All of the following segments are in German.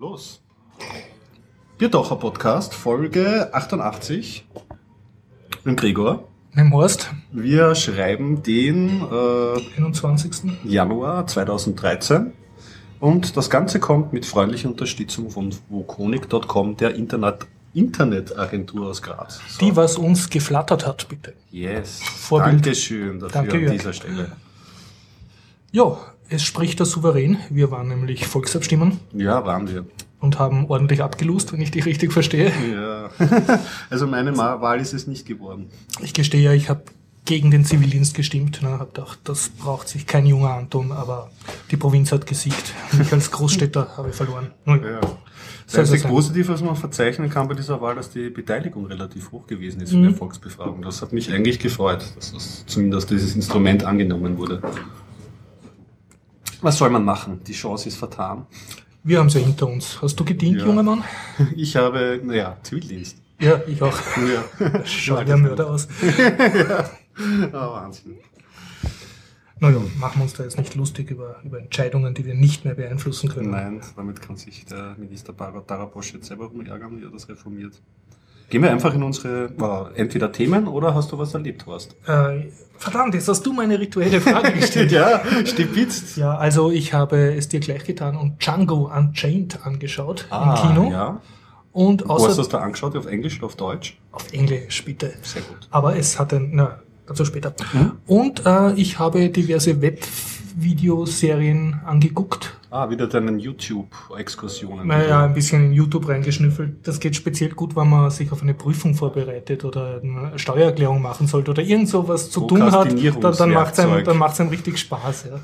Los. Biertaucher Podcast, Folge 88. Ich bin Gregor. Mit dem Horst, Wir schreiben den äh, 21. Januar 2013 und das Ganze kommt mit freundlicher Unterstützung von vokonik.com, der Internet Internetagentur aus Graz. So. Die, was uns geflattert hat, bitte. Yes. Vorbild. Dankeschön dafür Danke, an dieser Stelle. Ja, es spricht der Souverän. Wir waren nämlich Volksabstimmen Ja, waren wir. und haben ordentlich abgelost, wenn ich dich richtig verstehe. Ja. also meine Wahl ist es nicht geworden. Ich gestehe ja, ich habe gegen den Zivildienst gestimmt. Ne, habe gedacht, das braucht sich kein Junger antun, aber die Provinz hat gesiegt. Ich als Großstädter habe verloren. Ja. Das so einzige sein. Positive, was man verzeichnen kann bei dieser Wahl, dass die Beteiligung relativ hoch gewesen ist Mhm. die Volksbefragung. Das hat mich eigentlich gefreut, dass das, zumindest dieses Instrument angenommen wurde. Was soll man machen? Die Chance ist vertan. Wir haben es ja hinter uns. Hast du gedient, Ja. junger Mann? Ich habe, naja, Zivildienst. Ja, ich auch. Ja. Schau der Mörder aus. Ah, Wahnsinn. Naja, machen wir uns da jetzt nicht lustig über, über Entscheidungen, die wir nicht mehr beeinflussen können. Nein, damit kann sich der Minister Darabosch jetzt selber rumärgern, wie er das reformiert. Gehen wir einfach in unsere, äh, entweder Themen oder hast du was erlebt, Horst? Äh, verdammt, jetzt hast du meine rituelle Frage gestellt. ja, stibitzt. ja, also ich habe es dir gleich getan und Django Unchained angeschaut im Kino. Ah, Ja. Und Wo hast du außer das da angeschaut? Auf Englisch oder auf Deutsch? auf Englisch, bitte. Sehr gut. Aber es hat ein, na, dazu später. Mhm. Und äh, ich habe diverse Webvideoserien angeguckt. Ah, wieder deinen YouTube-Exkursionen. Naja, ein bisschen in YouTube reingeschnüffelt. Das geht speziell gut, wenn man sich auf eine Prüfung vorbereitet oder eine Steuererklärung machen sollte oder irgend sowas zu tun hat. Dann, dann macht es einem, Prokrastinierungswerkzeug. dann macht's einem richtig Spaß. Ja.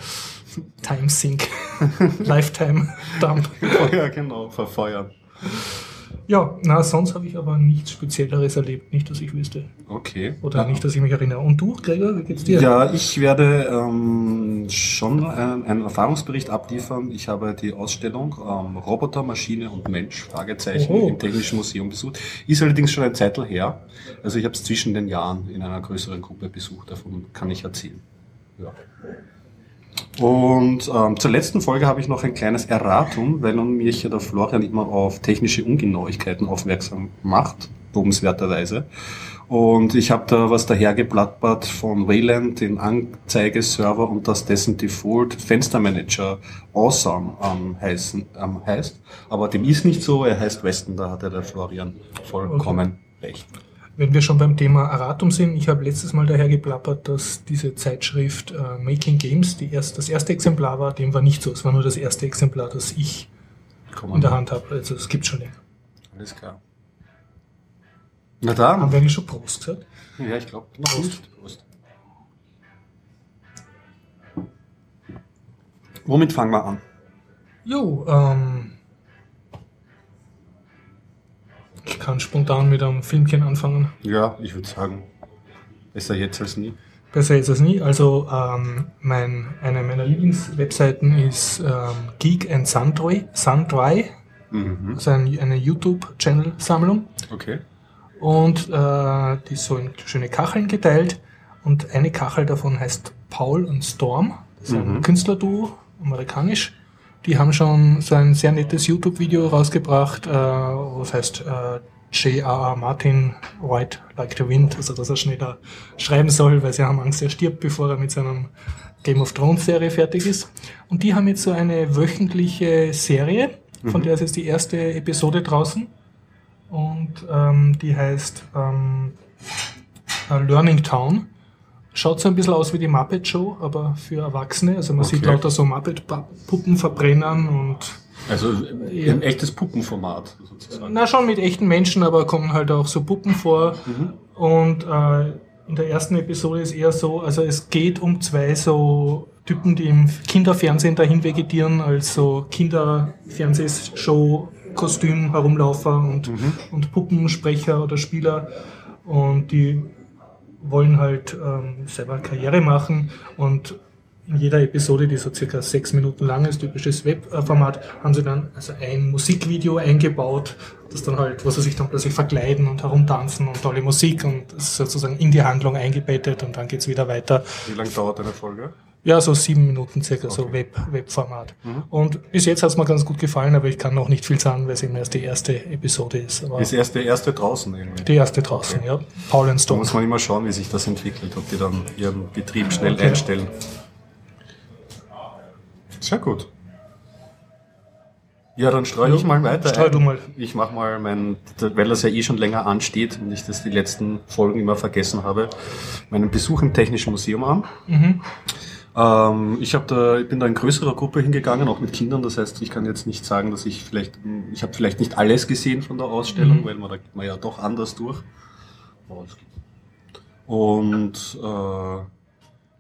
Time Sync. Lifetime Dump. ja, genau, verfeuern. Ja, na, sonst habe ich aber nichts Spezielleres erlebt. Nicht, dass ich wüsste. Okay. Oder ja. nicht, dass ich mich erinnere. Und du, Gregor, wie geht's dir? Ja, ich werde ähm, schon einen, einen Erfahrungsbericht abliefern. Ich habe die Ausstellung ähm, Roboter, Maschine und Mensch, Fragezeichen, Oho. im Technischen Museum besucht. Ist allerdings schon ein Zeitl her. Also ich habe es zwischen den Jahren in einer größeren Gruppe besucht. Davon kann ich erzählen. Ja. Und ähm, zur letzten Folge habe ich noch ein kleines Erratum, weil nun mich ja der Florian immer auf technische Ungenauigkeiten aufmerksam macht, lobenswerterweise. Und ich habe da was dahergeplappert von Wayland, den Anzeigeserver und dass dessen Default Fenstermanager Awesome ähm, heißen, ähm, heißt. Aber dem ist nicht so, er heißt Weston, da hat ja der Florian vollkommen recht. Wenn wir schon beim Thema Erratum sind, ich habe letztes Mal daher geplappert, dass diese Zeitschrift äh, Making Games die erst, das erste Exemplar war. Dem war nicht so. Es war nur das erste Exemplar, das ich in der Hand habe. Also es gibt schon länger. Alles klar. Na dann. Haben wir eigentlich schon Prost gesagt? Ja, ich glaube, Prost. Prost. Womit fangen wir an? Jo, ähm, ich kann spontan mit einem Filmchen anfangen. Ja, ich würde sagen, besser jetzt als nie. Besser jetzt als nie. Also ähm, mein, eine meiner Lieblingswebseiten ist ähm, Geek and Sundry, Sundry, Mhm. also ein, eine YouTube-Channel-Sammlung. Okay. Und äh, die ist so in schöne Kacheln geteilt. Und eine Kachel davon heißt Paul und Storm. Das ist ein Mhm. Künstlerduo, amerikanisch. Die haben schon so ein sehr nettes YouTube-Video rausgebracht, äh, was heißt äh, J.R.R. Martin, White Like the Wind, also dass er schneller schreiben soll, weil sie haben Angst, er stirbt, bevor er mit seinem Game of Thrones Serie fertig ist. Und die haben jetzt so eine wöchentliche Serie, von Mhm. der ist jetzt die erste Episode draußen. Und ähm, die heißt ähm, äh, Learning Town. Schaut so ein bisschen aus wie die Muppet Show, aber für Erwachsene. Also man sieht Okay. lauter so Muppet-Puppen verbrennen und Also Ja. ein echtes Puppenformat sozusagen. na schon mit echten Menschen, aber kommen halt auch so Puppen vor. Mhm. Und äh, in der ersten Episode ist eher so, also es geht um zwei so Typen, die im Kinderfernsehen dahin vegetieren, als so Kinderfernsehshow-Kostüm herumlaufer und, und Puppensprecher oder Spieler. Und die wollen halt ähm, selber Karriere machen und in jeder Episode, die so circa sechs Minuten lang ist, typisches Webformat, haben sie dann also ein Musikvideo eingebaut, das dann halt, wo sie sich dann plötzlich verkleiden und herumtanzen und tolle Musik und sozusagen in die Handlung eingebettet und dann geht's wieder weiter. wie lange dauert eine Folge? Ja, so sieben Minuten circa, so Web, Webformat. Und bis jetzt hat es mir ganz gut gefallen, aber ich kann noch nicht viel sagen, weil es eben erst die erste Episode ist. Aber Ist erst der erste draußen irgendwie. die erste draußen, ja. Paul and Da Stone. muss man immer schauen, wie sich das entwickelt, ob die dann ihren Betrieb schnell Okay. einstellen. Sehr gut. Ja, dann streue Ja, ich mal weiter. streu ein. du mal. Ich mache mal mein, weil das ja eh schon länger ansteht und ich das die letzten Folgen immer vergessen habe, meinen Besuch im Technischen Museum an. Mhm. Ähm, ich, da, ich bin da in größerer Gruppe hingegangen, auch mit Kindern. Das heißt, ich kann jetzt nicht sagen, dass ich vielleicht, ich habe vielleicht nicht alles gesehen von der Ausstellung, Mhm. weil man da geht man ja doch anders durch. Und äh,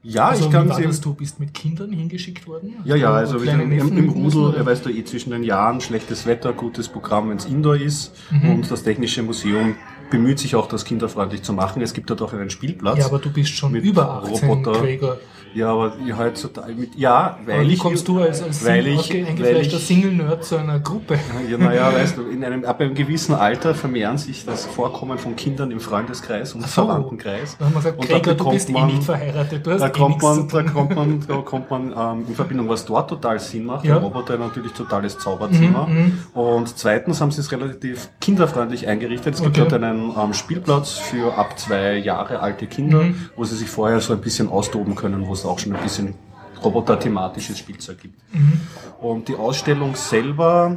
ja, also, ich kann das? Du bist mit Kindern hingeschickt worden? Ja, ja, also sind im, im Rudel, er weißt du eh zwischen den Jahren, schlechtes Wetter, gutes Programm, wenn es Indoor ist. Mhm. Und das Technische Museum bemüht sich auch, das kinderfreundlich zu machen. Es gibt dort auch einen Spielplatz. Ja, aber du bist schon mit über 18, Roboter. Gregor. Ja, aber heutzutage mit, ja, weil Aber wie ich, kommst du als, als weil Sing- ich- eingefleischter Single-Nerd zu einer Gruppe? ja, naja, weißt du, in einem, ab einem gewissen Alter vermehren sich das Vorkommen von Kindern im Freundeskreis und so. Verwandtenkreis. Da haben wir gesagt, Und Gregor, du bist eh man- nicht verheiratet, du hast Da eh kommt man, da kommt man, da kommt man ähm, in Verbindung, was dort total Sinn macht. Ja. Der Roboter natürlich totales Zauberzimmer. Mhm, mhm. Und zweitens haben sie es relativ kinderfreundlich eingerichtet. Es gibt Okay. dort einen ähm, Spielplatz für ab zwei Jahre alte Kinder, Mhm. wo sie sich vorher so ein bisschen austoben können, wo es auch schon ein bisschen roboter-thematisches Spielzeug gibt. Mhm. Und die Ausstellung selber,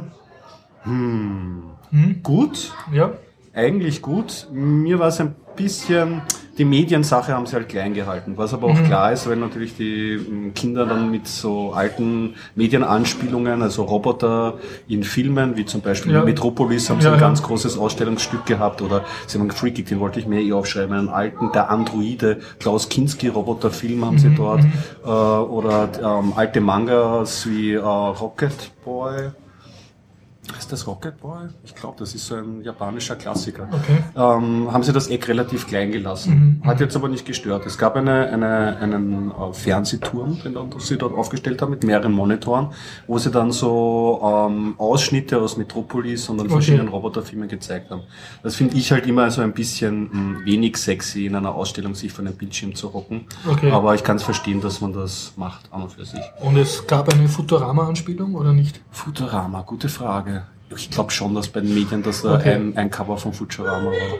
hm, Hm? gut, Ja, eigentlich gut. Mir war es ein bisschen, die Mediensache haben sie halt klein gehalten, was aber auch klar ist, weil natürlich die ähm, Kinder dann mit so alten Medienanspielungen, also Roboter in Filmen, wie zum Beispiel Ja. Metropolis, haben sie Ja, ein ja. ganz großes Ausstellungsstück gehabt oder sie haben Freaky, den wollte ich mir eh aufschreiben, einen alten, der Androide, Klaus Kinski Roboterfilm haben sie dort, äh, oder ähm, alte Mangas wie äh, Rocket Boy. Ist das Rocket Boy? Ich glaube, das ist so ein japanischer Klassiker. okay. Ähm, haben sie das Eck relativ klein gelassen. Hat jetzt aber nicht gestört. Es gab eine, eine, einen äh, Fernsehturm, den sie dort aufgestellt haben, mit mehreren Monitoren, wo sie dann so ähm, Ausschnitte aus Metropolis und dann Okay. verschiedenen Roboterfilmen gezeigt haben. Das finde ich halt immer so ein bisschen mh, wenig sexy, in einer Ausstellung sich vor einem Bildschirm zu hocken. Okay. Aber ich kann es verstehen, dass man das macht, an und für sich. Und es gab eine Futurama-Anspielung oder nicht? Futurama, gute Frage. Ich glaube schon, dass bei den Medien das da Okay. ein, ein Cover von Futurama war.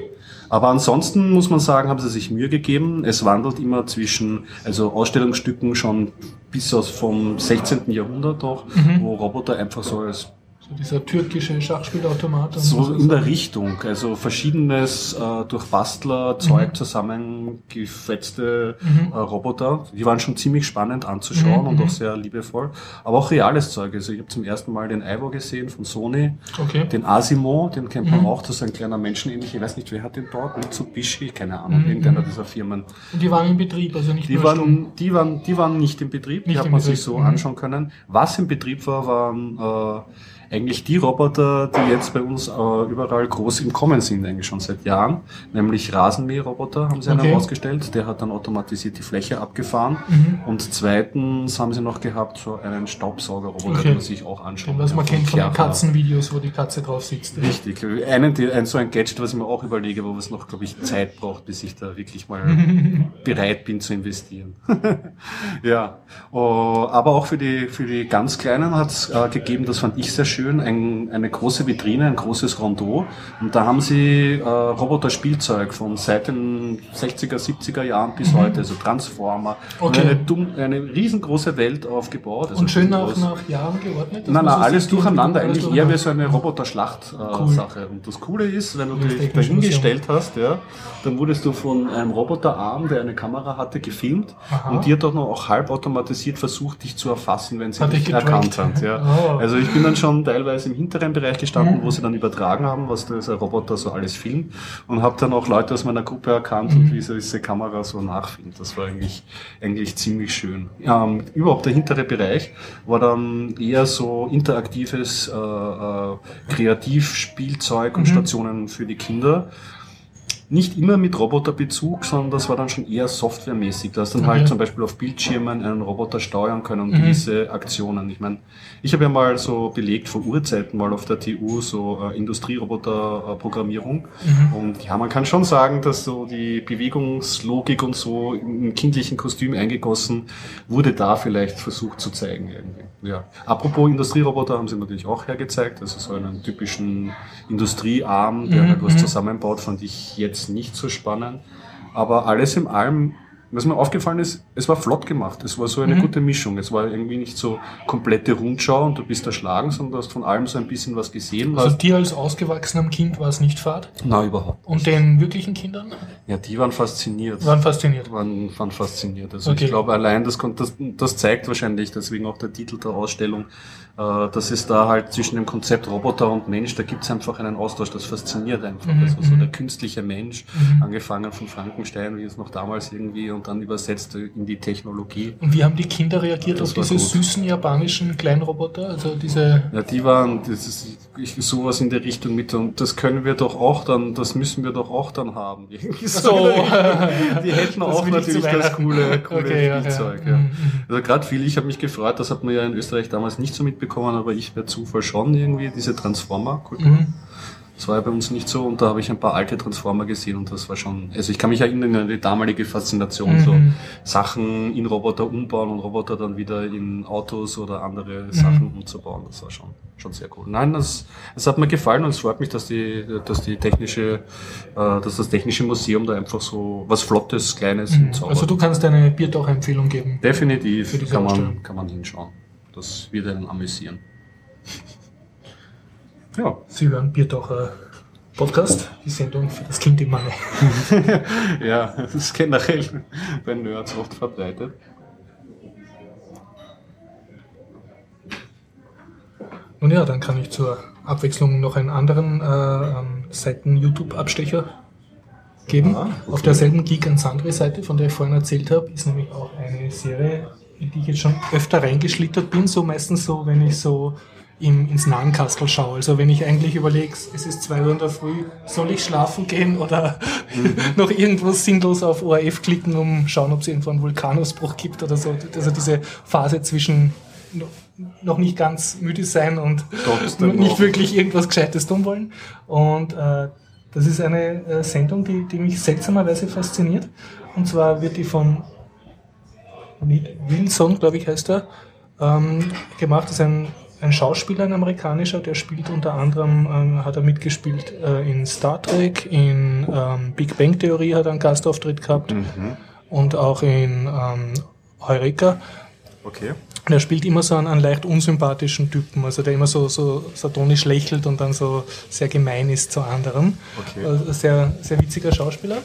Aber ansonsten muss man sagen, haben sie sich Mühe gegeben. Es wandelt immer zwischen, also Ausstellungsstücken schon bis aus vom 16. Jahrhundert noch, Mhm. wo Roboter einfach so als So dieser türkische Schachspielautomat. so was in der Richtung, also verschiedenes äh, durch Bastler Mhm. Zeug zusammengefetzte äh, Roboter. Die waren schon ziemlich spannend anzuschauen Mhm, und mhm. auch sehr liebevoll. Aber auch reales Zeug. Also ich habe zum ersten Mal den Ivo gesehen von Sony, Okay. den Asimo, den kennt man Mhm. auch, das ist ein kleiner Menschenähnlich. Ich weiß nicht, wer hat den dort? Mitsubishi, keine Ahnung, Mhm, irgendeiner mhm. dieser Firmen. Und die waren in Betrieb, also nicht Die waren, die, waren, die waren nicht im Betrieb, die Nicht hat im man sich Betrieb, so mhm. anschauen können. Was im Betrieb war, waren äh, eigentlich die Roboter, die jetzt bei uns äh, überall groß im Kommen sind, eigentlich schon seit Jahren. Nämlich Rasenmäherroboter haben sie einen Okay. ausgestellt, der hat dann automatisiert die Fläche abgefahren. Mhm. Und zweitens haben sie noch gehabt so einen Staubsaugerroboter, Okay. den man sich auch anschauen Den, was man kennt von den. Katzenvideos, wo die Katze drauf sitzt. Richtig. Einen, die- ein, so ein Gadget, was ich mir auch überlege, wo es noch, glaube ich, Zeit braucht, bis ich da wirklich mal bereit bin zu investieren. ja. Oh, aber auch für die, für die ganz Kleinen hat es äh, gegeben, das fand ich sehr schön, ein, eine große Vitrine, ein großes Rondeau. Und da haben sie äh, Roboter-Spielzeug von seit den 60er, 70er Jahren bis heute, also Transformer. Okay. eine, dumm, eine riesengroße Welt aufgebaut. Also Und schön nach, nach Jahren geordnet? Nein, nein, alles durcheinander. Eigentlich eher wie so eine Roboter-Schlacht-Sache. Cool. Sache. Und das Coole ist, wenn du Das dich dahingestellt hast, ja, dann wurdest du von einem Roboterarm, der eine Kamera hatte, gefilmt. Aha. Und die hat auch noch auch halbautomatisiert versucht, dich zu erfassen, wenn sie Hat dich erkannt hat. Ja. Oh. Also ich bin dann schon teilweise im hinteren Bereich gestanden, wo sie dann übertragen haben, was dieser Roboter so alles filmt. Und habe dann auch Leute aus meiner Gruppe erkannt Mhm. und wie sie diese Kamera so nachfilmt. Das war eigentlich, eigentlich ziemlich schön. Ähm, überhaupt der hintere Bereich war dann eher so interaktives äh, äh, Kreativspielzeug und Mhm. Stationen für die Kinder. Nicht immer mit Roboterbezug, sondern das war dann schon eher softwaremäßig. Da hast dann halt Okay. zum Beispiel auf Bildschirmen einen Roboter steuern können und Mhm. gewisse Aktionen. Ich meine, ich habe ja mal so belegt vor Urzeiten mal auf der TU so äh, Industrieroboter-Programmierung. Mhm. Und ja, man kann schon sagen, dass so die Bewegungslogik und so im kindlichen Kostüm eingegossen wurde, da vielleicht versucht zu zeigen irgendwie. Ja. Apropos Industrieroboter haben sie natürlich auch hergezeigt. Also so einen typischen Industriearm, der Mhm, halt was mhm. zusammenbaut, fand ich jetzt nicht so spannend. Aber alles in allem, was mir aufgefallen ist, es war flott gemacht. Es war so eine Mhm. gute Mischung. Es war irgendwie nicht so komplette Rundschau und du bist erschlagen, sondern du hast von allem so ein bisschen was gesehen. Also dir als ausgewachsenem Kind war es nicht fad. na, überhaupt. Und den wirklichen Kindern Ja, die waren fasziniert. waren fasziniert. waren, waren fasziniert. Also Okay. ich glaube allein, das, das, das zeigt wahrscheinlich, deswegen auch der Titel der Ausstellung, äh, dass es da halt zwischen dem Konzept Roboter und Mensch, da gibt es einfach einen Austausch, das fasziniert einfach. Mhm, Also so mhm. der künstliche Mensch, Mhm. angefangen von Frankenstein, wie es noch damals irgendwie, und dann übersetzt in die Technologie. Und wie haben die Kinder reagiert Das auf diese gut. süßen japanischen Kleinroboter? Also diese. Ja, die waren, das ist ich, sowas in der Richtung mit, und das können wir doch auch dann, das müssen wir doch auch dann haben. So. die hätten Das auch natürlich das coole, coole Okay, ja, ja. Spielzeug. Ja. Mhm. Also gerade viel, ich habe mich gefreut, das hat man ja in Österreich damals nicht so mitbekommen, aber ich per Zufall schon irgendwie, diese Transformer-Kultur. Mhm. Das war ja bei uns nicht so und da habe ich ein paar alte Transformer gesehen und das war schon, also ich kann mich erinnern an die damalige Faszination, so Mhm. Sachen in Roboter umbauen und Roboter dann wieder in Autos oder andere Mhm. Sachen umzubauen. Das war schon, schon sehr cool. Nein, das, das hat mir gefallen und es freut mich, dass die, dass die technische, äh, dass das technische Museum da einfach so was Flottes, Kleines Mhm. Also du kannst eine Biertaucher-Empfehlung geben. Definitiv Für diese kann man, kann man hinschauen. Das wird einen amüsieren. Ja, Sie hören Biertaucher Podcast, die Sendung für das Kind im Mangel. ja, das ist generell bei Nerds oft verbreitet. Nun ja, dann kann ich zur Abwechslung noch einen anderen äh, ähm, Seiten-YouTube-Abstecher geben. Ah, okay. Auf derselben Geek and Sundry Seite, von der ich vorhin erzählt habe, ist nämlich auch eine Serie, in die ich jetzt schon öfter reingeschlittert bin, so meistens so, wenn ich so im, ins Nahenkastel schaue. Also wenn ich eigentlich überlege, es ist zwei Uhr in der Früh, soll ich schlafen gehen oder noch irgendwo sinnlos auf ORF klicken, um schauen, ob es irgendwo einen Vulkanausbruch gibt oder so. Also diese Phase zwischen no- noch nicht ganz müde sein und nicht wirklich irgendwas Gescheites tun wollen. Und äh, das ist eine äh, Sendung, die, die mich seltsamerweise fasziniert. Und zwar wird die von Ned Wilson, glaube ich, heißt er, ähm, gemacht. Das ist ein, ein Schauspieler, ein amerikanischer, der spielt unter anderem, ähm, hat er mitgespielt äh, in Star Trek, in ähm, Big Bang Theorie hat er einen Gastauftritt gehabt Mhm. und auch in ähm, Heureka. Okay. Und er spielt immer so einen, einen leicht unsympathischen Typen, also der immer so, so satonisch lächelt und dann so sehr gemein ist zu anderen. Okay. Also sehr, sehr witziger Schauspieler.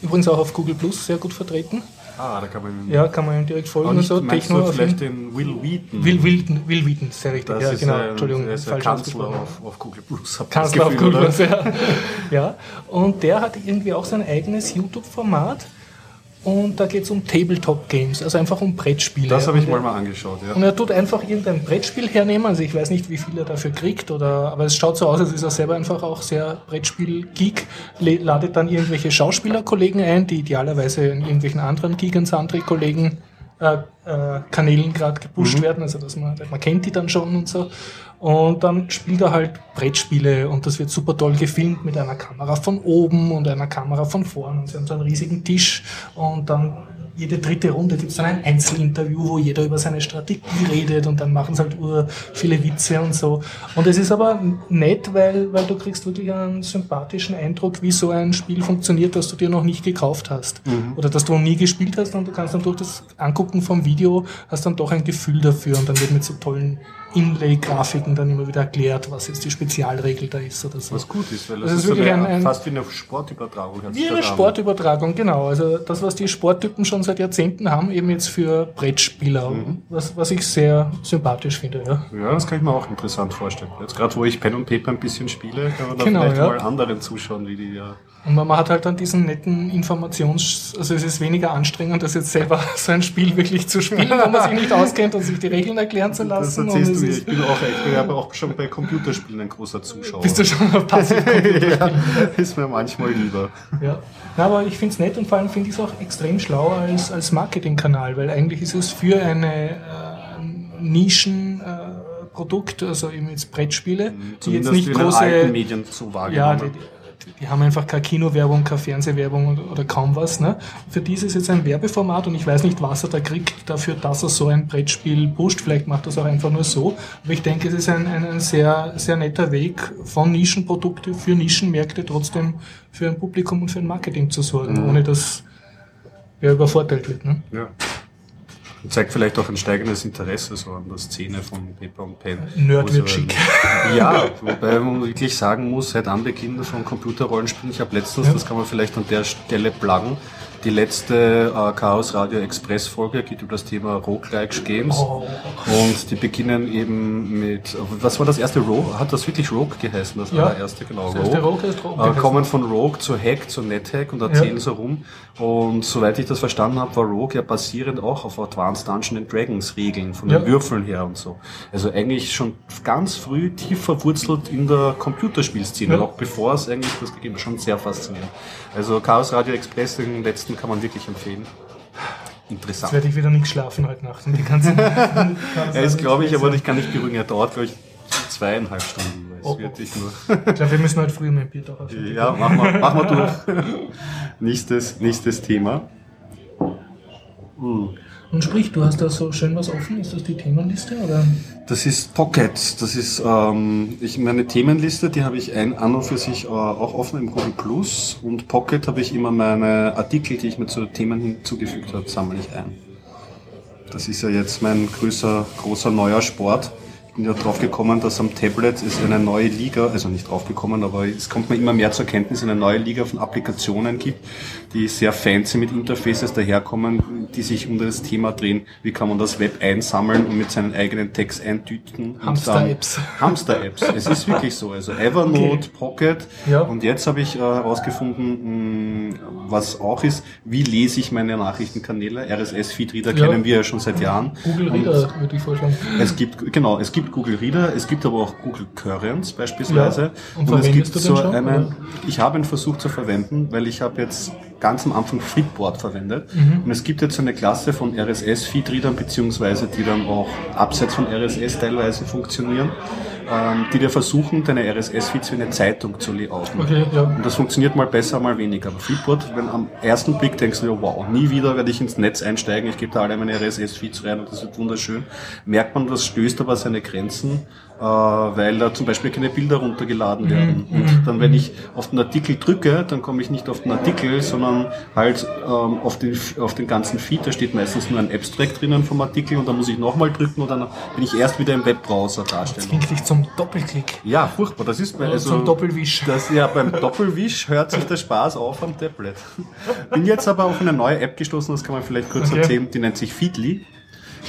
Übrigens auch auf Google Plus sehr gut vertreten. Ah, da kann man Ja, kann man ihm direkt folgen und so. Techno du vielleicht den Will Wheaton? Will Wilton, Will Wheaton, sehr richtig. das ja, genau. ein, Entschuldigung, ist falsch Kanzler auf, auf Google Plus. Kanzler auf Google? Plus, ja. ja. Und der hat irgendwie auch sein eigenes YouTube-Format. Und da geht es um Tabletop-Games, also einfach um Brettspiele. Das habe ich Und mal er- mal angeschaut, ja. Und er tut einfach irgendein Brettspiel hernehmen. Also ich weiß nicht, wie viel er dafür kriegt, oder, aber es schaut so aus, als ist er selber einfach auch sehr Brettspiel-Geek, ladet dann irgendwelche Schauspielerkollegen ein, die idealerweise in irgendwelchen anderen Geek and Sundry-Kollegen äh, äh, Kanälen gerade gepusht Mhm. werden, also dass man, man kennt die dann schon und so. Und dann spielt er halt Brettspiele und das wird super toll gefilmt mit einer Kamera von oben und einer Kamera von vorn und sie haben so einen riesigen Tisch und dann jede dritte Runde gibt es dann ein Einzelinterview, wo jeder über seine Strategie redet und dann machen sie halt ur viele Witze und so. Und es ist aber nett, weil, weil du kriegst wirklich einen sympathischen Eindruck, wie so ein Spiel funktioniert, das du dir noch nicht gekauft hast. Oder das du noch nie gespielt hast und du kannst dann durch das Angucken vom Video hast dann doch ein Gefühl dafür und dann wird mit so tollen Inlay-Grafiken dann immer wieder erklärt, was jetzt die Spezialregel da ist oder so. Was gut ist, weil das, Das ist ist, so wirklich eine, ein- ein- fast wie eine Sportübertragung. Wie eine. Sportübertragung, genau. Also das, was die Sporttypen schon seit Jahrzehnten haben, eben jetzt für Brettspieler, Mhm. was, was ich sehr sympathisch finde. Ja. Ja, das kann ich mir auch interessant vorstellen. Jetzt gerade, wo ich Pen und Paper ein bisschen spiele, kann man da Genau, vielleicht ja. mal anderen zuschauen, wie die ja Und man hat halt dann diesen netten Informations-, also es ist weniger anstrengend, das jetzt selber so ein Spiel wirklich zu spielen, wo man sich nicht auskennt und sich die Regeln erklären zu lassen. Das erzählst du mir. Ich bin auch, ich bin aber auch schon bei Computerspielen ein großer Zuschauer. Bist du schon auf passiv ja, ist mir manchmal lieber. Ja. Na, aber ich finde es nett und vor allem finde ich es auch extrem schlau als, als Marketingkanal, weil eigentlich ist es für eine äh, Nischen, äh, Produkt, also eben jetzt Brettspiele, mhm. die jetzt nicht große Medien so wahrgenommen. Ja, die, die haben einfach keine Kinowerbung, keine Fernsehwerbung oder, kaum was. Ne? Für die ist es jetzt ein Werbeformat und ich weiß nicht, was er da kriegt dafür, dass er so ein Brettspiel pusht. Vielleicht macht er es auch einfach nur so. Aber ich denke, es ist ein, ein, ein sehr, sehr netter Weg, von Nischenprodukte für Nischenmärkte trotzdem für ein Publikum und für ein Marketing zu sorgen, mhm. ohne dass er übervorteilt wird. Ne? Ja. Und zeigt vielleicht auch ein steigendes Interesse so an der Szene von Paper und Pen. Nerd wird schick. Ja, wobei man wirklich sagen muss, seit Anbeginn von Computerrollenspielen, ich habe letztens, ja. das kann man vielleicht an der Stelle pluggen, die letzte äh, Chaos Radio Express Folge geht über das Thema Roguelike Games. Oh. Und die beginnen eben mit, was war das erste Rogue? Hat das wirklich Rogue geheißen? Das ja. war der erste, genau. Das Rogue. Rogue ist Rogue äh, kommen von Rogue zu Hack, zu NetHack und erzählen ja. so rum. Und soweit ich das verstanden habe, war Rogue ja basierend auch auf Advanced Dungeons Dragons Regeln, von den ja. Würfeln her und so. Also eigentlich schon ganz früh tief verwurzelt in der Computerspielszene, auch bevor es eigentlich das gegeben hat. Schon sehr faszinierend. Also Chaos Radio Express, den letzten kann man wirklich empfehlen. Interessant. Jetzt werde ich wieder nicht schlafen heute Nacht. Die ganzen ja, ist glaube ich, aber ich kann nicht beruhigen. Er dauert, glaube ich, zweieinhalb Stunden. Oh, oh. Ich, ich glaube, wir müssen heute früh mit dem Bier doch Ja, machen wir, machen wir durch. nächstes, nächstes Thema. Hm. Und sprich, du hast da so schön was offen. Ist das die Themenliste oder? Das ist Pocket. Das ist ähm, ich meine Themenliste, die habe ich ein an und für sich äh, auch offen im Google Plus und Pocket habe ich immer meine Artikel, die ich mir zu Themen hinzugefügt habe, sammle ich ein. Das ist ja jetzt mein größer, großer neuer Sport bin ja drauf gekommen, dass am Tablet es eine neue Liga, also nicht drauf gekommen, aber es kommt mir immer mehr zur Kenntnis, eine neue Liga von Applikationen gibt, die sehr fancy mit Interfaces daherkommen, die sich um das Thema drehen, wie kann man das Web einsammeln und mit seinen eigenen Text eintüten. Hamster-Apps. Hamster-Apps. es ist wirklich so. Also Evernote, okay. Pocket. Ja. Und jetzt habe ich herausgefunden, äh, was auch ist, wie lese ich meine Nachrichtenkanäle. RSS-Feed-Reader ja. kennen wir ja schon seit Jahren. Google Reader würde ich vorschlagen. Es gibt, genau, es gibt Google Reader, es gibt aber auch Google Currents beispielsweise. Ja. Und, und es gibt so einen, ich habe ihn versucht zu verwenden, weil ich habe jetzt ganz am Anfang Flipboard verwendet. Mhm. Und es gibt jetzt eine Klasse von RSS-Feed-Readern, beziehungsweise die dann auch abseits von RSS teilweise funktionieren, ähm, die dir versuchen, deine RSS-Feeds wie eine Zeitung zu layouten. Okay, ja. Und das funktioniert mal besser, mal weniger. Aber Flipboard, wenn am ersten Blick denkst du, wow, nie wieder werde ich ins Netz einsteigen, ich gebe da alle meine RSS-Feeds rein und das wird wunderschön, merkt man, das stößt aber seine Grenzen weil da zum Beispiel keine Bilder runtergeladen werden. Mhm. Und dann, wenn ich auf den Artikel drücke, dann komme ich nicht auf den Artikel, sondern halt ähm, auf, den, auf den ganzen Feed. Da steht meistens nur ein Abstract drinnen vom Artikel und dann muss ich nochmal drücken und dann bin ich erst wieder im Webbrowser darstellen. Das dich zum Doppelklick. Ja, furchtbar. Das ist bei, also, zum Doppelwisch. Das, ja, beim Doppelwisch hört sich der Spaß auf am Tablet. Bin jetzt aber auf eine neue App gestoßen, das kann man vielleicht kurz okay. erzählen, die nennt sich Feedly.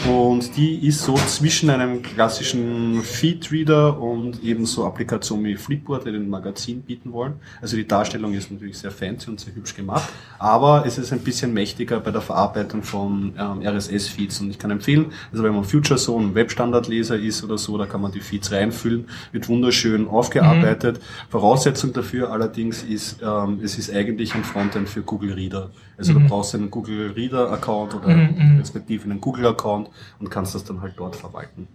Und die ist so zwischen einem klassischen Feedreader und eben so Applikationen wie Flipboard, die den Magazin bieten wollen. Also die Darstellung ist natürlich sehr fancy und sehr hübsch gemacht, aber es ist ein bisschen mächtiger bei der Verarbeitung von ähm, RSS-Feeds. Und ich kann empfehlen, also wenn man Future Zone ein Webstandardleser ist oder so, da kann man die Feeds reinfüllen, wird wunderschön aufgearbeitet. Mhm. Voraussetzung dafür allerdings ist, ähm, es ist eigentlich ein Frontend für Google Reader. Also mhm. du brauchst einen Google Reader Account oder mhm. mhm. respektive einen Google Account und kannst das dann halt dort verwalten.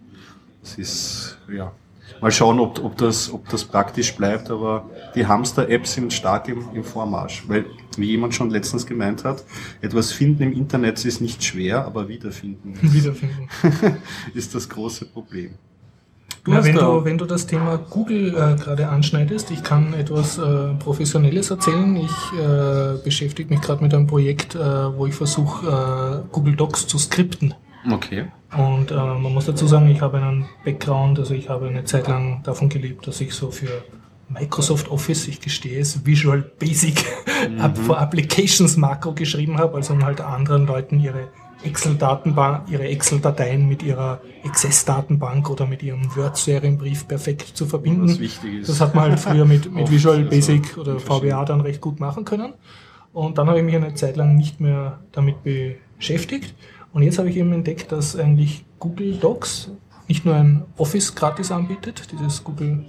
Das ist, ja, mal schauen, ob, ob, das, ob das praktisch bleibt, aber die Hamster-Apps sind stark im, im Vormarsch, weil, wie jemand schon letztens gemeint hat, etwas finden im Internet ist nicht schwer, aber wiederfinden ist, wiederfinden. ist das große Problem. Du ja, wenn, du, wenn du das Thema Google äh, gerade anschneidest, ich kann etwas äh, Professionelles erzählen. Ich äh, beschäftige mich gerade mit einem Projekt, äh, wo ich versuche, äh, Google Docs zu skripten. Okay. Und äh, man muss dazu sagen, ich habe einen Background, also ich habe eine Zeit lang davon gelebt, dass ich so für Microsoft Office, ich gestehe es, Visual Basic mhm. for Applications Makro geschrieben habe, also um halt anderen Leuten ihre Excel-Datenbank, ihre Excel-Dateien mit ihrer Access-Datenbank oder mit ihrem Word-Serienbrief perfekt zu verbinden. Was wichtig ist. Das hat man halt früher mit, mit Visual also, Basic oder in VBA dann recht gut machen können. Und dann habe ich mich eine Zeit lang nicht mehr damit beschäftigt. Und jetzt habe ich eben entdeckt, dass eigentlich Google Docs nicht nur ein Office gratis anbietet, dieses Google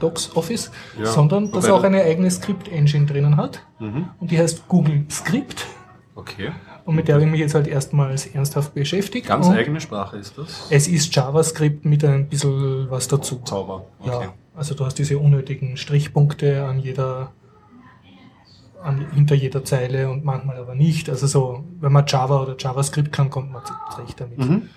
Docs Office, Ja, sondern dass wobei auch eine eigene Script-Engine drinnen hat. Mhm. Und die heißt Google Script. Okay. Und mit der habe ich mich jetzt halt erstmals ernsthaft beschäftigt. Ganz eigene Sprache ist das? Es ist JavaScript mit ein bisschen was dazu. Zauber. Okay. Ja, also du hast diese unnötigen Strichpunkte an jeder, an, hinter jeder Zeile und manchmal aber nicht. Also so, wenn man Java oder JavaScript kann, kommt man zurecht damit. Mhm.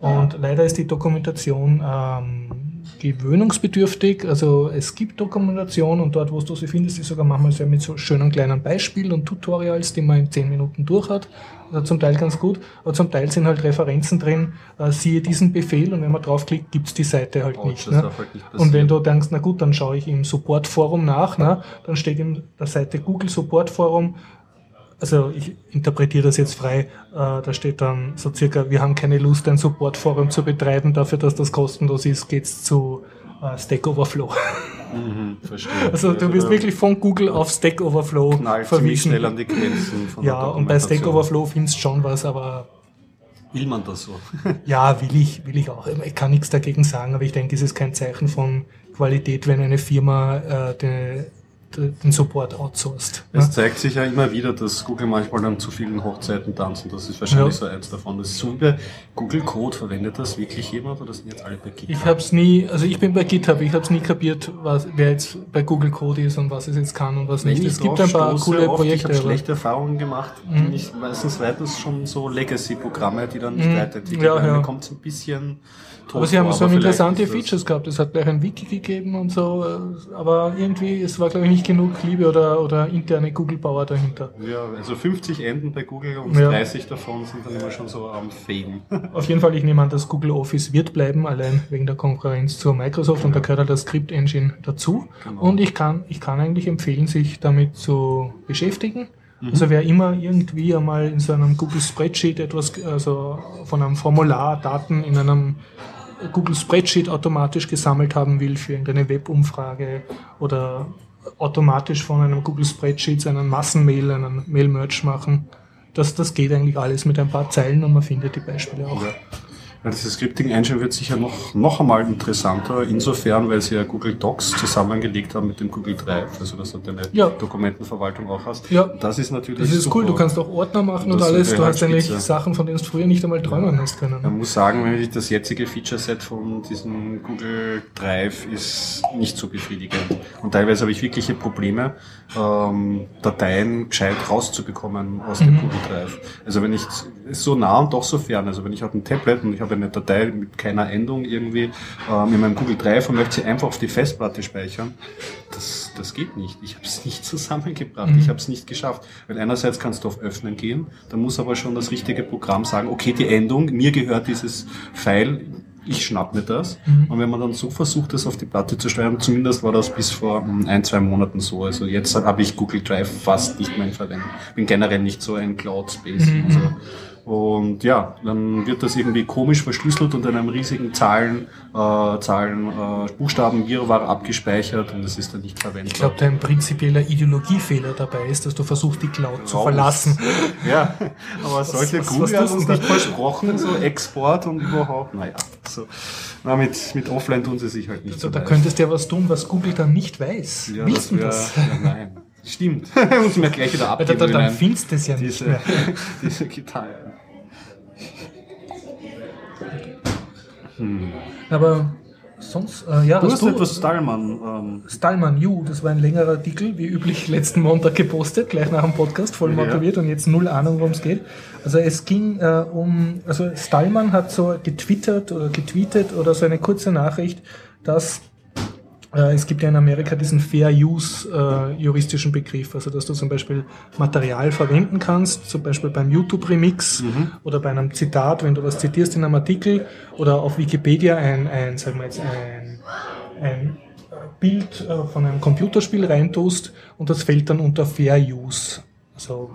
Und leider ist die Dokumentation ähm, gewöhnungsbedürftig. Also es gibt Dokumentation und dort, wo du sie findest, ist sogar manchmal sehr mit so schönen kleinen Beispielen und Tutorials, die man in 10 Minuten durch hat. Also zum Teil ganz gut, aber zum Teil sind halt Referenzen drin, äh, siehe diesen Befehl und wenn man draufklickt, gibt's die Seite halt Oh, nicht. Ne? halt nicht Und wenn du denkst, na gut, dann schaue ich im Supportforum nach, ne? dann steht in der Seite Google Supportforum, also ich interpretiere das jetzt frei, äh, da steht dann so circa, wir haben keine Lust, ein Supportforum zu betreiben, dafür, dass das kostenlos ist, geht's zu äh, Stack Overflow. Mhm, verstehe. Also du wirst da wirklich von Google auf Stack Overflow knallt verwiesen. schnell an die Grenzen von Ja, und bei Stack. Overflow findest du schon was, aber Will man das so? Ja, will ich, will ich auch. Ich kann nichts dagegen sagen, aber ich denke, es ist kein Zeichen von Qualität, wenn eine Firma äh, den, den Support outsourced. Es Ja? zeigt sich ja immer wieder, dass Google manchmal dann zu vielen Hochzeiten tanzt und das ist wahrscheinlich Ja. so eins davon. Das ist so wie Google Code. Verwendet das wirklich jemand oder sind jetzt alle bei GitHub? Ich habe es nie, also ich bin bei GitHub, ich habe es nie kapiert, was, wer jetzt bei Google Code ist und was es jetzt kann und was Wenn nicht. ich Es gibt ein paar coole oft, Ich Projekte. habe aber- Mhm. schlechte Erfahrungen gemacht. Die nicht, meistens weitens schon so Legacy-Programme, die dann nicht Mhm. weiterentwickelt Ja, werden. ja. Mir kommt es ein bisschen Aber sie haben so interessante Features gehabt. Es hat gleich ein Wiki gegeben und so, äh, aber irgendwie, es war glaube ich nicht genug Liebe oder, oder interne Google-Power dahinter. Ja, also 50 Enden bei Google und Ja. 30 davon sind dann immer schon so am Faden. Auf jeden Fall, ich nehme an, dass Google Office wird bleiben, allein wegen der Konkurrenz zur Microsoft und da gehört halt das Script Engine dazu. Genau. Und ich kann, ich kann eigentlich empfehlen, sich damit zu beschäftigen. Also wer immer irgendwie einmal in so einem Google Spreadsheet etwas, also von einem Formular Daten in einem Google Spreadsheet automatisch gesammelt haben will für irgendeine Webumfrage oder automatisch von einem Google Spreadsheet einen Massenmail, einen Mail-Merge machen. Das, das geht eigentlich alles mit ein paar Zeilen und man findet die Beispiele auch. Ja. Ja, dieses Scripting Engine wird sicher noch, noch einmal interessanter, insofern, weil sie ja Google Docs zusammengelegt haben mit dem Google Drive, also dass du deine Ja. Dokumentenverwaltung auch hast. Ja. Das ist natürlich Das ist super. cool, du kannst auch Ordner machen und Das alles. Du hast eigentlich. Sachen, von denen du früher nicht einmal träumen hast Man können. muss sagen, wenn ich das jetzige Feature-Set von diesem Google Drive ist nicht so befriedigend. Und teilweise habe ich wirkliche Probleme, ähm, Dateien gescheit rauszubekommen aus dem Google Drive. Also wenn ich so nah und doch so fern, also wenn ich habe ein Tablet und ich habe eine Datei mit keiner Endung irgendwie ähm, in meinem Google Drive und möchte sie einfach auf die Festplatte speichern, das, das geht nicht. Ich habe es nicht zusammengebracht. Ich habe es nicht geschafft. Weil einerseits kannst du auf Öffnen gehen, dann muss aber schon das richtige Programm sagen, okay, die Endung, mir gehört dieses File, ich schnapp mir das. Und wenn man dann so versucht, das auf die Platte zu steuern, zumindest war das bis vor hm, ein, zwei Monaten so. Also jetzt habe ich Google Drive fast nicht mehr in Verwendung. Bin generell nicht so ein Cloud-Space. Also, und ja, dann wird das irgendwie komisch verschlüsselt und in einem riesigen Zahlen, äh, Zahlen, äh, Buchstaben Wirrwarr abgespeichert und es ist dann nicht verwendbar. Ich glaube, dein prinzipieller Ideologiefehler dabei ist, dass du versuchst, die Cloud zu Raus. verlassen. Ja, aber solche was- Google was hat tust uns nicht versprochen, so Export und überhaupt, naja, so. Na, mit, mit Offline tun sie sich halt nicht Also, so da könntest du ja was tun, was Google dann nicht weiß. ja, Willst das wär, das? Ja, nein. Stimmt. Muss mir gleich wieder abgeben. dann, dann findest du es ja nicht diese, mehr. diese Gitarre. Aber sonst, äh, ja, Du hast du etwas Stallmann. Ähm, Stallman You, das war ein längerer Artikel, wie üblich letzten Montag gepostet, gleich nach dem Podcast, voll Ja. motiviert und jetzt null Ahnung, worum es geht. Also es ging äh, um, also Stallman hat so getwittert oder getweetet oder so eine kurze Nachricht, dass es gibt ja in Amerika diesen Fair Use äh, juristischen Begriff, also dass du zum Beispiel Material verwenden kannst, zum Beispiel beim YouTube Remix oder bei einem Zitat, wenn du was zitierst in einem Artikel oder auf Wikipedia ein, ein sagen wir jetzt ein, ein Bild äh, von einem Computerspiel reintust und das fällt dann unter Fair Use. Also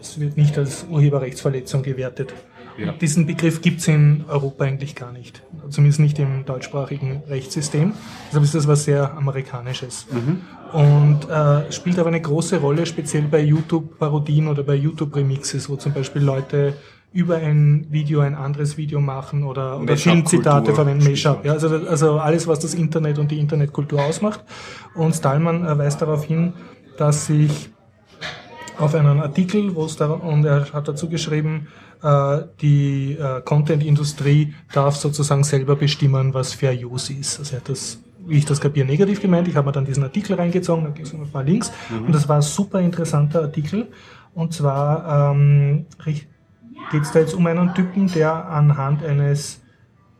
es wird nicht als Urheberrechtsverletzung gewertet. Ja. Diesen Begriff gibt es in Europa eigentlich gar nicht. Zumindest nicht im deutschsprachigen Rechtssystem. Deshalb ist das was sehr Amerikanisches. Mhm. Und äh, spielt aber eine große Rolle, speziell bei YouTube-Parodien oder bei YouTube-Remixes, wo zum Beispiel Leute über ein Video ein anderes Video machen oder, oder Filmzitate verwenden, Mashup. Ja, also, also alles, was das Internet und die Internetkultur ausmacht. Und Stallman äh, weist darauf hin, dass sich auf einen Artikel, wo es da, und er hat dazu geschrieben, die äh, Content-Industrie darf sozusagen selber bestimmen, was Fair Use ist. Also er hat das, wie ich das kapiere, negativ gemeint. Ich habe mir dann diesen Artikel reingezogen, da gibt es noch ein paar Links. Mhm. Und das war ein super interessanter Artikel. Und zwar ähm, geht es da jetzt um einen Typen, der anhand eines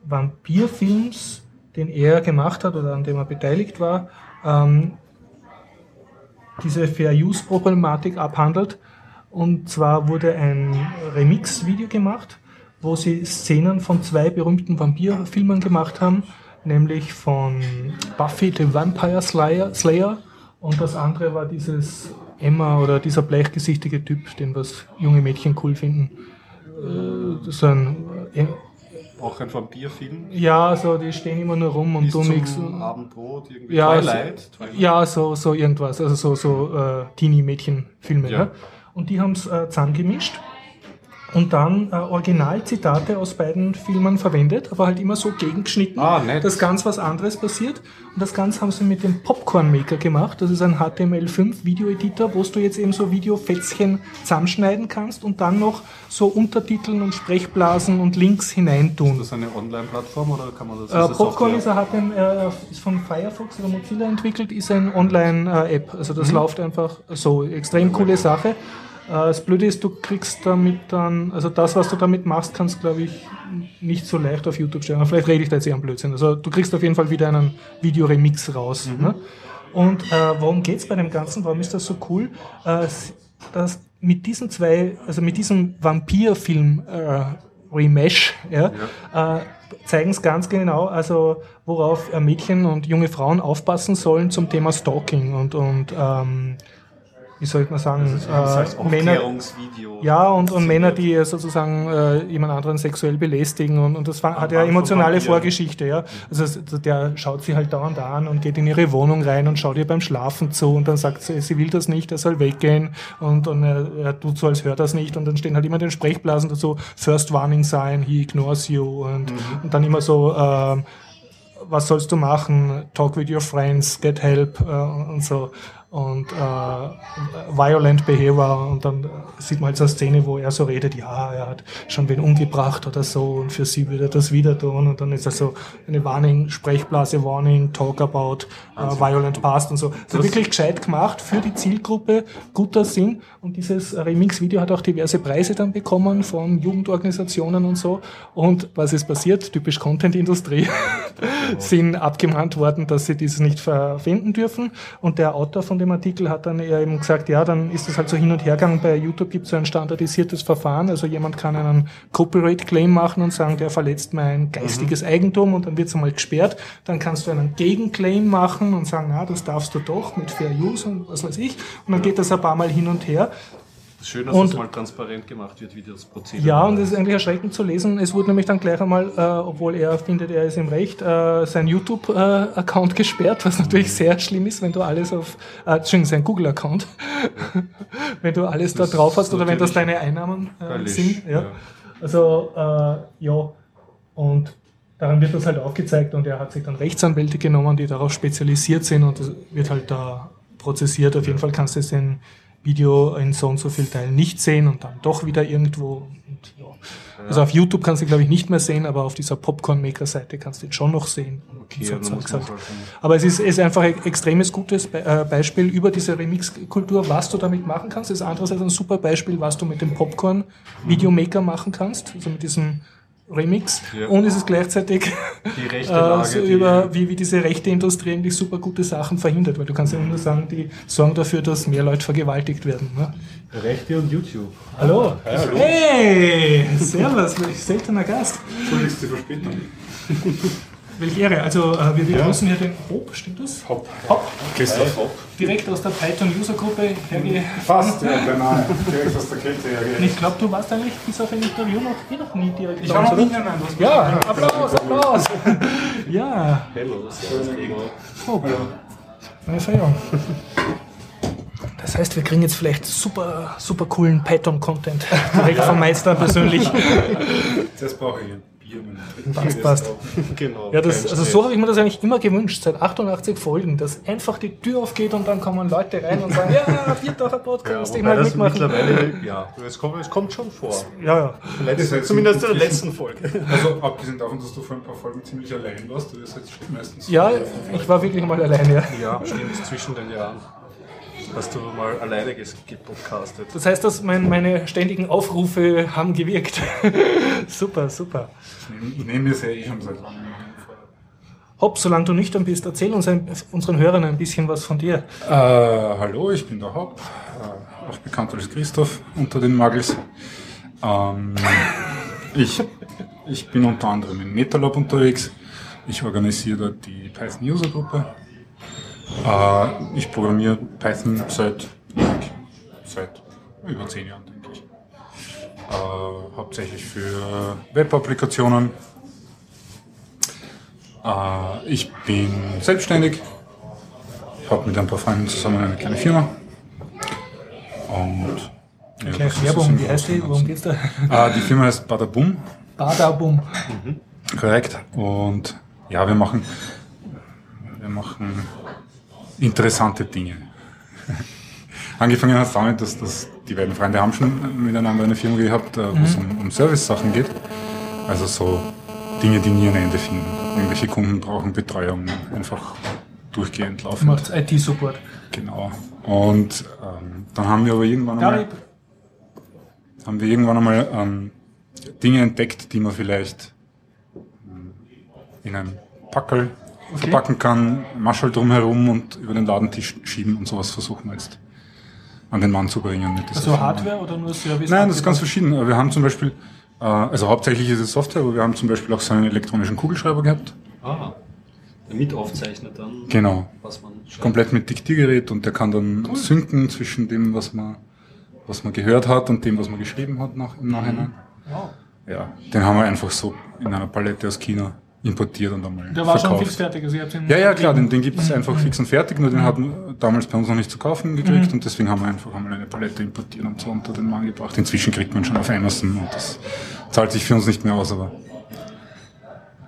Vampirfilms, den er gemacht hat oder an dem er beteiligt war, ähm, diese Fair-Use-Problematik abhandelt. Und zwar wurde ein Remix-Video gemacht, wo sie Szenen von zwei berühmten Vampirfilmen gemacht haben, nämlich von Buffy the Vampire Slayer, Slayer und das andere war dieses Emma oder dieser blechgesichtige Typ, den was junge Mädchen cool finden. Äh, so ein äh, auch ein Vampirfilm? Ja, so die stehen immer nur rum und Bis tun nichts. Abendbrot, irgendwie ja, Twilight, so, Twilight. Ja, so, so irgendwas. Also so, so äh, Teenie-Mädchen-Filme. Ja. ja. Und die haben es äh, zusammengemischt und dann äh, Originalzitate aus beiden Filmen verwendet, aber halt immer so gegengeschnitten, ah, dass ganz was anderes passiert. Und das Ganze haben sie mit dem Popcorn Maker gemacht. Das ist ein HTML5 Video-Editor, wo du jetzt eben so Videofetzchen zusammenschneiden kannst und dann noch so Untertiteln und Sprechblasen und Links hineintun. Ist das eine Online-Plattform oder kann man das? Äh, Popcorn ist, HTML, äh, ist von Firefox oder Mozilla entwickelt, ist ein Online-App. Also das mhm. läuft einfach so. Extrem coole Sache. Äh, das Blöde ist, du kriegst damit dann, also das, was du damit machst, kannst glaube ich nicht so leicht auf YouTube stellen. Vielleicht rede ich da jetzt eher am Blödsinn. Also du kriegst auf jeden Fall wieder einen Videoremix raus. Mhm. Ne? Und äh, worum geht's bei dem Ganzen? Warum ist das so cool? Äh, dass mit diesen zwei, also mit diesem Vampirfilm äh, Remesh, ja, ja. Äh, zeigen es ganz genau, also worauf äh, Mädchen und junge Frauen aufpassen sollen zum Thema Stalking und, und ähm, wie soll man sagen, äh, Männer, ja und, und Männer, die sozusagen äh, jemand anderen sexuell belästigen und, und das war, hat ja emotionale Vorgeschichte, ja. Also der schaut sie halt dauernd an und geht in ihre Wohnung rein und schaut ihr beim Schlafen zu und dann sagt sie, sie will das nicht, er soll weggehen und, und er, er tut so, als hört das nicht und dann stehen halt immer den Sprechblasen dazu, First Warning Sign, he ignores you und, mhm. und dann immer so, äh, was sollst du machen? Talk with your friends, get help äh, und so und äh, Violent Behavior und dann sieht man halt so eine Szene, wo er so redet, ja, er hat schon wen umgebracht oder so und für sie würde er das wieder tun. Und dann ist das so eine Warning, Sprechblase Warning, Talk about äh, Violent Past und so. Also wirklich gescheit gemacht für die Zielgruppe, guter Sinn. Und dieses Remix-Video hat auch diverse Preise dann bekommen von Jugendorganisationen und so. Und was ist passiert? Typisch Content-Industrie sind abgemahnt worden, dass sie dieses nicht verwenden dürfen. Und der Autor von dem Artikel hat dann eben gesagt, ja, dann ist das halt so hin und her gegangen. Bei YouTube gibt es so ein standardisiertes Verfahren. Also jemand kann einen Copyright-Claim machen und sagen, der verletzt mein geistiges mhm. Eigentum und dann wird es einmal gesperrt. Dann kannst du einen Gegenclaim machen und sagen, na, das darfst du doch mit Fair Use und was weiß ich. Und dann geht das ein paar Mal hin und her. Schön, dass und, das mal transparent gemacht wird, wie das Prozedere Ja, und es ist eigentlich erschreckend zu lesen. Es wurde nämlich dann gleich einmal, äh, obwohl er findet, er ist im Recht, äh, sein YouTube-Account äh, gesperrt, was natürlich sehr schlimm ist, wenn du alles auf, äh, Entschuldigung, sein Google-Account, ja. wenn du alles das da drauf hast oder wenn das deine Einnahmen äh, sind. Ja. ja. Also, äh, ja, und daran wird das halt aufgezeigt und er hat sich dann Rechtsanwälte genommen, die darauf spezialisiert sind und das wird halt da prozessiert. Auf jeden Fall kannst du es in Video in so und so viel Teilen nicht sehen und dann doch wieder irgendwo. Und, ja. Also auf YouTube kannst du, glaube ich, nicht mehr sehen, aber auf dieser Popcorn-Maker-Seite kannst du ihn schon noch sehen. Okay, so halt aber es ist, ist einfach ein extremes gutes Be äh, Beispiel über diese Remix-Kultur, was du damit machen kannst. Es ist andererseits ein super Beispiel, was du mit dem Popcorn-Videomaker machen kannst, also mit diesem Remix ja. und es ist gleichzeitig die rechte Lage, äh, so über, wie, wie diese rechte Industrie eigentlich super gute Sachen verhindert, weil du kannst ja nur sagen, die sorgen dafür, dass mehr Leute vergewaltigt werden. Ne? Rechte und YouTube. Hallo. Hey, hallo. hey servus, seltener Gast. Entschuldigst die Verspätung. Welche Ehre. Also äh, wir begrüßen hier den Hop, stimmt das? Hopp. Hopp. Christoph Hopp. Direkt aus der Python-User-Gruppe herge... Fast, ja, beinahe. Direkt aus der Kette Und hergeht. ich glaube, du warst eigentlich bis auf ein Interview noch, eh noch nie direkt Ich war noch nie, nein, nein, Ja, Applaus, Applaus. ja, Hello. Hopp. Meine Verjährung. Das heißt, wir kriegen jetzt vielleicht super, super coolen Python-Content direkt vom Meister persönlich. Zuerst brauche ich ein Bier. mein Passt, passt. Genau. Ja, das, also so habe ich mir das eigentlich immer gewünscht, seit 88 Folgen, dass einfach die Tür aufgeht und dann kommen Leute rein und sagen, ja, Bierdacher Podcast, ich Wobei mag das mitmachen. mittlerweile, ja, es kommt, es kommt schon vor. Ja, ja. Das heißt, Zumindest in der letzten Folge. Also abgesehen davon, dass du vor ein paar Folgen ziemlich allein warst, du bist jetzt meistens. Ja, ich war wirklich mal alleine. Ja. Ja, stimmt, zwischen den Jahren. Hast du mal alleine gepodcastet. Das heißt, dass mein, meine ständigen Aufrufe haben gewirkt. super, super. Ich nehme mir sehr eh schon seit langem vor. Hopp, solange du nüchtern bist, erzähl uns ein, unseren Hörern ein bisschen was von dir. Äh, hallo, ich bin der Hopp, äh, auch bekannt als Christoph unter den Muggles. Ähm, ich, ich bin unter anderem in MetaLab unterwegs. Ich organisiere dort die Python User Gruppe. Äh, ich programmiere Python seit seit über zehn Jahren, denke ich. Äh, hauptsächlich für Web-Applikationen. Äh, ich bin selbstständig, habe mit ein paar Freunden zusammen eine kleine Firma. Und ja, ist Werbung, wie heißt die? Worum geht's da? Ah, die Firma heißt Badabum, Badabum. korrekt. Und ja, wir machen, wir machen interessante Dinge. Angefangen hat es damit, dass, dass die beiden Freunde haben schon miteinander eine Firma gehabt, äh, wo es um, um Service-Sachen geht. Also so Dinge, die nie ein Ende finden. Irgendwelche Kunden brauchen Betreuung, einfach durchgehend laufen. Macht IT-Support. Genau. Und ähm, dann haben wir aber irgendwann einmal, haben wir irgendwann einmal ähm, Dinge entdeckt, die man vielleicht ähm, in ein Packel verpacken kann, Maschel drumherum und über den Ladentisch schieben und sowas versuchen wir jetzt an den Mann zu bringen. Also. Hardware oder nur Service? Nein, das ist ganz verschieden. Wir haben zum Beispiel, äh, also hauptsächlich ist es Software, aber wir haben zum Beispiel auch so einen elektronischen Kugelschreiber gehabt. Ah, mit aufzeichnet dann, Genau. was man schreibt. komplett mit Diktiergerät und der kann dann synken zwischen dem, was man, was man gehört hat und dem, was man geschrieben hat nach, im Nachhinein. Wow. Ja, den haben wir einfach so in einer Palette aus China importiert und einmal Der war schon verkauft. fix fertig. Also ihr habt ihn Ja, ja, klar, den, den gibt es einfach fix und fertig, nur den hatten wir damals bei uns noch nicht zu kaufen gekriegt und deswegen haben wir einfach einmal eine Palette importiert und so unter den Mann gebracht. Inzwischen kriegt man schon auf Amazon und das zahlt sich für uns nicht mehr aus, aber,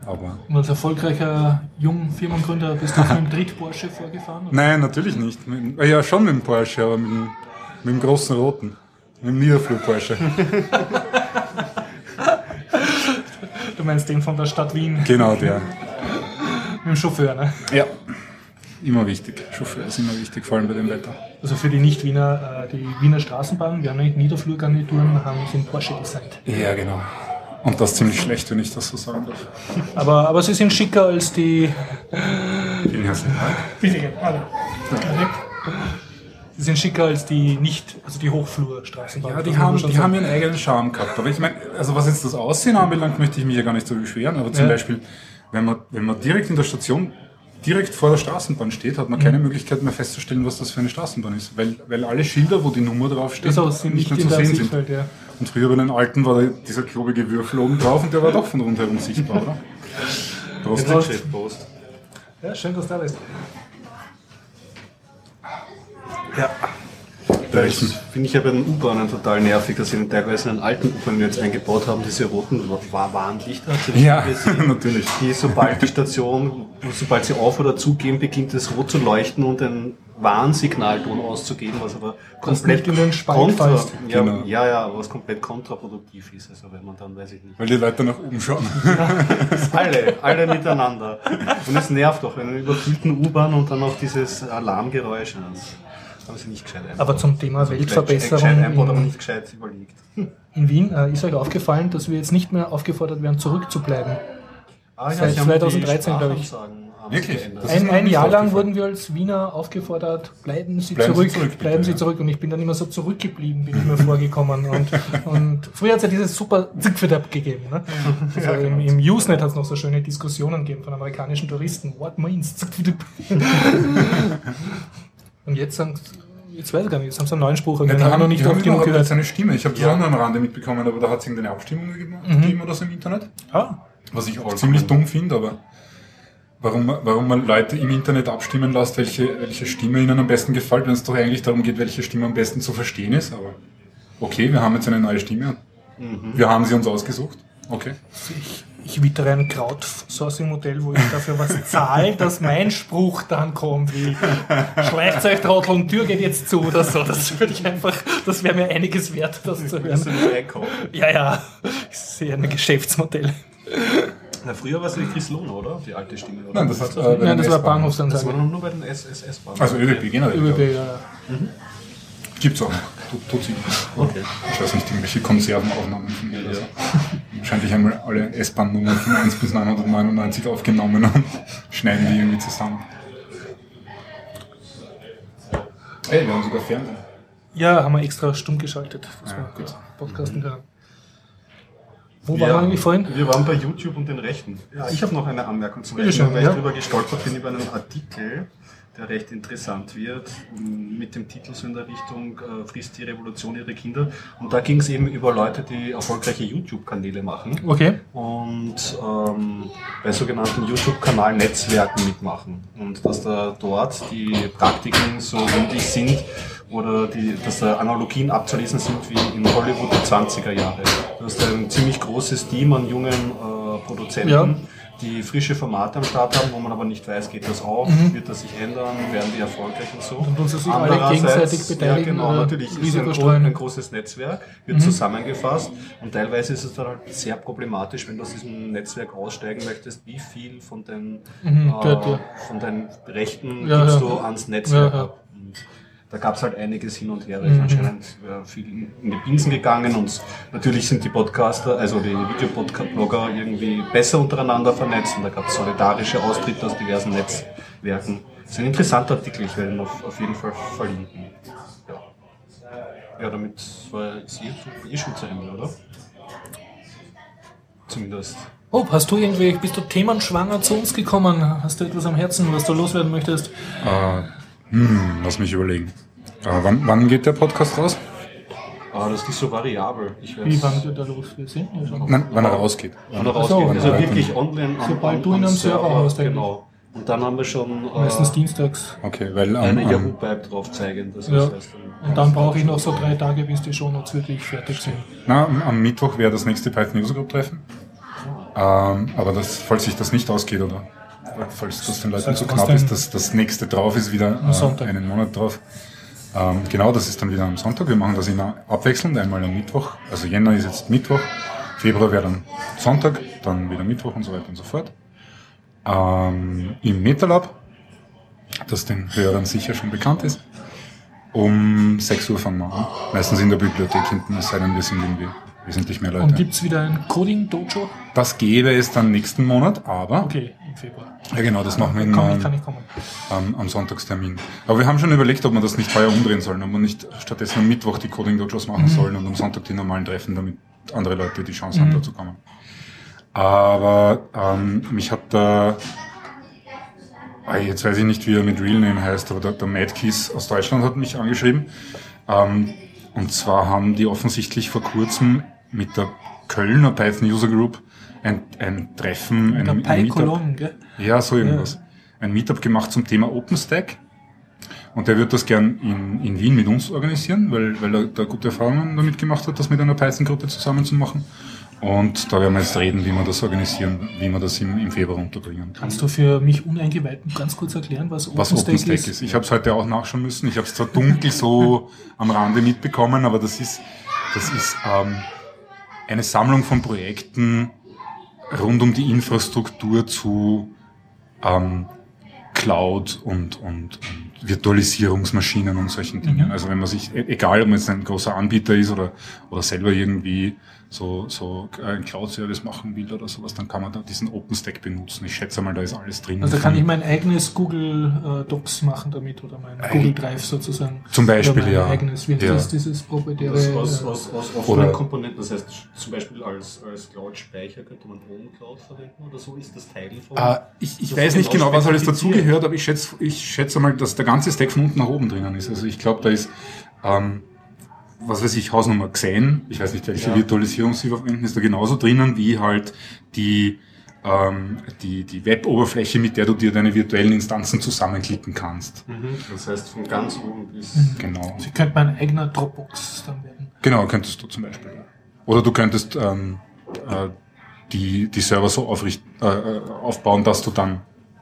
aber Und als erfolgreicher junger Firmengründer bist du auf einem Dritt-Porsche vorgefahren? oder? Nein, natürlich nicht. Mit, ja, schon mit dem Porsche, aber mit dem, mit dem großen Roten. Mit dem Niederflug-Porsche. Du meinst den von der Stadt Wien genau der. mit dem Chauffeur, ne? Ja. Immer wichtig. Chauffeur ist immer wichtig, vor allem bei dem Wetter. Also für die Nicht-Wiener, äh, die Wiener Straßenbahn, wir haben nicht Niederflurgarnituren, haben den Porsche designt. Ja, genau. Und das ziemlich schlecht, wenn ich das so sagen darf. Aber, aber sie sind schicker als die. Vielen herzlichen Dank. Bitte, hallo. Sie sind schicker als die nicht, also die Hochflurstraßenbahn. Ja, die haben, schon die sagen. haben ihren eigenen Charme gehabt. Aber ich meine, also was jetzt das Aussehen anbelangt, möchte ich mich ja gar nicht so beschweren. Aber zum Ja. Beispiel, wenn man, wenn man direkt in der Station, direkt vor der Straßenbahn steht, hat man keine Möglichkeit mehr festzustellen, was das für eine Straßenbahn ist. Weil, weil alle Schilder, wo die Nummer draufsteht, Also sind nicht in der Sichtfeld, ja. Und früher bei den alten war da dieser klobige Würfel oben drauf und der war doch von rundherum sichtbar, oder? Prost. Prost. Ja, schön, dass du da bist. Ja. Das finde ich ja bei den U-Bahnen total nervig, dass sie den teilweise in den alten U-Bahnen jetzt eingebaut haben, diese roten Wa- Warnlichter. Das Ja, gesehen? natürlich. Die, sobald die Station, sobald sie auf oder zugehen, beginnt es rot zu leuchten und ein Warnsignalton auszugeben, was aber komplett in den kontra, ja, Genau. ja, ja, was komplett kontraproduktiv ist. Also wenn man dann, weiß ich nicht. Weil die Leute nach oben schauen. Alle, alle miteinander. Und es nervt auch, wenn in einer überfüllten U-Bahn und dann noch dieses Alarmgeräusch. Das haben sie nicht gescheit. Aber zum Thema Also Weltverbesserung Gescheit eingebaut, aber in- nicht gescheit überlegt. In Wien äh, ist euch aufgefallen, dass wir jetzt nicht mehr aufgefordert werden, zurückzubleiben. Ah, Seit sie haben die 2013, glaube ich. Wirklich? Ein, ein Jahr lang wurden wir als Wiener aufgefordert, bleiben Sie Bleiben Sie zurück, zurück, bitte, bleiben Sie ja. zurück. Und ich bin dann immer so zurückgeblieben, bin ich mir vorgekommen. Und, und früher hat es ja dieses super Zigfedab gegeben. Ne? Also im, Im Usenet hat es noch so schöne Diskussionen gegeben von amerikanischen Touristen. What means Zigfedab? Und jetzt sind, jetzt weiß ich gar nicht, jetzt haben sie einen neuen Spruch, Ja, den haben, noch nicht die haben oft genug gehört. jetzt eine Stimme. Ich habe das auch nur am Rande mitbekommen, aber da hat es irgendeine Abstimmung gegeben, gegeben oder so im Internet. Ah, Was ich auch ziemlich dumm finde, aber warum, man- warum man Leute im Internet abstimmen lässt, welche, welche Stimme ihnen am besten gefällt, wenn es doch eigentlich darum geht, welche Stimme am besten zu verstehen ist. Aber okay, wir haben jetzt eine neue Stimme. Wir haben sie uns ausgesucht. Okay. Ich, ich wittere ein Crowdsourcing-Modell, wo ich dafür was zahle, dass mein Spruch dann kommt, wie schleicht euch Tür geht jetzt zu oder so. Das würde ich einfach, das wäre mir einiges wert, das zu Willst du hören. Ja, ja, ich sehe ein Geschäftsmodell. Na, früher war es die Chris Lohn, oder? Die alte Stimme, oder? Nein, das hat, äh, bei Nein, das war S-Bahnen. das war Bahnhofsansage. nur bei den SSS-Bahnen. Also ÖDP generell. ÖBB, ich. ja. Gibt's auch noch. Tut, sie. Okay. Ich weiß nicht, irgendwelche Konservenaufnahmen von mir oder so. Wahrscheinlich einmal alle S-Bahn-Nummern von 1 bis 999 aufgenommen und schneiden die irgendwie zusammen. Ey, wir haben sogar Fernsehen. Ja, haben wir extra stumm geschaltet, dass Ja, wir gut. podcasten können. Wo Wir- waren wir eigentlich vorhin? Wir waren bei YouTube und den Rechten. Ja, ich habe noch eine Anmerkung zum Bitte Rechten, schön, weil ja. ich drüber gestolpert bin über einen Artikel, der recht interessant wird, mit dem Titel so in der Richtung äh, Frisst die Revolution ihre Kinder. Und da ging es eben über Leute, die erfolgreiche YouTube-Kanäle machen Okay. und ähm, bei sogenannten YouTube-Kanal-Netzwerken mitmachen. Und dass da dort die Praktiken so ähnlich sind oder die, dass da Analogien abzulesen sind wie in Hollywood der 20er Jahre. Du hast ein ziemlich großes Team an jungen äh, Produzenten, Ja. Die frische Formate am Start haben, wo man aber nicht weiß, geht das auf, wird das sich ändern, werden die erfolgreich und so. Und uns sich alle gegenseitig beteiligen Ja, genau, oder natürlich. Ist ein, gro ein großes Netzwerk, wird zusammengefasst und teilweise ist es dann halt sehr problematisch, wenn du aus diesem Netzwerk aussteigen möchtest, wie viel von den, Mhm, äh, von den Rechten Ja, gibst ja. du ans Netzwerk ab. Da gab es halt einiges hin und her. Da Mhm. ist anscheinend äh, viel in die Binsen gegangen und natürlich sind die Podcaster, also die Videoblogger irgendwie besser untereinander vernetzt und da gab es solidarische Austritte aus diversen Netzwerken. Das ist ein interessanter Artikel, ich werde ihn auf, auf jeden Fall verlinken. Ja. Ja, damit war jetzt eh schon zu Ende, oder? Zumindest. Oh, hast du irgendwie, bist du themenschwanger zu uns gekommen? Hast du etwas am Herzen, was du loswerden möchtest? Äh, hm, lass mich überlegen. Äh, wann, wann geht der Podcast raus? Aber das ist nicht so variabel. Ich werd's- Wie wann geht da los? Wir sehen ja schon. Nein, wann er rausgeht. Wann er rausgeht. Also wann er wirklich online. am- Sobald du ihn am Server hast, eigentlich. Genau. Und dann haben wir schon äh, Meistens dienstags. Okay, weil am, eine am, Yahoo-Pipe drauf zeigen. Das Ja. heißt, Und dann brauche ich noch so drei Tage, bis die Shownotes wirklich fertig sind. na, am- am Mittwoch wäre das nächste Python User Group Treffen. Ähm, aber das, falls sich das nicht ausgeht oder falls das den Leuten Das zu heißt, knapp ist, dass das nächste drauf ist wieder Am Sonntag. äh, einen Monat drauf. Ähm, genau, das ist dann wieder am Sonntag. Wir machen das immer abwechselnd, einmal am Mittwoch. Also Jänner ist jetzt Mittwoch, Februar wäre dann Sonntag, dann wieder Mittwoch und so weiter und so fort. Ähm, Im MetaLab, das den Hörern sicher schon bekannt ist, um 6 Uhr fangen wir an. Meistens in der Bibliothek hinten, es sei denn, wir sind irgendwie wesentlich mehr Leute. Und gibt's wieder ein Coding-Dojo? Das gäbe es dann nächsten Monat, aber Okay, im Februar. ja genau, das machen wir Komm, ich in, kann nicht kommen. am, am Sonntagstermin. Aber wir haben schon überlegt, ob wir das nicht heuer umdrehen sollen, ob wir nicht stattdessen am Mittwoch die Coding Dojos machen sollen und am Sonntag die normalen Treffen, damit andere Leute die Chance haben, da zu kommen. Aber ähm, mich hat da, ah, jetzt weiß ich nicht, wie er mit Real Name heißt, aber der, der Mad Keys aus Deutschland hat mich angeschrieben. Ähm, und zwar haben die offensichtlich vor kurzem mit der Kölner Python User Group ein, ein Treffen, ein, ein Meetup- Cologne, gell? ja, so irgendwas. Ein Meetup gemacht zum Thema OpenStack. Und der wird das gern in, in Wien mit uns organisieren, weil, weil er da gute Erfahrungen damit gemacht hat, das mit einer Python-Gruppe zusammen zu machen. Und da werden wir jetzt reden, wie wir das organisieren, wie wir das im, im Februar unterbringen. Kannst du für mich Uneingeweihten ganz kurz erklären, was Was OpenStack, OpenStack ist? ist. Ich habe es heute auch nachschauen müssen. Ich habe es zwar dunkel so am Rande mitbekommen, aber das ist, das ist ähm, eine Sammlung von Projekten rund um die Infrastruktur zu ähm, Cloud und, und, und Virtualisierungsmaschinen und solchen Dingen. Also wenn man sich, e- egal ob man jetzt ein großer Anbieter ist oder, oder selber irgendwie so, so ein Cloud-Service machen will oder sowas, dann kann man da diesen OpenStack benutzen. Ich schätze mal, da ist alles drin. Also kann ich mein eigenes Google äh, Docs machen damit oder mein Eig Google Drive sozusagen. Zum Beispiel, oder mein ja. Eigenes, wie Ja. das dieses proprietäre. Aus, aus, aus, aus offenen Komponenten, das heißt zum Beispiel als, als Cloud-Speicher könnte man OwnCloud verwenden oder so, ist das Teil von... Äh, ich ich weiß nicht genau was alles dazugehört, aber ich schätze, ich schätze mal, dass der ganze Stack von unten nach oben drinnen ist. Also ich glaube, da ist, ähm, was weiß ich, Hausnummer gesehen. Ich weiß nicht, welche Ja. Virtualisierung sie verwenden, ist da genauso drinnen wie halt die, ähm, die, die Web-Oberfläche, mit der du dir deine virtuellen Instanzen zusammenklicken kannst. Mhm. Das heißt von ganz oben bis... Genau. Sie könnte mein eigener Dropbox dann werden. Genau, könntest du zum Beispiel. ja. Oder du könntest ähm, äh, die, die Server so aufricht, äh, äh, aufbauen, dass du dann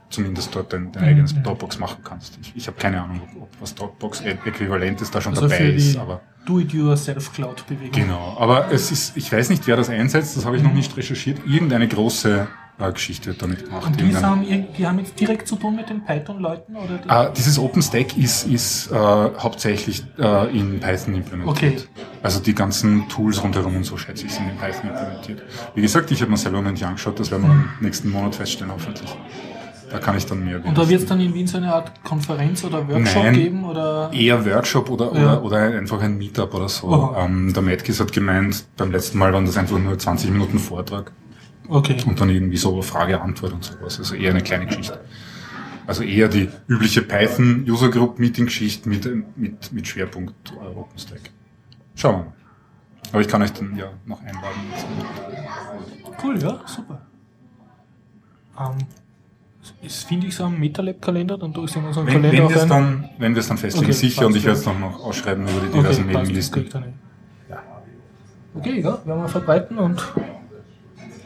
zumindest dort dein, dein eigenes Mhm. Dropbox machen kannst. Ich, ich habe keine Ahnung, ob, ob was Dropbox-Äquivalent ist da schon Also dabei ist, aber Do-it-yourself-Cloud-Bewegung. genau. Aber es ist, ich weiß nicht, wer das einsetzt, das habe ich noch nicht recherchiert. Irgendeine große äh, Geschichte wird damit gemacht. Und die haben, die haben jetzt direkt zu tun mit den Python-Leuten? oder? Die? Ah, dieses OpenStack ist, ist äh, hauptsächlich äh, in Python implementiert. Okay. Also die ganzen Tools rundherum und so schätze ich sind in Python implementiert. Wie gesagt, ich habe mir selber einen Moment angeschaut, das werden wir im nächsten Monat feststellen hoffentlich. Da kann ich dann mehr Und da wird es dann in Wien so eine Art Konferenz oder Workshop Nein. geben? Oder? Eher Workshop oder, Ja. oder, oder einfach ein Meetup oder so. Ähm, der Matkis hat gemeint, beim letzten Mal waren das einfach nur 20 Minuten Vortrag Okay. und dann irgendwie so Frage-Antwort und sowas. Also eher eine kleine Geschichte. Also eher die übliche Python User Group Meeting Geschichte mit, mit, mit Schwerpunkt OpenStack. Schauen wir mal. Aber ich kann euch dann ja noch einladen. Cool, ja, super. Ähm, ist, finde ich so am MetaLab-Kalender, dann tue ich in unseren Wenn, Kalender wenn es rein. dann, wenn wir es dann festlegen, Okay, sicher, und ich werde es ja. noch ausschreiben über die diversen okay, das Mailinglisten. hin. Okay, ja, werden wir verbreiten und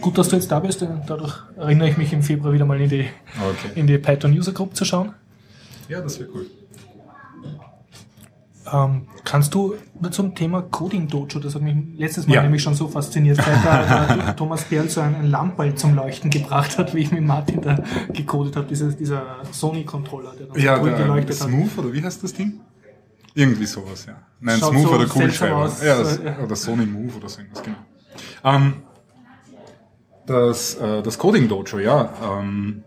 gut, dass du jetzt da bist, denn dadurch erinnere ich mich im Februar wieder mal in die, Okay. in die Python User Group zu schauen. Ja, das wäre cool. Ähm, kannst du zum Thema Coding Dojo, das hat mich letztes Mal Ja. nämlich schon so fasziniert, seit da Thomas Perl so ein, ein Lampenball zum Leuchten gebracht hat, wie ich mit Martin da gecodet habe, dieser, dieser Sony-Controller, der dann Ja, so cool der, geleuchtet hat. Smooth, oder wie heißt das Ding? Irgendwie sowas, ja. Nein, Schaut Smooth so oder Kugelschreiber. Ja, das, ja. oder Sony Move oder so irgendwas, genau. Ähm, das, äh, das Coding Dojo, ja. Ähm,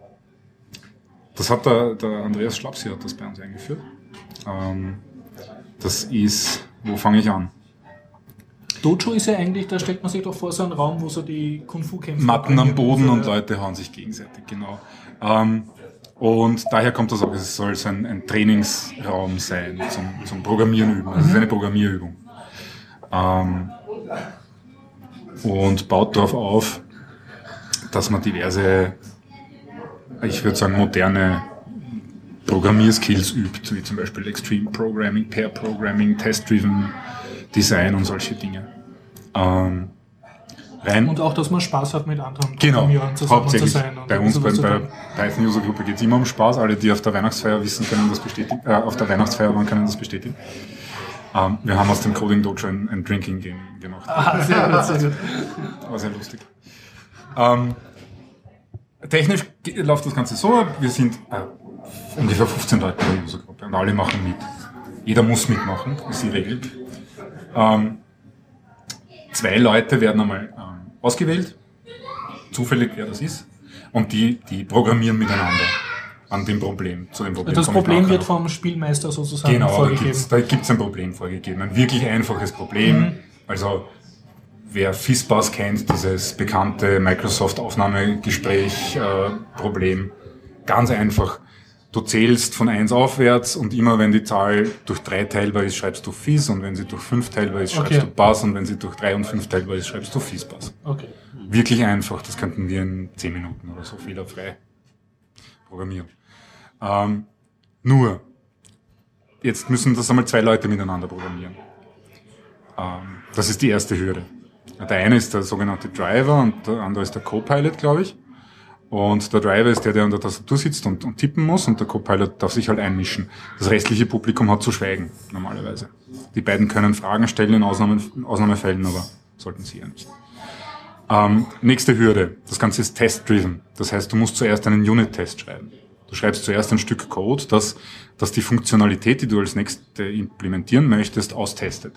das hat der, der Andreas Schlapsi hat das bei uns eingeführt. Ähm, das ist, wo fange ich an? Dojo ist ja eigentlich, da stellt man sich doch vor, so einen Raum, wo so die Kung-Fu-Kämpfer... Matten am Boden und. Leute hauen sich gegenseitig, genau. Ähm, und daher kommt das auch, es soll so ein, ein Trainingsraum sein zum, zum Programmieren üben. Also es ist eine Programmierübung. Ähm, und baut darauf auf, dass man diverse, ich würde sagen, moderne Programmierskills übt, wie zum Beispiel Extreme Programming, Pair Programming, Test-Driven Design und solche Dinge. Ähm, rein Und auch, dass man Spaß hat, mit anderen Genau, Programmierern zusammen hauptsächlich zu sein. bei uns, bei, bei tun. Python User Gruppe geht es immer um Spaß. Alle, die auf der Weihnachtsfeier wissen, können das bestätigen. Äh, auf der Weihnachtsfeier waren, können das bestätigen. Ähm, wir haben aus dem Coding Dojo ein, ein Drinking Game gemacht. Ah, sehr gut, sehr gut. War sehr lustig. Ähm, technisch läuft das Ganze so, wir sind äh, ungefähr 15 Leute in der Usergruppe und alle machen mit. Jeder muss mitmachen, ist die Regel. Ähm, zwei Leute werden einmal ähm, ausgewählt, zufällig wer das ist, und die, die programmieren miteinander an dem Problem. Zu dem Problem Das komme ich Problem wird vom Spielmeister sozusagen Genau, da vorgegeben. gibt's da gibt's ein Problem vorgegeben. Ein wirklich einfaches Problem. Mhm. Also, wer FISPAS kennt, dieses bekannte Microsoft-Aufnahmegespräch-Problem, ganz einfach. Du zählst von eins aufwärts und immer wenn die Zahl durch drei teilbar ist, schreibst du FIS und wenn sie durch fünf teilbar ist, schreibst Okay. du PAS und wenn sie durch drei und fünf teilbar ist, schreibst du FISPAS. Okay. Wirklich einfach, das könnten wir in zehn Minuten oder so fehlerfrei programmieren. Ähm, nur, jetzt müssen das einmal zwei Leute miteinander programmieren. Ähm, das ist die erste Hürde. Der eine ist der sogenannte Driver und der andere ist der Copilot, glaube ich. Und der Driver ist der, der an der Tastatur sitzt und, und tippen muss und der Copilot darf sich halt einmischen. Das restliche Publikum hat zu schweigen, normalerweise. Die beiden können Fragen stellen in Ausnahmen, in Ausnahmefällen, aber sollten sie ja nicht. Ähm, nächste Hürde. Das Ganze ist test-driven. Das heißt, du musst zuerst einen Unit-Test schreiben. Du schreibst zuerst ein Stück Code, das, das die Funktionalität, die du als nächste implementieren möchtest, austestet.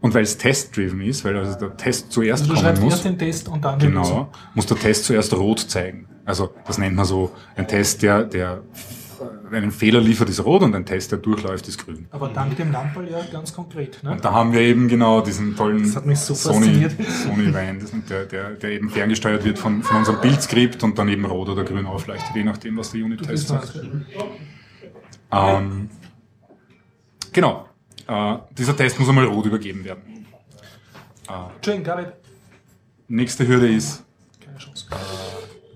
Und weil es test-driven ist, weil also der Test zuerst Also du kommen muss. erst den Test und dann den. Genau, muss der Test zuerst rot zeigen. Also das nennt man so, ein Test, der, der einen Fehler liefert, ist rot und ein Test, der durchläuft, ist grün. Aber dank dem Lamperl ja ganz konkret. Ne? Und da haben wir eben genau diesen tollen so Sony. Sony Wein, der, der, der eben ferngesteuert wird von, von unserem Bildskript und dann eben rot oder grün aufleuchtet, je nachdem, was der Unit-Test sagt. Ähm, genau. Äh, dieser Test muss einmal rot übergeben werden. Äh, Entschuldigung, nächste Hürde ist, Keine Chance.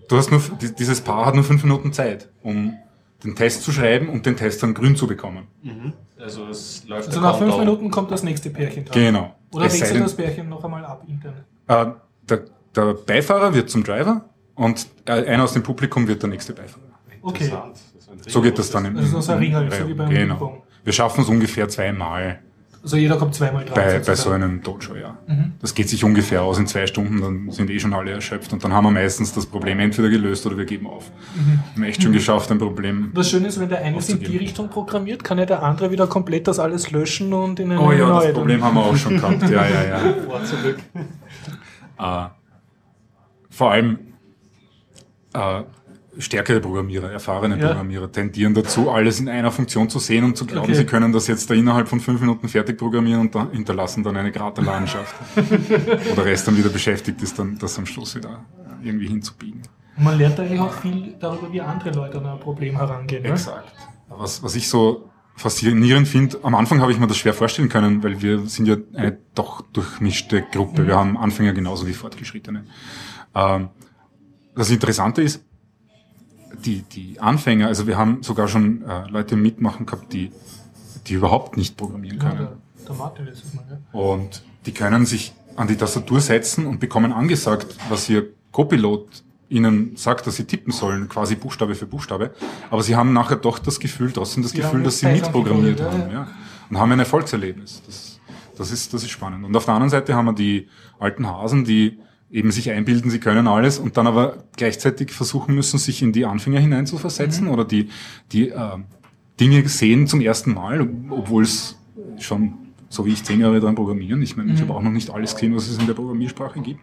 du hast nur, die- dieses Paar hat nur fünf Minuten Zeit, um den Test zu schreiben und den Test dann grün zu bekommen. Also es läuft Also nach fünf Minuten kommt das nächste Pärchen dran. Genau. Oder Es sei wechselt denn- das Pärchen noch einmal ab intern. Äh, der, der Beifahrer wird zum Driver und äh, einer aus dem Publikum wird der nächste Beifahrer. Okay. So geht das dann im Also so ein Ring halt, so wie beim Genau. Ping-Pong. Wir schaffen es ungefähr zweimal Also jeder kommt zweimal dran. bei, bei so einem Dojo, ja. Mhm. Das geht sich ungefähr aus in zwei Stunden, dann sind eh schon alle erschöpft und dann haben wir meistens das Problem entweder gelöst oder wir geben auf. Mhm. Wir haben echt schon geschafft, ein Problem. Das Schöne ist, wenn der eine es in die. Richtung programmiert, kann ja der andere wieder komplett das alles löschen und in eine Oh ja, neue. das Problem haben wir auch schon gehabt. Ja, ja, ja. Vor zurück. Äh, vor allem äh, stärkere Programmierer, erfahrene Ja. Programmierer tendieren dazu, alles in einer Funktion zu sehen und zu glauben, Okay. sie können das jetzt da innerhalb von fünf Minuten fertig programmieren und dann hinterlassen dann eine Kraterlandschaft. Wo der Rest dann wieder beschäftigt ist, dann das am Schluss wieder irgendwie hinzubiegen. Und man lernt eigentlich auch viel darüber, wie andere Leute an ein Problem herangehen. Ne? Exakt. Was, was ich so faszinierend finde, am Anfang habe ich mir das schwer vorstellen können, weil wir sind ja eine doch durchmischte Gruppe. Wir haben Anfänger genauso wie Fortgeschrittene. Ähm, das Interessante ist, die, die Anfänger, also wir haben sogar schon äh, Leute mitmachen gehabt, die, die überhaupt nicht programmieren Ja, können. der, der Martin letztes Mal. Ja. Und die können sich an die Tastatur setzen und bekommen angesagt, was ihr Copilot ihnen sagt, dass sie tippen sollen, quasi Buchstabe für Buchstabe. Aber sie haben nachher doch das Gefühl, trotzdem das Sie Gefühl, dass sie mitprogrammiert haben. ja. Ja. Und haben ein Erfolgserlebnis. Das, das, ist, das ist spannend. Und auf der anderen Seite haben wir die alten Hasen, die eben sich einbilden, sie können alles und dann aber gleichzeitig versuchen müssen, sich in die Anfänger hineinzuversetzen oder die, die äh, Dinge sehen zum ersten Mal, obwohl es schon so wie ich zehn Jahre dran programmieren. Ich meine, ich habe auch noch nicht alles gesehen, was es in der Programmiersprache gibt.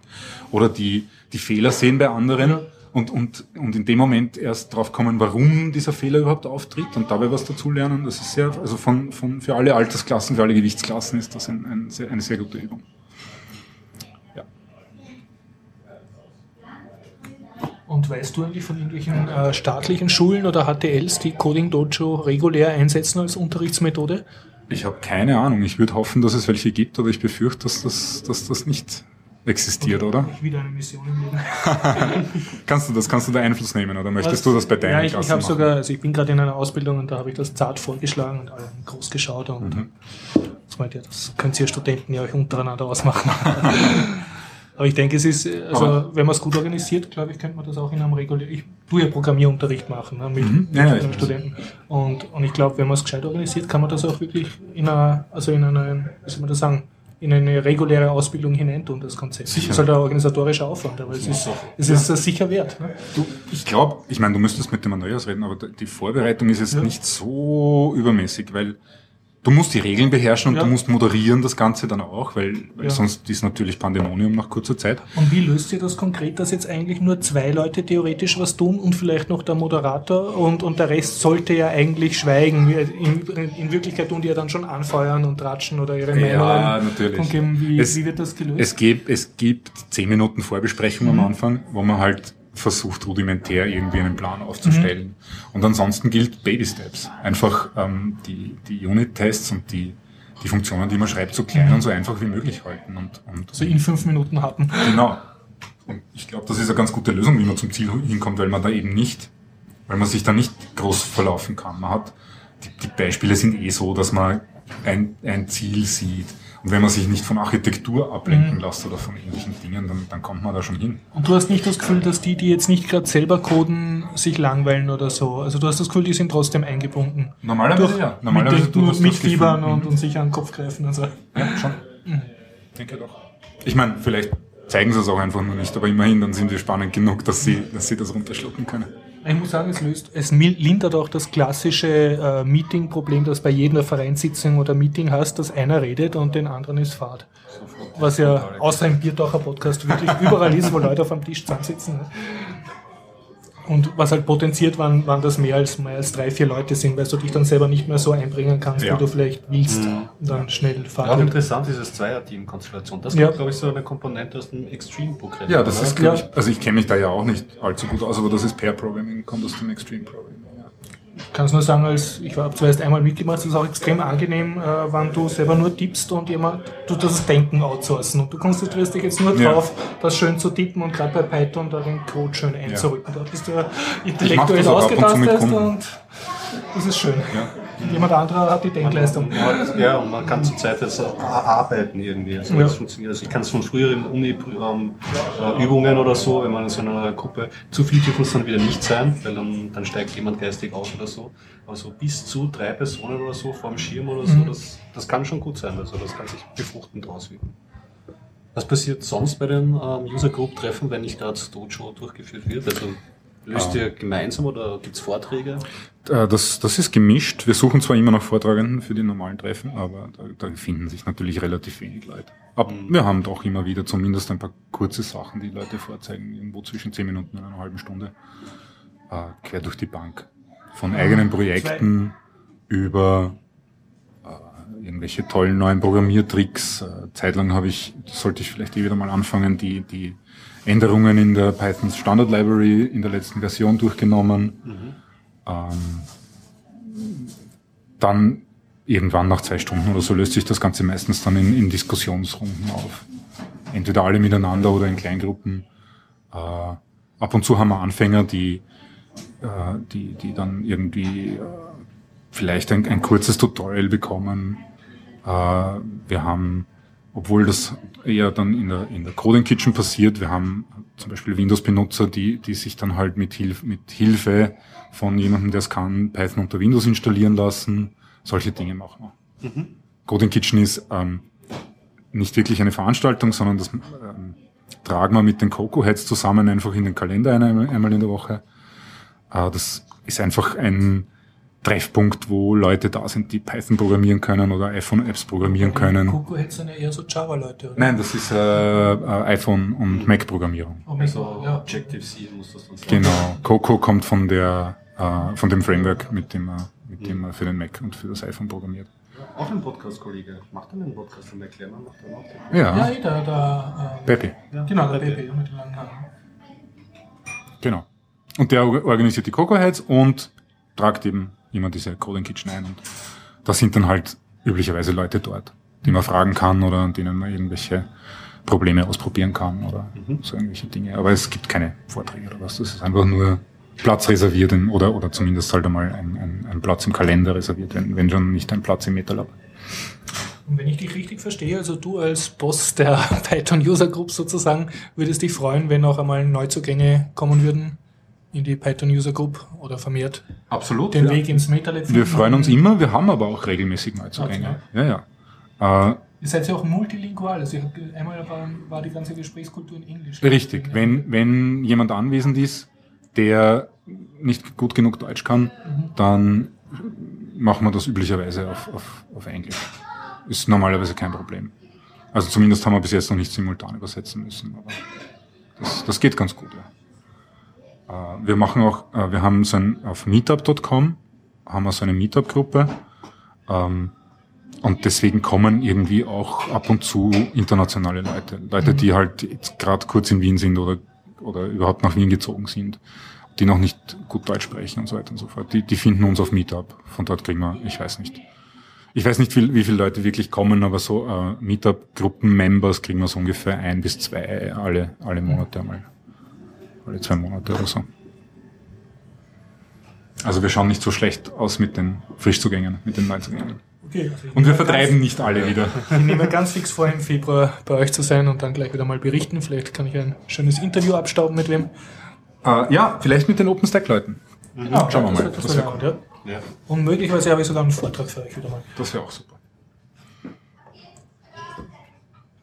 Oder die, die Fehler sehen bei anderen und, und, und in dem Moment erst drauf kommen, warum dieser Fehler überhaupt auftritt und dabei was dazulernen. Das ist sehr, also von, von, für alle Altersklassen, für alle Gewichtsklassen ist das ein, ein sehr, eine sehr gute Übung. Und weißt du eigentlich von irgendwelchen äh, staatlichen Schulen oder HTLs, die Coding Dojo regulär einsetzen als Unterrichtsmethode? Ich habe keine Ahnung. Ich würde hoffen, dass es welche gibt, aber ich befürchte, dass das, dass das nicht existiert, oder? Ich wieder eine Mission im Leben. Kannst du das, kannst du da Einfluss nehmen oder möchtest du das bei deinen Ja, ich, ich habe sogar, also ich bin gerade in einer Ausbildung und da habe ich das zart vorgeschlagen und alle haben groß geschaut und Mhm. das meinte ja, das könnt ihr Studenten ja euch untereinander ausmachen. Aber ich denke, es ist, äh, also Aber- wenn man es gut organisiert, glaube ich, könnte man das auch in einem regulären, ich tue ja Programmierunterricht machen ne, mit, Mhm. Ja, ja, mit weiß. Studenten. Und, und ich glaube, wenn man es gescheit organisiert, kann man das auch wirklich in einer, also in einer, wie soll man das sagen, in eine reguläre Ausbildung hineintun, das Konzept. Sicher. Das ist halt ein organisatorischer Aufwand, aber es ist, es ist äh, sicher wert. Ne? Du, ich glaube, ich meine, du müsstest mit dem Andreas reden, aber die Vorbereitung ist jetzt Ja. nicht so übermäßig, weil du musst die Regeln beherrschen und Ja. du musst moderieren das Ganze dann auch, weil, weil Ja. sonst ist natürlich Pandemonium nach kurzer Zeit. Und wie löst ihr das konkret, dass jetzt eigentlich nur zwei Leute theoretisch was tun und vielleicht noch der Moderator und, und der Rest sollte ja eigentlich schweigen? In, in Wirklichkeit tun die ja dann schon anfeuern und ratschen oder ihre Ja, Meinungen natürlich. kundgeben. Wie, Es- wie wird das gelöst? Es gibt, es gibt zehn Minuten Vorbesprechung Mhm. am Anfang, wo man halt versucht, rudimentär irgendwie einen Plan aufzustellen. Mhm. Und ansonsten gilt Baby Steps. Einfach ähm, die, die Unit-Tests und die, die Funktionen, die man schreibt, so klein und so einfach wie möglich halten. Und, und Mhm. also in fünf Minuten hatten. Genau. Und ich glaube, das ist eine ganz gute Lösung, wie man zum Ziel hinkommt, weil man da eben nicht, weil man sich da nicht groß verlaufen kann. Man hat, die, die Beispiele sind eh so, dass man ein, ein Ziel sieht. Und wenn man sich nicht von Architektur ablenken lässt oder von ähnlichen Dingen, dann, dann kommt man da schon hin. Und du hast nicht das Gefühl, dass die, die jetzt nicht gerade selber coden, sich langweilen oder so. Also du hast das Gefühl, die sind trotzdem eingebunden. Normalerweise Durch, ja. Normalerweise mit, du hast mitfiebern und, mhm. und sich an den Kopf greifen und so. Ja, schon. Denke doch. Ich meine, vielleicht zeigen sie es auch einfach nur nicht, aber immerhin, dann sind wir spannend genug, dass sie, dass sie das runterschlucken können. Ich muss sagen, es löst, es lindert auch das klassische äh, Meeting-Problem, das bei jeder Vereinssitzung oder Meeting hast, dass einer redet und den anderen ist Fahrt. Was ja außer im Biertaucher Podcast wirklich überall ist, wo Leute auf einem Tisch zusammensitzen. Und was halt potenziert, wann, wann das mehr als, mehr als drei, vier Leute sind, weil du dich dann selber nicht mehr so einbringen kannst, ja. wie du vielleicht willst, mhm. dann schnell fahren. Ja, auch interessant, dieses Zweier-Team-Konstellation. Das ist, ja. glaube ich, so eine Komponente aus dem Extreme-Book. Ja, das oder? ist, glaube ich, also ich kenne mich da ja auch nicht allzu gut aus, aber das ist Pair-Programming, kommt aus dem Extreme-Programming. Ich kann es nur sagen, als ich habe zwar erst einmal mitgemacht, es ist auch extrem angenehm, äh, wenn du selber nur tippst und jemand tut das Denken outsourcen. Und du konzentrierst dich jetzt nur ja. drauf, das schön zu tippen und gerade bei Python da den Code schön einzurücken. Ja. Da bist du intellektuell ausgetastet und das ist schön. Ja. Jemand anderer hat die Denkleistung. Man, ja, und man kann zur Zeit das arbeiten irgendwie. Also ja. das funktioniert. Also ich kann es von früheren Uni-Übungen ähm, oder so, wenn man in so einer Gruppe, zu viel dürfen es dann wieder nicht sein, weil dann, dann steigt jemand geistig aus oder so. Aber so bis zu drei Personen oder so vor dem Schirm oder so, mhm. das, das kann schon gut sein. Also das kann sich befruchtend auswirken. Was passiert sonst bei den ähm, User Group Treffen, wenn nicht gerade Dojo durchgeführt wird? Also Löst ihr gemeinsam oder gibt es Vorträge? Äh, das, das ist gemischt. Wir suchen zwar immer noch Vortragenden für die normalen Treffen, aber da, da finden sich natürlich relativ wenig Leute. Aber mhm. wir haben doch immer wieder zumindest ein paar kurze Sachen, die Leute vorzeigen, irgendwo zwischen zehn Minuten und einer halben Stunde, äh, quer durch die Bank. Von eigenen Projekten über äh, irgendwelche tollen neuen Programmiertricks. Äh, zeitlang habe ich, sollte ich vielleicht eh wieder mal anfangen, die, die Änderungen in der Python Standard Library in der letzten Version durchgenommen. Mhm. Ähm, dann irgendwann nach zwei Stunden oder so löst sich das Ganze meistens dann in, in Diskussionsrunden auf. Entweder alle miteinander oder in Kleingruppen. Äh, ab und zu haben wir Anfänger, die, äh, die, die dann irgendwie äh, vielleicht ein, ein kurzes Tutorial bekommen. Äh, wir haben obwohl das eher dann in der, in der Coding Kitchen passiert. Wir haben zum Beispiel Windows-Benutzer, die, die sich dann halt mit, Hilf, mit Hilfe von jemandem, der es kann, Python unter Windows installieren lassen. Solche Dinge machen wir. Mhm. Coding Kitchen ist ähm, nicht wirklich eine Veranstaltung, sondern das ähm, tragen wir mit den Coco Heads zusammen einfach in den Kalender einmal, einmal in der Woche. Äh, das ist einfach ein Treffpunkt, wo Leute da sind, die Python programmieren können oder iPhone-Apps programmieren können. Coco hätte sind ja eher so Java-Leute, oder? Nein, das ist äh, äh iPhone- und Mac-Programmierung. Oh, also ja. Objective-C muss das dann sein. Genau. Coco kommt von der, äh, von dem Framework, mit dem, er, mit dem er für den Mac und für das iPhone programmiert. Auch ein Podcast-Kollege. Macht er einen Podcast im Erklären? Macht er auch Ja. Ja, da, da, äh, Pepe. Ja. Genau, der Pepe, mit den langen Haaren. Genau. Und der organisiert die Coco Heads und tragt eben immer diese Coding Kitchen ein. Und da sind dann halt üblicherweise Leute dort, die man fragen kann oder an denen man irgendwelche Probleme ausprobieren kann oder mhm. so irgendwelche Dinge. Aber es gibt keine Vorträge oder was. Das ist einfach nur Platz reserviert in, oder, oder zumindest halt einmal ein, ein, ein Platz im Kalender reserviert, wenn, wenn schon nicht ein Platz im MetaLab. Und wenn ich dich richtig verstehe, also du als Boss der Python User Group sozusagen, würdest dich freuen, wenn auch einmal Neuzugänge kommen würden? In die Python User Group oder vermehrt Absolut, den ja. Weg ins MetaLab Wir freuen uns immer, wir haben aber auch regelmäßig Neuzugänge. Okay. Ja, ja. Äh, Ihr seid ja auch multilingual, also einmal war, war, die ganze Gesprächskultur in Englisch. Richtig, wenn, wenn jemand anwesend ist, der nicht gut genug Deutsch kann, mhm. dann machen wir das üblicherweise auf, auf, auf Englisch. Ist normalerweise kein Problem. Also zumindest haben wir bis jetzt noch nicht simultan übersetzen müssen, aber das, das geht ganz gut, ja. Äh, wir machen auch, äh, wir haben so ein, auf meetup.com haben wir so eine Meetup-Gruppe. Ähm, und deswegen kommen irgendwie auch ab und zu internationale Leute. Leute, die halt jetzt gerade kurz in Wien sind oder, oder überhaupt nach Wien gezogen sind, die noch nicht gut Deutsch sprechen und so weiter und so fort. Die, die finden uns auf Meetup. Von dort kriegen wir, ich weiß nicht. Ich weiß nicht, wie, wie viele Leute wirklich kommen, aber so äh, Meetup-Gruppen-Members kriegen wir so ungefähr ein bis zwei alle, alle Monate einmal alle zwei Monate oder so. Also wir schauen nicht so schlecht aus mit den Frischzugängen, mit den Neuzugängen. Okay, also und wir vertreiben nicht alle wieder. Ich nehme ganz fix vor, im Februar bei euch zu sein und dann gleich wieder mal berichten. Vielleicht kann ich ein schönes Interview abstauben mit wem. Uh, ja, vielleicht mit den OpenStack-Leuten. Genau, Schauen wir mal. Das, das wäre cool. ja. ja. Und möglicherweise habe ich sogar einen Vortrag für euch wieder mal. Das wäre auch super.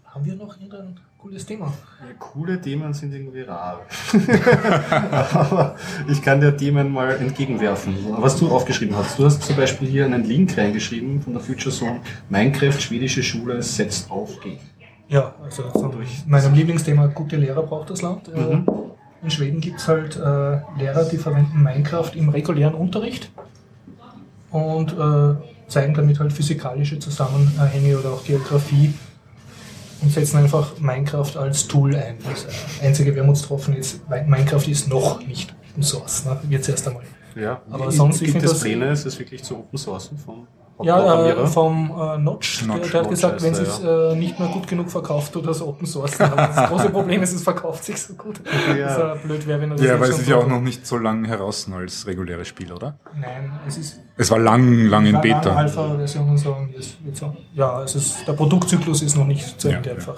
Haben wir noch irgendein cooles Thema? Ja, coole Themen sind irgendwie rar. Aber ich kann dir Themen mal entgegenwerfen, was du aufgeschrieben hast. Du hast zum Beispiel hier einen Link reingeschrieben von der Future Zone. Minecraft, schwedische Schule setzt auf gegen. Ja, also von meinem Lieblingsthema, gute Lehrer braucht das Land. Äh, Mhm. In Schweden gibt es halt äh, Lehrer, die verwenden Minecraft im regulären Unterricht und äh, zeigen damit halt physikalische Zusammenhänge oder auch Geografie und setzen einfach Minecraft als Tool ein. Das einzige Wermutstropfen ist, Minecraft ist noch nicht Open Source, ne? jetzt erst einmal. Ja, Aber sonst, ich gibt es Pläne, es ist wirklich zu open sourcen vom Ja, äh, vom äh, Notch, der, Notch, der hat Notch gesagt, wenn es äh, nicht mehr gut genug verkauft, tut das Open Source. Aber das große Problem ist, es verkauft sich so gut. Ja. Das ist blöd wäre, wenn er das Ja, aber es ist ja auch noch nicht so lang heraus als reguläres Spiel, oder? Nein, es ist Es war lang, lang in war lange Beta. Alpha-Version und so. Ja, es ist, der Produktzyklus ist noch nicht zu Ja, Ende ja, einfach.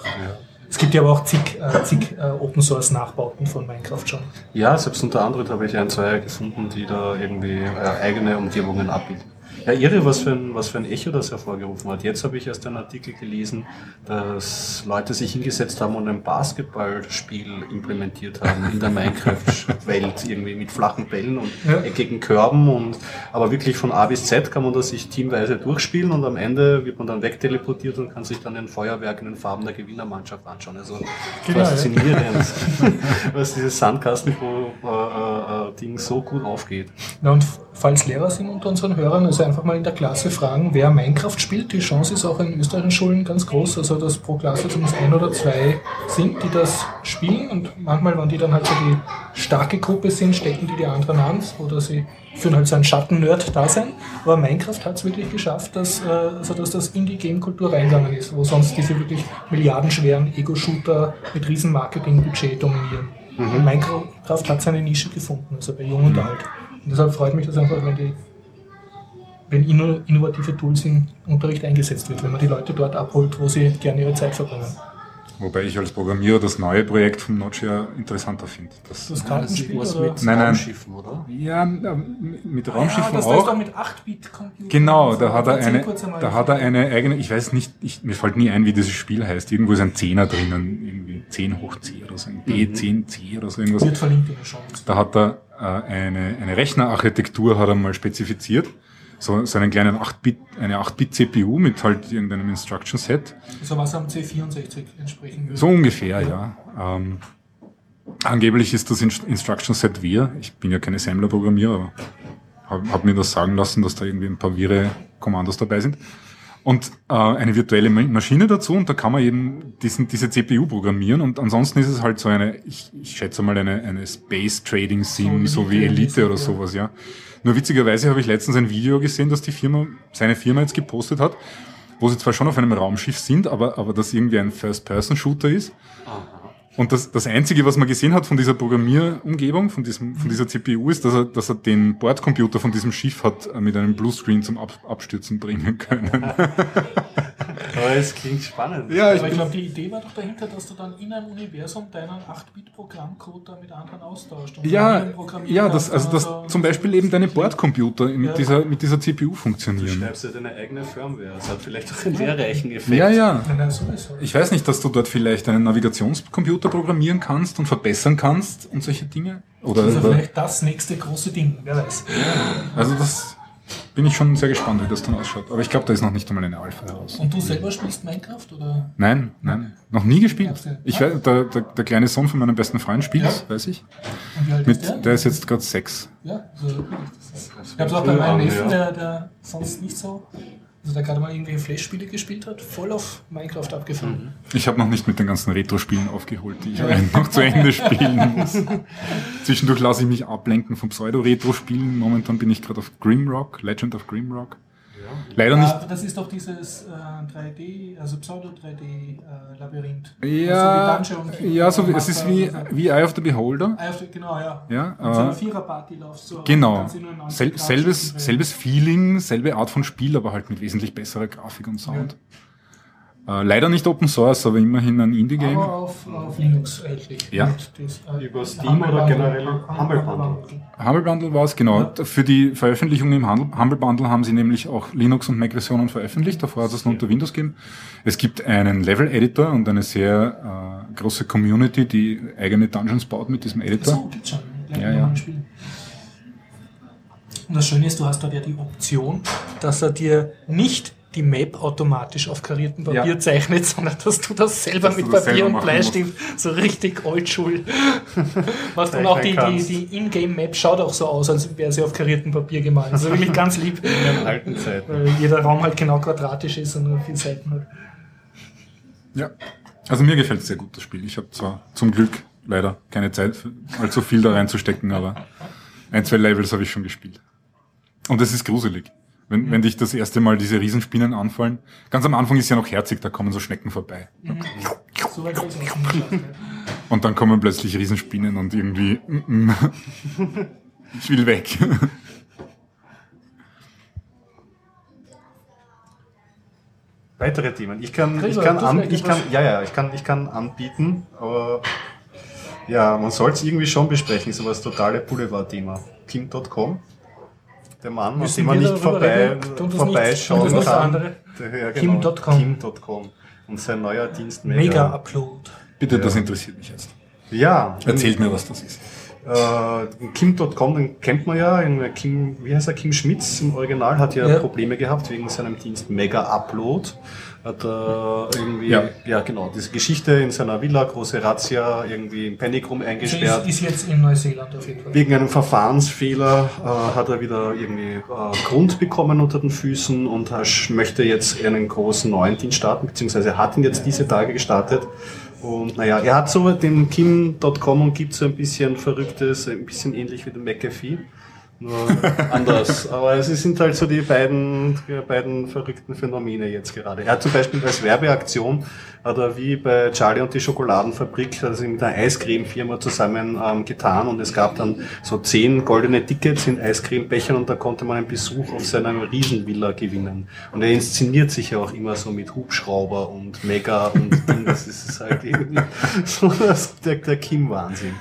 Es gibt ja aber auch zig, äh, zig äh, Open Source Nachbauten von Minecraft schon. Ja, selbst unter anderem habe ich ein, zwei gefunden, die da irgendwie äh, eigene Umgebungen abbieten. Ja, irre, was für, ein, was für ein Echo das hervorgerufen hat. Jetzt habe ich erst einen Artikel gelesen, dass Leute sich hingesetzt haben und ein Basketballspiel implementiert haben in der Minecraft-Welt, irgendwie mit flachen Bällen und Ja. eckigen Körben. Und, aber wirklich von A bis Z kann man das sich teamweise durchspielen und am Ende wird man dann wegteleportiert und kann sich dann ein Feuerwerk in den Farben der Gewinnermannschaft anschauen. Also Genau, ja. faszinierend, was dieses Sandkasten-Ding so gut aufgeht. Ja, und falls Lehrer sind unter unseren Hörern, also einfach mal in der Klasse fragen, wer Minecraft spielt. Die Chance ist auch in österreichischen Schulen ganz groß, also dass pro Klasse zumindest ein oder zwei sind, die das spielen. Und manchmal, wenn die dann halt so die starke Gruppe sind, stecken die die anderen an oder sie führen halt so ein Schatten-Nerd-Dasein. Aber Minecraft hat es wirklich geschafft, dass, äh, also dass das in die Game-Kultur reingegangen ist, wo sonst diese wirklich milliardenschweren Ego-Shooter mit riesen Marketing-Budget dominieren. Und Minecraft hat seine Nische gefunden, also bei Jung und Alt. Und deshalb freut mich das einfach, wenn die wenn inno- innovative Tools im Unterricht eingesetzt wird, wenn man die Leute dort abholt, wo sie gerne ihre Zeit verbringen. Wobei ich als Programmierer das neue Projekt vom Notch ja interessanter finde. Das, Das Kartenspiel was mit Nein, nein. Raumschiffen, oder? ja, ähm, mit ja, Raumschiffen das, das ist auch. doch mit 8-Bit-Computer. Genau, da hat er eine, da hat er eine eigene, ich weiß nicht, ich, mir fällt nie ein, wie dieses Spiel heißt. Irgendwo ist ein Zehner drinnen, irgendwie 10 hoch C oder so, ein B10C oder so irgendwas. Wird verlinkt in Show Notes. Da hat er äh, eine, eine Rechnerarchitektur hat er mal spezifiziert. So, so einen kleinen 8-Bit, eine 8-Bit-CPU mit halt irgendeinem Instruction-Set. Also was am C64 entsprechen würde. So ungefähr, ja. Ähm, angeblich ist das Inst- Instruction-Set wir. Ich bin ja kein Assembler-Programmierer, aber habe hab mir das sagen lassen, dass da irgendwie ein paar Vire-Kommandos dabei sind. Und äh, eine virtuelle Ma- Maschine dazu und da kann man eben diesen, diese CPU programmieren und ansonsten ist es halt so eine, ich, ich schätze mal eine, eine Space Trading Sim, So so wie Elite- oder ja. sowas, ja. Nur witzigerweise habe ich letztens ein Video gesehen, das die Firma, seine Firma jetzt gepostet hat, wo sie zwar schon auf einem Raumschiff sind, aber, aber das irgendwie ein First-Person-Shooter ist. Und das, das Einzige, was man gesehen hat von dieser Programmierumgebung, von, diesem, von dieser CPU, ist, dass er, dass er den Bordcomputer von diesem Schiff hat äh, mit einem Bluescreen zum Ab Abstürzen bringen können. Aber es klingt spannend. ja, Aber ich glaube, die Idee war doch dahinter, dass du dann in einem Universum deinen 8-Bit-Programmcode da mit anderen austauscht. und ja, ja, das, also das also- zum Beispiel eben deine Bordcomputer mit Ja. dieser, mit dieser CPU Du funktionieren. schreibst ja deine eigene Firmware. Das hat vielleicht auch einen lehrreichen Effekt. Ja, ja. Ich weiß nicht, dass du dort vielleicht einen Navigationscomputer programmieren kannst und verbessern kannst und solche Dinge. Oder, Also oder vielleicht das nächste große Ding, wer weiß. also das bin ich schon sehr gespannt, wie das dann ausschaut. Aber ich glaube, da ist noch nicht einmal eine Alpha heraus. Und du selber spielst Minecraft oder? Nein, nein, noch nie gespielt. Ich weiß, der, der, der kleine Sohn von meinem besten Freund spielt, Ja. weiß ich. Und wie alt Mit, ist der? der ist jetzt gerade sechs. Ja, so, das ist, ich habe es auch bei meinem Neffen, der, der sonst nicht so, also der gerade mal irgendwie Flash-Spiele gespielt hat, voll auf Minecraft abgefahren. Ich habe noch nicht mit den ganzen Retro-Spielen aufgeholt, die ich eigentlich noch zu Ende spielen muss. Zwischendurch lasse ich mich ablenken von Pseudo-Retro-Spielen. Momentan bin ich gerade auf Grimrock, Legend of Grimrock. Leider Ja, nicht. aber das ist doch dieses äh, 3D, also Pseudo-3D-Labyrinth. Ja, Also wie Dungeon Keeper ja so wie, es ist wie, so. wie Eye of the Beholder. Ah, auf- Genau, ja. Ja, Mit so einer äh, Viererparty laufst du. Genau. kannst du nur 90 Sel selbes, selbes Feeling, selbe Art von Spiel, aber halt mit wesentlich besserer Grafik und Sound. Äh, leider nicht Open Source, aber immerhin ein Indie-Game. Aber auf, auf Linux erhältlich. Ja. Dies- äh, Über Steam oder generell Humble Bundle? Humble Bundle war es, genau. Für die Veröffentlichung im Humble Bundle haben sie nämlich auch Linux- und Mac-Versionen veröffentlicht. Davor hat es nur unter Windows gegeben. Es gibt einen Level-Editor und eine sehr äh, große Community, die eigene Dungeons baut mit diesem Editor. So, gibt's schon. Ja, Ja, ja. ja. Spielen. Und das Schöne ist, du hast dort ja die Option, dass er dir nicht die Map automatisch auf kariertem Papier Ja. zeichnet, sondern dass du das selber Dass mit das Papier selber und Bleistift so richtig oldschool machst. Und auch die, die, die Ingame-Map schaut auch so aus, als wäre sie auf kariertem Papier gemalt. Also wirklich ganz lieb, In den alten Zeiten. weil jeder Raum halt genau quadratisch ist und nur vier Seiten hat. Ja. Also mir gefällt es sehr gut, das Spiel. Ich habe zwar zum Glück leider keine Zeit, allzu viel da reinzustecken, aber ein, zwei Levels habe ich schon gespielt. Und es ist gruselig. Wenn, wenn dich das erste Mal diese Riesenspinnen anfallen. Ganz am Anfang ist ja noch herzig, da kommen so Schnecken vorbei. Ja. Und dann kommen plötzlich Riesenspinnen und irgendwie, mm, mm, ich will weg. Weitere Themen. Ich kann, ich kann, an, ich kann, ja, ja, ich kann, ich kann anbieten, aber ja, man soll es irgendwie schon besprechen, so was totale Boulevard-Thema. Kim.com, der Mann, an Müssen dem man wir nicht vorbei, vorbeischauen kann. ja, Kim.com. Kim.com. Und sein neuer Dienst Mega-Upload. Bitte, das interessiert mich jetzt. Ja, Erzählt mir, was das ist. Äh, Kim.com, den kennt man ja. in Kim, wie heißt er? Kim Schmitz im Original hat ja, Ja. Probleme gehabt wegen seinem Dienst Mega Upload. Hat er irgendwie, ja. Ja. genau, diese Geschichte in seiner Villa, große Razzia, irgendwie im Panic Room Also eingesperrt. ist, ist jetzt in Neuseeland auf jeden Fall. Wegen einem Verfahrensfehler äh, hat er wieder irgendwie äh, Grund bekommen unter den Füßen und möchte jetzt einen großen neuen Dienst starten, beziehungsweise hat ihn jetzt diese Tage gestartet. Und naja, er hat so den Kim.com und gibt so ein bisschen Verrücktes, ein bisschen ähnlich wie den McAfee. Nur anders. Aber es sind halt so die beiden, die beiden verrückten Phänomene jetzt gerade. Er hat zum Beispiel als Werbeaktion, hat er wie bei Charlie und die Schokoladenfabrik, sich mit einer Eiscreme-Firma zusammen ähm, getan und es gab dann so zehn goldene Tickets in Eiscremebechern und da konnte man einen Besuch auf seiner Riesenvilla gewinnen. Und er inszeniert sich ja auch immer so mit Hubschrauber und Mega und. Das ist halt irgendwie so der, der Kim-Wahnsinn.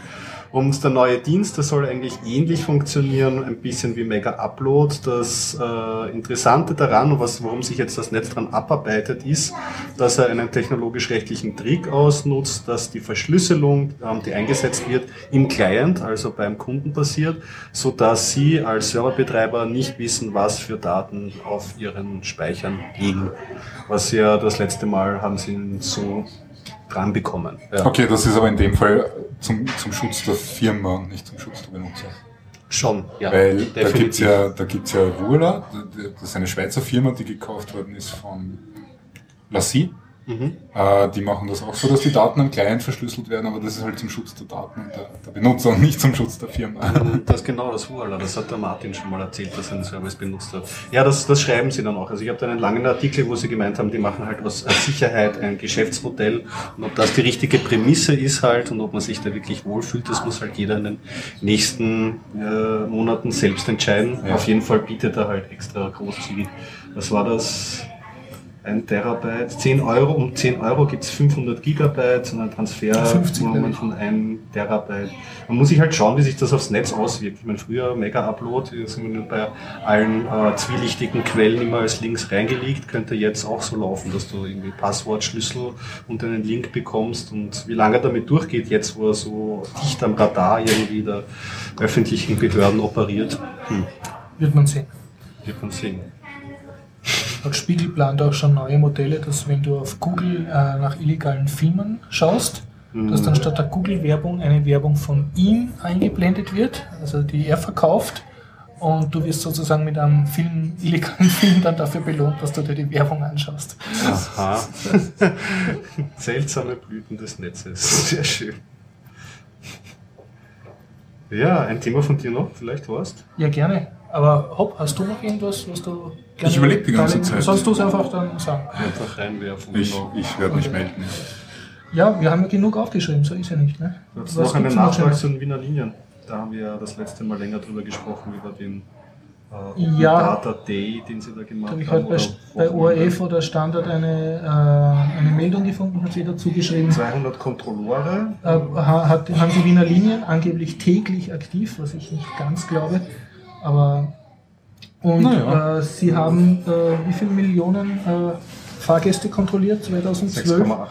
Und der neue Dienst, der soll eigentlich ähnlich funktionieren, ein bisschen wie Mega Upload. Das äh, Interessante daran, was, warum sich jetzt das Netz dran abarbeitet, ist, dass er einen technologisch-rechtlichen Trick ausnutzt, dass die Verschlüsselung, ähm, die eingesetzt wird, im Client, also beim Kunden passiert, so dass Sie als Serverbetreiber nicht wissen, was für Daten auf Ihren Speichern liegen. Was ja das letzte Mal haben Sie so dran bekommen. Ja. Okay, das ist aber in dem Fall zum, zum Schutz der Firma und nicht zum Schutz der Benutzer. Schon, ja. Weil da definitiv. gibt's ja, da gibt's ja Ruhrler, das ist eine Schweizer Firma, die gekauft worden ist von Lassie. Mhm. Äh, die machen das auch so, dass die Daten am Client verschlüsselt werden, aber das ist halt zum Schutz der Daten und der, der Benutzer und nicht zum Schutz der Firma. Das genau, das Huala, das hat der Martin schon mal erzählt, dass er einen Service benutzt hat. Ja, das, das schreiben sie dann auch. Also ich habe da einen langen Artikel, wo sie gemeint haben, die machen halt aus aus Sicherheit ein Geschäftsmodell und ob das die richtige Prämisse ist halt und ob man sich da wirklich wohlfühlt, das muss halt jeder in den nächsten äh, Monaten selbst entscheiden. Ja. Auf jeden Fall bietet er halt extra großzügig. Was war das? Ein Terabyte, 10 Euro, um 10 Euro gibt's 500 Gigabyte und ein 50 Transfervolumen nämlich. von 1 Terabyte. Man muss sich halt schauen, wie sich das aufs Netz auswirkt. Ich meine, früher Mega-Upload, hier sind wir nur bei allen äh, zwielichtigen Quellen immer als Links reingelegt, könnte jetzt auch so laufen, dass du irgendwie Passwortschlüssel und einen Link bekommst und wie lange er damit durchgeht, jetzt wo er so dicht am Radar irgendwie der öffentlichen Behörden operiert, hm, Wird man sehen. wird man sehen. Und Spiegel plant auch schon neue Modelle, dass wenn du auf Google äh, nach illegalen Filmen schaust, dass dann statt der Google-Werbung eine Werbung von ihm eingeblendet wird, also die er verkauft. Und du wirst sozusagen mit einem Film, illegalen Film dann dafür belohnt, dass du dir die Werbung anschaust. Aha. Seltsame Blüten des Netzes. Sehr schön. Ja, ein Thema von dir noch, vielleicht warst? Ja, gerne. Aber Hopp, hast du noch irgendwas, was du gerne Ich überleg die ganze Zeit. Sollst du es einfach dann sagen? Einfach reinwerfen. Ich, genau. ich werde mich melden. Ja, wir haben ja genug aufgeschrieben, so ist ja nicht. Ne? Du hast noch einen Nachtrag zu den Wiener Linien. Da haben wir ja das letzte Mal länger drüber gesprochen, über den äh, Ja. Data Day, den sie da Da gemacht habe ich haben. halt bei. ORF oder Standard eine, äh, eine Meldung gefunden, hat sie dazu geschrieben. 200 Kontrollore. Äh, ha- hat, haben die Wiener Linien angeblich täglich aktiv, was ich nicht ganz glaube. Aber und Naja. äh, sie haben äh, wie viele Millionen äh, Fahrgäste kontrolliert 2012? 6,8.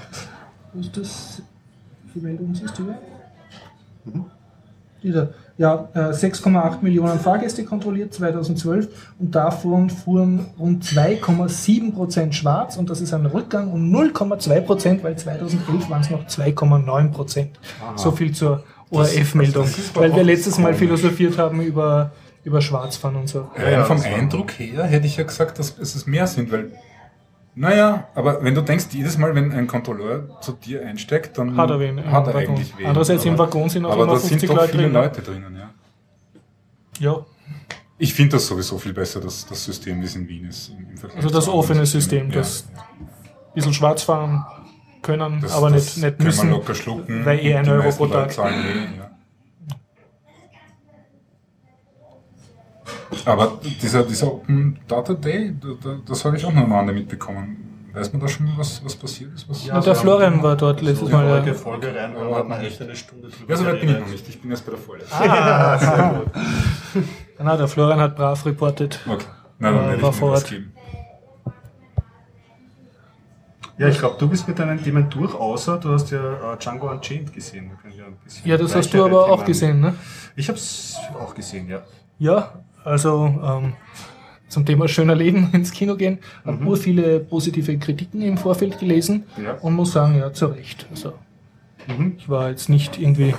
Wo ist das? Wie viele Meldungen siehst du da? Dieser. Ja, äh, 6,8 Millionen Fahrgäste kontrolliert 2012 und davon fuhren rund 2,7 Prozent schwarz und das ist ein Rückgang um 0,2 Prozent, weil 2011 waren es noch 2,9 Prozent. So viel zur ORF-Meldung, weil wir letztes Mal philosophiert haben über, über Schwarzfahren und so. Rein ja, vom Eindruck her hätte ich ja gesagt, dass es mehr sind, weil, naja, aber wenn du denkst, jedes Mal, wenn ein Kontrolleur zu dir einsteigt, dann Hat er wen im hat er eigentlich wen. Andererseits im Aber- Waggon sind auch Aber immer da sind 50 doch Leute viele drin? Leute drinnen, ja. Ja, Ich finde das sowieso viel besser, das, das System, wie es in Wien ist. Im, im Vergleich also das offene Systemen. System, das ein bisschen schwarz fahren können, Das- aber das nicht, nicht kann müssen. Man locker schlucken. weil eh ein Euro pro Tag. Zahlen eh, ja. Aber dieser, dieser Open Data Day, da, da, das habe ich auch noch am Rande mitbekommen. Weiß man da schon, was, was passiert ist? Was Ja, der Florian war dort letztes Die Mal. heutige Ja. Folge rein, da hat man echt eine Stunde drüber ja, so weit bin ich noch nicht. Ich bin erst bei der Vorlesung. Ah, Sehr gut. Genau, der Florian hat brav reportet. Okay. Na, dann Äh, werde war ich mir Ort. geben. Ja, ich glaube, du bist mit deinen Themen durch, außer du hast ja äh, Django Unchained gesehen. Da können wir ein bisschen Ja, das hast du aber auch Themen- gesehen, ne? Ich habe es auch gesehen, ja. Ja, also ähm, zum Thema schöner Leben ins Kino gehen. Habe Mhm. nur viele positive Kritiken im Vorfeld gelesen Ja. und muss sagen, ja, zu Recht. Also, Mhm. ich war jetzt nicht irgendwie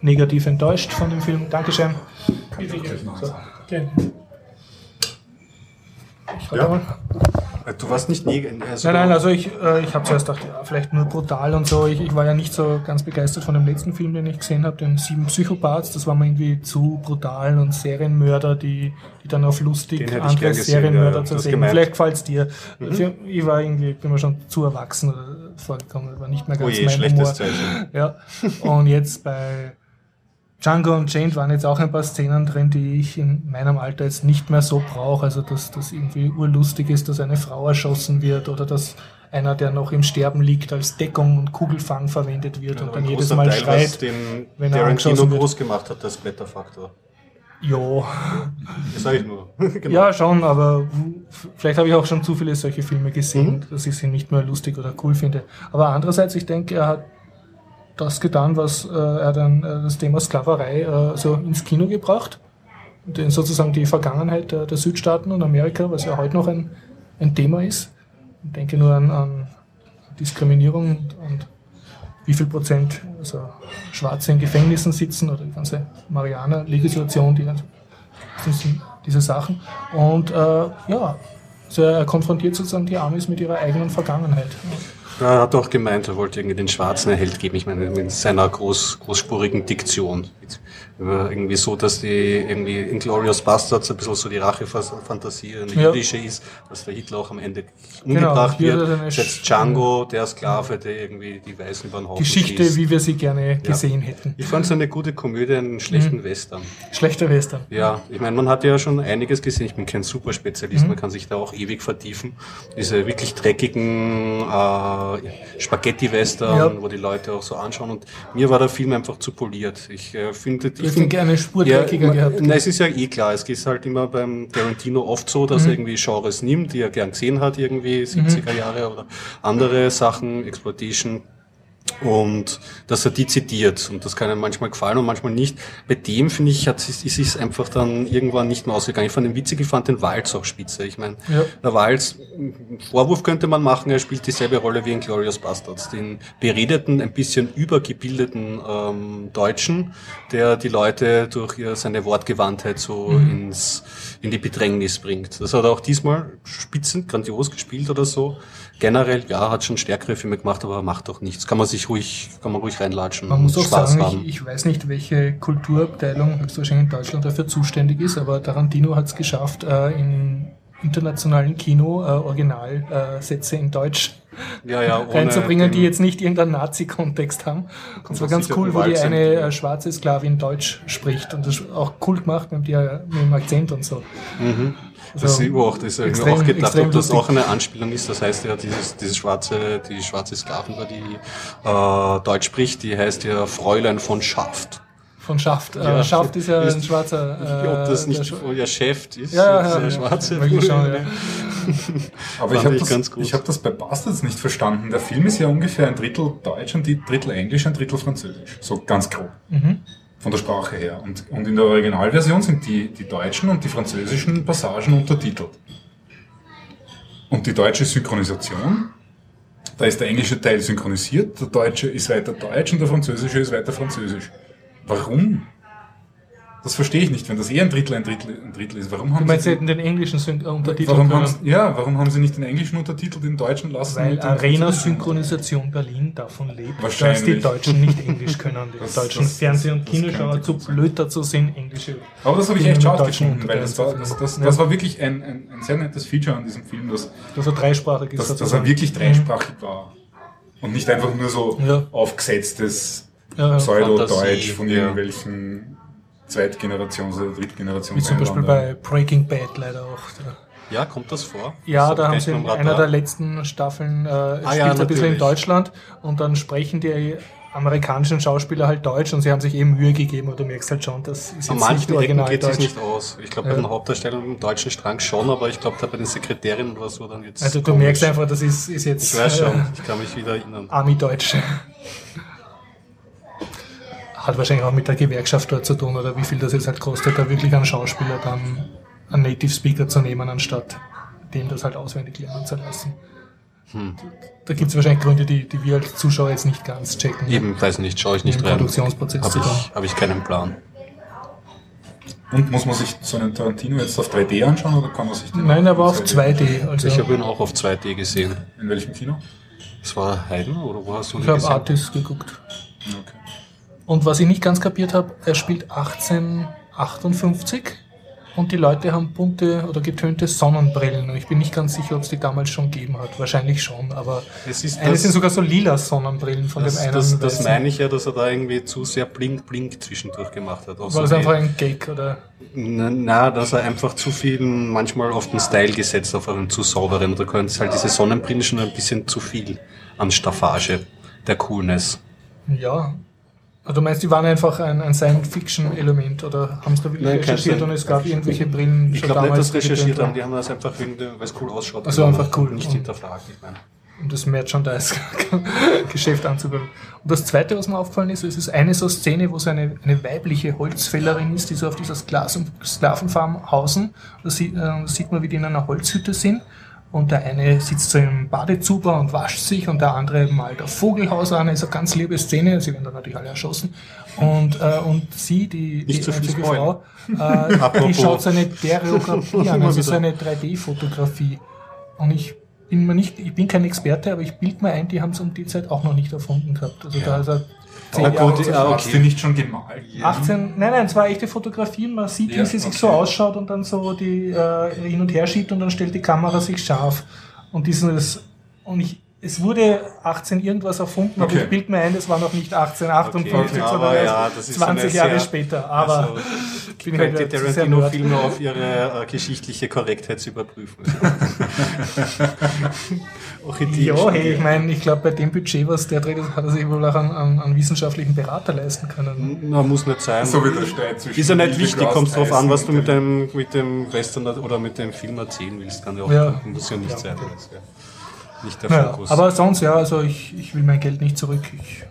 negativ enttäuscht von dem Film. Dankeschön. Okay. Ich mal. Äh, Du warst nicht negativ. Also Nein, nein, also ich, äh, ich habe zuerst gedacht, ja, vielleicht nur brutal und so. Ich, ich war ja nicht so ganz begeistert von dem letzten Film, den ich gesehen habe, den Sieben Psychopaths. Das war mir irgendwie zu brutal und Serienmörder, die, die dann auf lustig andere gesehen, Serienmörder ja, zu sehen. Vielleicht gefällt es dir. Mhm. Ich war irgendwie, bin mir schon zu erwachsen oder vorgekommen. Das war nicht mehr ganz Oje, mein schlechtes Humor. Zeichen. Ja. Und jetzt bei Django und Jane waren jetzt auch ein paar Szenen drin, die ich in meinem Alter jetzt nicht mehr so brauche. Also, dass das irgendwie urlustig ist, dass eine Frau erschossen wird oder dass einer, der noch im Sterben liegt, als Deckung und Kugelfang verwendet wird und Aber dann ein jedes Mal Teil, was schreit. den wenn er Tarantino groß gemacht hat, das Blätterfaktor. Jo. Das sage ich nur. genau. Ja, schon, aber vielleicht habe ich auch schon zu viele solche Filme gesehen, Mhm. dass ich sie nicht mehr lustig oder cool finde. Aber andererseits, ich denke, er hat das getan, was äh, er dann äh, das Thema Sklaverei äh, so ins Kino gebracht. Den sozusagen die Vergangenheit der, der Südstaaten und Amerika, was ja heute noch ein, ein Thema ist. Ich denke nur an, an Diskriminierung und, und wie viel Prozent also Schwarze in Gefängnissen sitzen oder die ganze Mariana-Legislation, die sind diese Sachen. Und äh, ja, also er konfrontiert sozusagen die Amis mit ihrer eigenen Vergangenheit. Er hat auch gemeint, er wollte irgendwie den Schwarzen erhält geben. Ich meine, mit seiner groß, großspurigen Diktion. Irgendwie so, dass die irgendwie Inglourious Bastards ein bisschen so die Rachefantasie eine Ja. jüdische ist, dass der Hitler auch am Ende umgebracht hier wird. Sch- Django, der Sklave, der irgendwie die Weißen über den Haufen Geschichte, schießt. wie wir sie gerne gesehen hätten. Ich fand es eine gute Komödie, einen schlechten Mhm. Western. Schlechter Western. Ja, ich meine, man hat ja schon einiges gesehen. Ich bin kein Superspezialist, Mhm. man kann sich da auch ewig vertiefen. Diese wirklich dreckigen äh, Spaghetti-Western, Ja. wo die Leute auch so anschauen. Und mir war der Film einfach zu poliert. Ich äh, finde, Ich ihn gerne Spur ja, dreckiger gehabt. Na, es ist ja eh klar, es ist halt immer beim Tarantino oft so, Mhm. dass er irgendwie Genres nimmt, die er gern gesehen hat, irgendwie 70er Jahre oder andere Sachen, Exploitation, und dass er die zitiert. Und das kann ihm manchmal gefallen und manchmal nicht. Bei dem, finde ich, hat, es- ist es einfach dann irgendwann nicht mehr ausgegangen. Ich fand den witzig, ich fand den Walz auch spitze. Ich meine, Ja. der Walz, Vorwurf könnte man machen, er spielt dieselbe Rolle wie in Glorious Bastards. Den beredeten, ein bisschen übergebildeten ähm, Deutschen, der die Leute durch seine Wortgewandtheit so ins, in die Bedrängnis bringt. Das hat er auch diesmal spitzend, grandios gespielt oder so. Generell, ja, hat schon stärkere Filme gemacht, aber macht doch nichts. Kann man sich ruhig, kann man ruhig reinlatschen. Man muss auch Spaß sagen, ich, ich weiß nicht, welche Kulturabteilung höchstwahrscheinlich in Deutschland dafür zuständig ist, aber Tarantino hat es geschafft, äh, in internationalen Kino äh, Originalsätze in Deutsch Ja, ja, reinzubringen, die jetzt nicht irgendeinen Nazi-Kontext haben. Das war ganz cool, wo die Gewalt eine sind. äh, schwarze Sklavin Deutsch spricht und das auch cool gemacht mit, der, mit dem Akzent und so. Mhm. Das Also, ist auch, das habe ich mir extrem- auch gedacht, extrem ob das lustig. auch eine Anspielung ist. Das heißt ja, dieses, dieses schwarze, die schwarze Sklavin, die äh, Deutsch spricht, die heißt ja Fräulein von Schaft. Von Schaft. Äh, Ja, Schaft ist ja ist- ein schwarzer. Äh, Ob das der nicht Sch- ihr Chef ist, ja, ja, der ja, schwarze. Ja. Aber ich habe ich das, ich hab das bei Bastards nicht verstanden. Der Film ist ja ungefähr ein Drittel Deutsch, ein Drittel Englisch, ein Drittel Französisch. So ganz grob. Mhm. Von der Sprache her. Und, und in der Originalversion sind die, die deutschen und die französischen Passagen untertitelt. Und die deutsche Synchronisation, da ist der englische Teil synchronisiert, der deutsche ist weiter deutsch und der französische ist weiter französisch. Warum? Das verstehe ich nicht, wenn das eh ein Drittel, ein Drittel, ein Drittel ist. Warum haben Du meinst, sie sie, hätten den englischen Syn- Untertitel warum haben ja, warum haben sie nicht den englischen Untertitel den deutschen lassen? Weil Arena? Synchronisation Berlin davon lebt, dass Wahrscheinlich. die Deutschen nicht Englisch können. Die Das- deutschen das- Fernseh- und Kinoschauer zu blöd dazu sind, englische. Aber das habe ich echt schade gefunden, weil das war, das, das, das Ja. war wirklich ein, ein, ein sehr nettes Feature an diesem Film, dass, dass er dreisprachig ist. dass, dass er wirklich dreisprachig war. Und nicht einfach nur so Ja. aufgesetztes Ja. Pseudo-Deutsch von ja. irgendwelchen Zweitgenerations- oder Drittgenerations Wie zum Beispiel bei Breaking Bad leider auch. Ja, kommt das vor? Ja, Das da haben sie in einer der letzten Staffeln, äh, es Ah spielt ja, ein bisschen in. Deutschland und dann sprechen die amerikanischen Schauspieler halt Deutsch und sie haben sich eben Mühe gegeben und du merkst halt schon, das ist An jetzt nicht original geht es Deutsch. nicht aus. Ich glaube, Ja. bei den Hauptdarstellern im deutschen Strang schon, aber ich glaube, da bei den Sekretärinnen oder so, dann wird's Also du komisch. merkst einfach, das ist, ist jetzt Ich weiß schon, äh, ich kann mich wieder erinnern. Army-Deutsch. Hat wahrscheinlich auch mit der Gewerkschaft dort zu tun oder wie viel das jetzt halt kostet, da wirklich einen Schauspieler dann einen Native Speaker zu nehmen, anstatt dem das halt auswendig lernen zu lassen. Hm. Da gibt es wahrscheinlich Gründe, die, die wir als Zuschauer jetzt nicht ganz checken. Eben, weiß nicht, schaue ich nicht Im rein. Produktionsprozess Habe ich, hab ich keinen Plan. Und muss man sich so einen Tarantino jetzt auf 3D anschauen oder kann man sich den Nein, er war in auf 2D. Also Ich habe ihn auch auf 2D gesehen. In welchem Kino? Das war Heiden oder wo hast du ihn ich habe gesehen? Artist geguckt. Okay. Und was ich nicht ganz kapiert habe, er spielt 1858 und die Leute haben bunte oder getönte Sonnenbrillen. Und ich bin nicht ganz sicher, ob es die damals schon gegeben hat. Wahrscheinlich schon, aber Es ist das, sind sogar so lila Sonnenbrillen von das, dem einen. das, das meine ich ja, dass er da irgendwie zu sehr blink blink zwischendurch gemacht hat. War das so einfach ein Gag oder? Na, na, dass er einfach zu viel manchmal auf den Style gesetzt, auf einen zu sauberen. Da können halt diese Sonnenbrillen schon ein bisschen zu viel an Staffage der Coolness. Ja. Also du meinst, die waren einfach ein, ein Science-Fiction-Element oder haben es da wirklich Nein, recherchiert und es gab irgendwelche Brillen Ich schon glaube nicht, dass recherchiert haben, die haben das einfach wegen der, weil es cool ausschaut. Ach so, genommen. einfach cool. Nicht Und- hinterfragt, ich meine. um das Merchandise-Geschäft anzubinden. Und das Zweite, was mir aufgefallen ist, es ist eine so Szene, wo so eine, eine weibliche Holzfällerin ist, die so auf dieser Sklas- Sklavenfarm hausen. Da sieht, äh, sieht man, wie die in einer Holzhütte sind. Und der eine sitzt so im Badezuber und wascht sich und der andere malt auf Vogelhaus an. Ist eine ganz liebe Szene. Sie werden dann natürlich alle erschossen. Und, äh, und sie, die, Nicht die zu viel einzige. Frau, äh, die schaut so eine Stereografie an, also so eine 3D-Fotografie. Und ich bin mir nicht, ich bin kein Experte, aber ich bild mir ein, die haben es um die Zeit auch noch nicht erfunden gehabt. Also da ist er Aber Jahre gut, zu ja, spät. Hast du nicht schon gemalt? 18, nein, nein, es war echte Fotografie, man sieht, Ja, wie sie sich okay. so ausschaut und dann so die äh, hin und her schiebt und dann stellt die Kamera sich scharf. Und dieses, und ich, es wurde 18 irgendwas erfunden, aber Okay. ich bild mir ein, es war noch nicht 1858, Okay, sondern aber ja, das ist 20 eine Jahre sehr- später. Aber Also, bin ich halt Quentin wieder zu sehr Tarantino nerd. Filme auf ihre äh, geschichtliche Korrektheit zu überprüfen. Ja, hey, ich meine, ich glaube, bei dem Budget, was der dreht, hat er sich wohl auch einen, einen, einen wissenschaftlichen Berater leisten können. Na, muss nicht sein. So wie der Streit zwischen Ist ja nicht wichtig, kommt drauf an, was du mit dem, mit dem Western oder mit dem Film erzählen willst. Kann ja auch, Ja. muss ja nicht Ja. sein. Das ja nicht der Naja, Fokus. aber sonst, ja, also ich, ich will mein Geld nicht zurück. Ich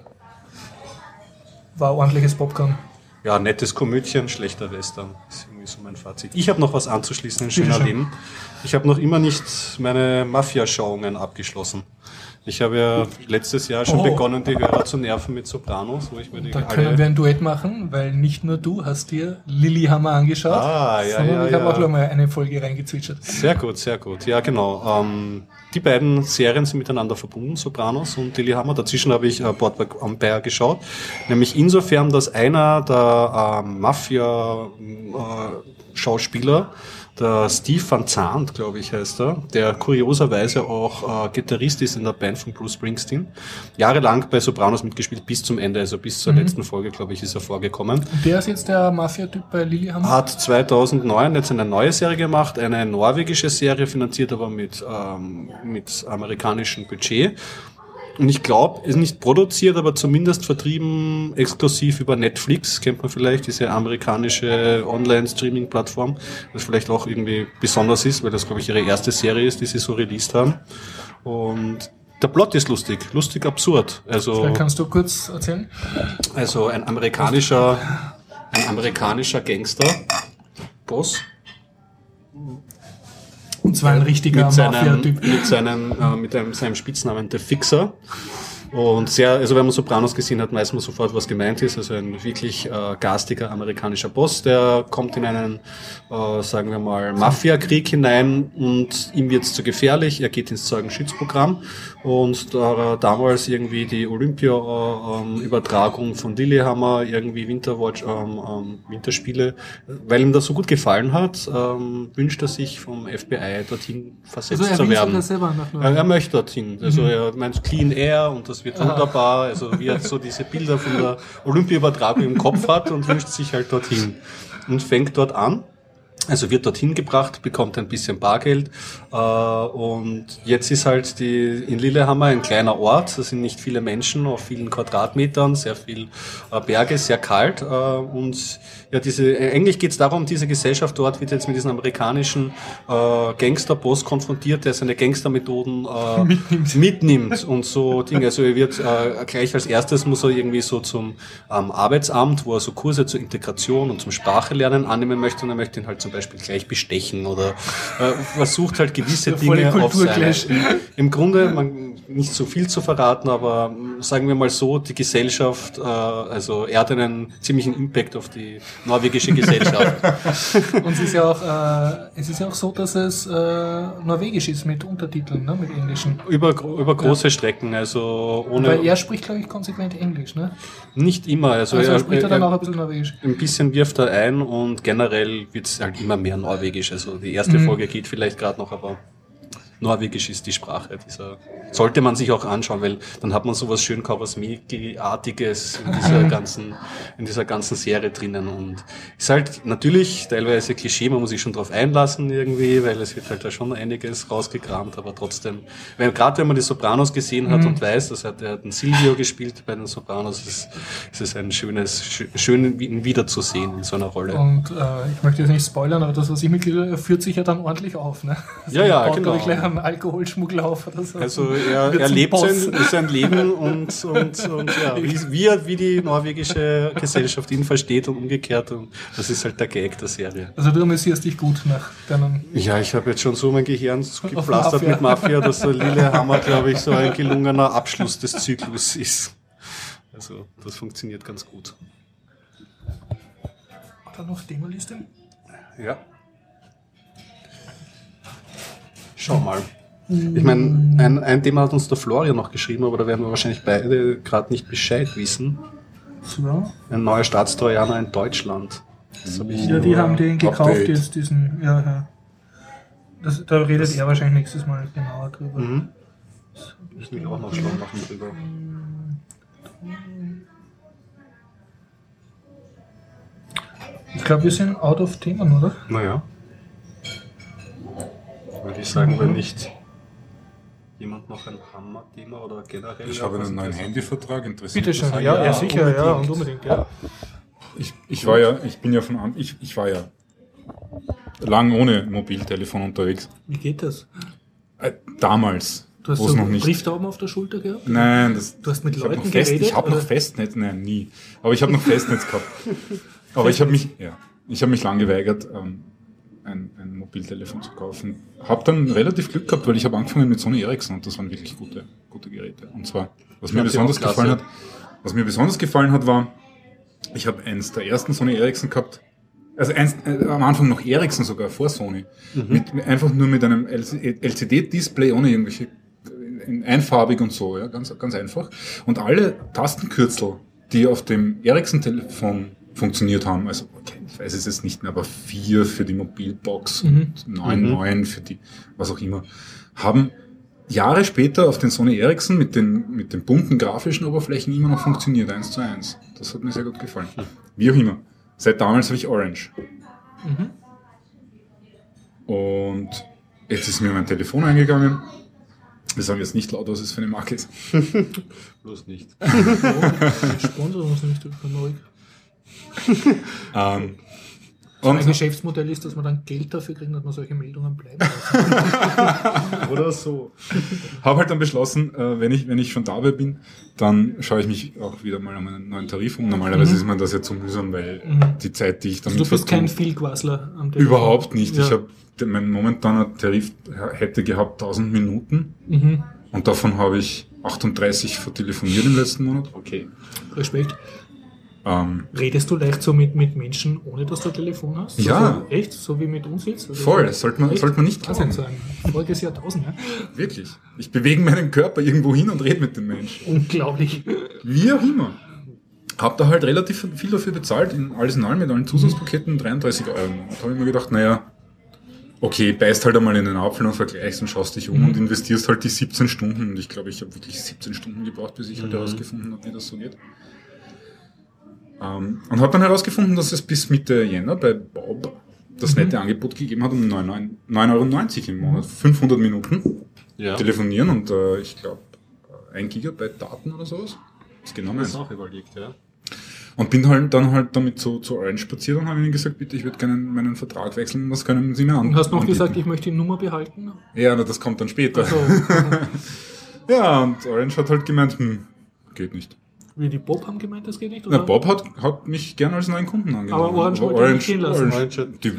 war ordentliches Popcorn. ja, nettes Komödien, schlechter Western. Ist irgendwie so mein Fazit. Ich habe noch was anzuschließen in schöner schön. Leben. Ich habe noch immer nicht meine Mafia-Schauungen abgeschlossen. Ich habe ja letztes Jahr schon Oh. begonnen, die Hörer zu nerven mit Sopranos, wo ich mir die Da können wir ein Duett machen, weil nicht nur du hast dir Lilyhammer angeschaut, Ah, ja, sondern ja, ich habe ja. auch noch mal eine Folge reingezwitschert. Sehr gut, sehr gut. Ja, genau. Ähm, die beiden Serien sind miteinander verbunden, Sopranos und Lilyhammer. Dazwischen habe ich äh, Boardwalk Empire geschaut. Nämlich insofern, dass einer der ähm, Mafia-Schauspieler der Steve Van Zandt, glaube ich, heißt er, der kurioserweise auch äh, Gitarrist ist in der Band von Bruce Springsteen. Jahrelang bei Sopranos mitgespielt bis zum Ende, also bis zur mhm. letzten Folge, glaube ich, ist er vorgekommen. Und der ist jetzt der Mafia-Typ bei Lillehammer? Hat 2009 jetzt eine neue Serie gemacht, eine norwegische Serie, finanziert aber mit, ähm, mit amerikanischem Budget. Und ich glaube, ist nicht produziert, aber zumindest vertrieben exklusiv über Netflix, kennt man vielleicht, diese amerikanische Online-Streaming-Plattform, was vielleicht auch irgendwie besonders ist, weil das, glaube ich, ihre erste Serie ist, die sie so released haben. Und der Plot ist lustig, lustig absurd. Also, Vielleicht kannst du kurz erzählen? Also ein amerikanischer, ein amerikanischer Gangster, Boss, und zwar ein richtiger mit seinem, mit seinem, äh, mit einem, seinem Spitznamen The Fixer. Und sehr, also wenn man Sopranos gesehen hat, weiß man sofort, was gemeint ist. Also ein wirklich äh, garstiger amerikanischer Boss, der kommt in einen, äh, sagen wir mal, Mafia-Krieg hinein und ihm wird's zu gefährlich. Er geht ins Zeugenschutzprogramm und da damals irgendwie die Olympia-Übertragung von Lillehammer, irgendwie Winterwatch, ähm, ähm, Winterspiele, weil ihm das so gut gefallen hat, ähm, wünscht er sich vom FBI dorthin versetzt also zu werden. Selber nach er, er möchte dorthin. Also mhm. er meint Clean Air und das wird wunderbar. Also wie er so diese Bilder von der Olympia-Übertragung im Kopf hat und wünscht sich halt dorthin. Und fängt dort an also wird dorthin gebracht, bekommt ein bisschen Bargeld äh, und jetzt ist halt die in Lillehammer ein kleiner Ort. Da sind nicht viele Menschen auf vielen Quadratmetern, sehr viel äh, Berge, sehr kalt äh, und ja, diese eigentlich geht es darum, diese Gesellschaft dort wird jetzt mit diesem amerikanischen äh, Gangsterboss konfrontiert, der seine Gangstermethoden äh, mitnimmt. mitnimmt und so Dinge. Also er wird äh, gleich als erstes muss er irgendwie so zum ähm, Arbeitsamt, wo er so Kurse zur Integration und zum Sprachelernen annehmen möchte und er möchte ihn halt zum Beispiel gleich bestechen oder äh, versucht halt gewisse Dinge auf seine. Im Grunde, man nicht so viel zu verraten, aber sagen wir mal so, die Gesellschaft, äh, also er hat einen ziemlichen Impact auf die norwegische Gesellschaft. Und es ist ja auch, äh, es ist ja auch so, dass es äh, norwegisch ist mit Untertiteln, ne, mit englischen. Über, über große ja. Strecken, also ohne. Weil er spricht, glaube ich, konsequent Englisch, ne? Nicht immer, also, also er spricht er dann auch ein bisschen Norwegisch. Ein bisschen wirft er ein und generell wird es halt immer mehr Norwegisch. Also die erste mhm. Folge geht vielleicht gerade noch, aber Norwegisch ist die Sprache dieser. Sollte man sich auch anschauen, weil dann hat man sowas schön Kawasmiki-artiges in dieser ganzen, in dieser ganzen Serie drinnen und ist halt natürlich teilweise Klischee, man muss sich schon drauf einlassen irgendwie, weil es wird halt da schon einiges rausgekramt, aber trotzdem, weil gerade wenn man die Sopranos gesehen hat mhm. und weiß, dass er, der hat einen Silvio gespielt bei den Sopranos, ist, ist es ein schönes, schön ihn wiederzusehen in so einer Rolle. Und äh, ich möchte jetzt nicht spoilern, aber das, was ich mitkriege, führt sich ja dann ordentlich auf, ne? Also ja, ja, genau am Alkoholschmuggel auf oder so. Also er, er lebt sein, sein, Leben und, und, und ja, wie, wie, wie die norwegische Gesellschaft ihn versteht und umgekehrt. Und das ist halt der Gag der Serie. Also du amüsierst dich gut nach deinem... Ja, ich habe jetzt schon so mein Gehirn gepflastert mit Mafia, dass der Lillehammer, glaube ich, so ein gelungener Abschluss des Zyklus ist. Also das funktioniert ganz gut. Dann noch Demo-Liste? Ja. Schau mal. Ich meine, ein, ein Thema hat uns der Florian noch geschrieben, aber da werden wir wahrscheinlich beide gerade nicht Bescheid wissen. So. Ein neuer Staatstrojaner in Deutschland. ja, die haben den gekauft jetzt, diesen, ja, ja. Das, da redet das er wahrscheinlich nächstes Mal genauer drüber. Mhm. Ich will auch noch schlau machen drüber. Ich glaube, wir sind out of Themen, oder? Naja würde ich sagen, wenn nicht jemand noch ein Hammer-Thema oder generell. Ich habe einen neuen Handyvertrag, interessiert Bitte schön, ja, ja, ja, sicher, unbedingt. ja, und unbedingt, ja. Ich, ich war ja, ich bin ja von, ich, ich war ja lang ohne Mobiltelefon unterwegs. Wie geht das? Äh, damals. Du hast so noch nicht. Brieftauben auf der Schulter gehabt? Nein, das, du hast mit Leuten fest, geredet? Ich habe noch Festnetz, nein, nie. Aber ich habe noch Festnetz gehabt. Aber ich habe mich, ja, ich habe mich lang geweigert, ähm, ein Mobiltelefon zu kaufen. Habe dann relativ Glück gehabt, weil ich habe angefangen mit Sony Ericsson und das waren wirklich gute, gute Geräte. Und zwar, was mir besonders gefallen hat, was mir besonders gefallen hat, war, ich habe eins der ersten Sony Ericsson gehabt, also eins, äh, am Anfang noch Ericsson sogar vor Sony, mhm. mit, einfach nur mit einem LCD-Display ohne irgendwelche einfarbig und so, ja, ganz, ganz einfach. Und alle Tastenkürzel, die auf dem Ericsson-Telefon funktioniert haben. Also okay, ich weiß es jetzt nicht mehr, aber vier für die Mobilbox Mhm. und neun, neun für die, was auch immer, haben Jahre später auf den Sony Ericsson mit den, mit den bunten grafischen Oberflächen immer noch funktioniert, eins zu eins. Das hat mir sehr gut gefallen. Wie auch immer. Seit damals habe ich Orange. Und jetzt ist mir mein Telefon eingegangen. Wir sagen jetzt nicht laut, was es für eine Marke ist. Bloß nicht. Sponsor uns nicht. Ähm, Ein und Geschäftsmodell ist, dass man dann Geld dafür kriegt, dass man solche Meldungen bleiben. Oder so. habe halt dann beschlossen, äh, wenn ich wenn ich schon dabei bin, dann schaue ich mich auch wieder mal an meinen neuen Tarif um. Normalerweise ist mir das ja zu mühsam, weil die Zeit, die ich damit Mhm. Also du bist kein Vielquassler am Telefon. Überhaupt nicht. Ja. Ich habe mein momentaner Tarif hätte gehabt 1000 Minuten Mhm. und davon habe ich 38 vertelefoniert im letzten Monat. Okay. Respekt. Ähm, Redest du leicht so mit, mit Menschen, ohne dass du ein Telefon hast? Ja. So, echt? So wie mit uns jetzt? Also voll, das sollte man, sollte man nicht glauben. so ein voriges Jahrtausend, ja? Wirklich. Ich bewege meinen Körper irgendwo hin und rede mit den Menschen. Unglaublich. Wie auch immer. Hab da halt relativ viel dafür bezahlt, in alles in allem mit allen Zusatzpaketen 33 Euro. Da habe ich mir gedacht, naja, okay, beißt halt einmal in den Apfel und vergleichst und schaust dich um und investierst halt die 17 Stunden. Und ich glaube, ich habe wirklich 17 Stunden gebraucht, bis ich halt herausgefunden habe, wie das so geht. Ähm, und habe dann herausgefunden, dass es bis Mitte Jänner bei Bob das nette Angebot gegeben hat um 9 9,90 Euro im Monat. 500 Minuten Ja. telefonieren und äh, ich glaube ein Gigabyte Daten oder sowas. Das genau Das auch überlegt, ja. Und bin halt dann halt damit zu, zu Orange spaziert und habe ihnen gesagt, bitte, ich würde gerne meinen Vertrag wechseln, was können Sie mir an? Und hast noch anbieten? gesagt, ich möchte die Nummer behalten? Ja, na, das kommt dann später. Also, Ja, und Orange hat halt gemeint, hm, geht nicht. Wie die Bob haben gemeint, das geht nicht? Na, Oder? Bob hat, hat mich gern als neuen Kunden angenommen. Aber Orange wollte ihn nicht gehen lassen. Orange, die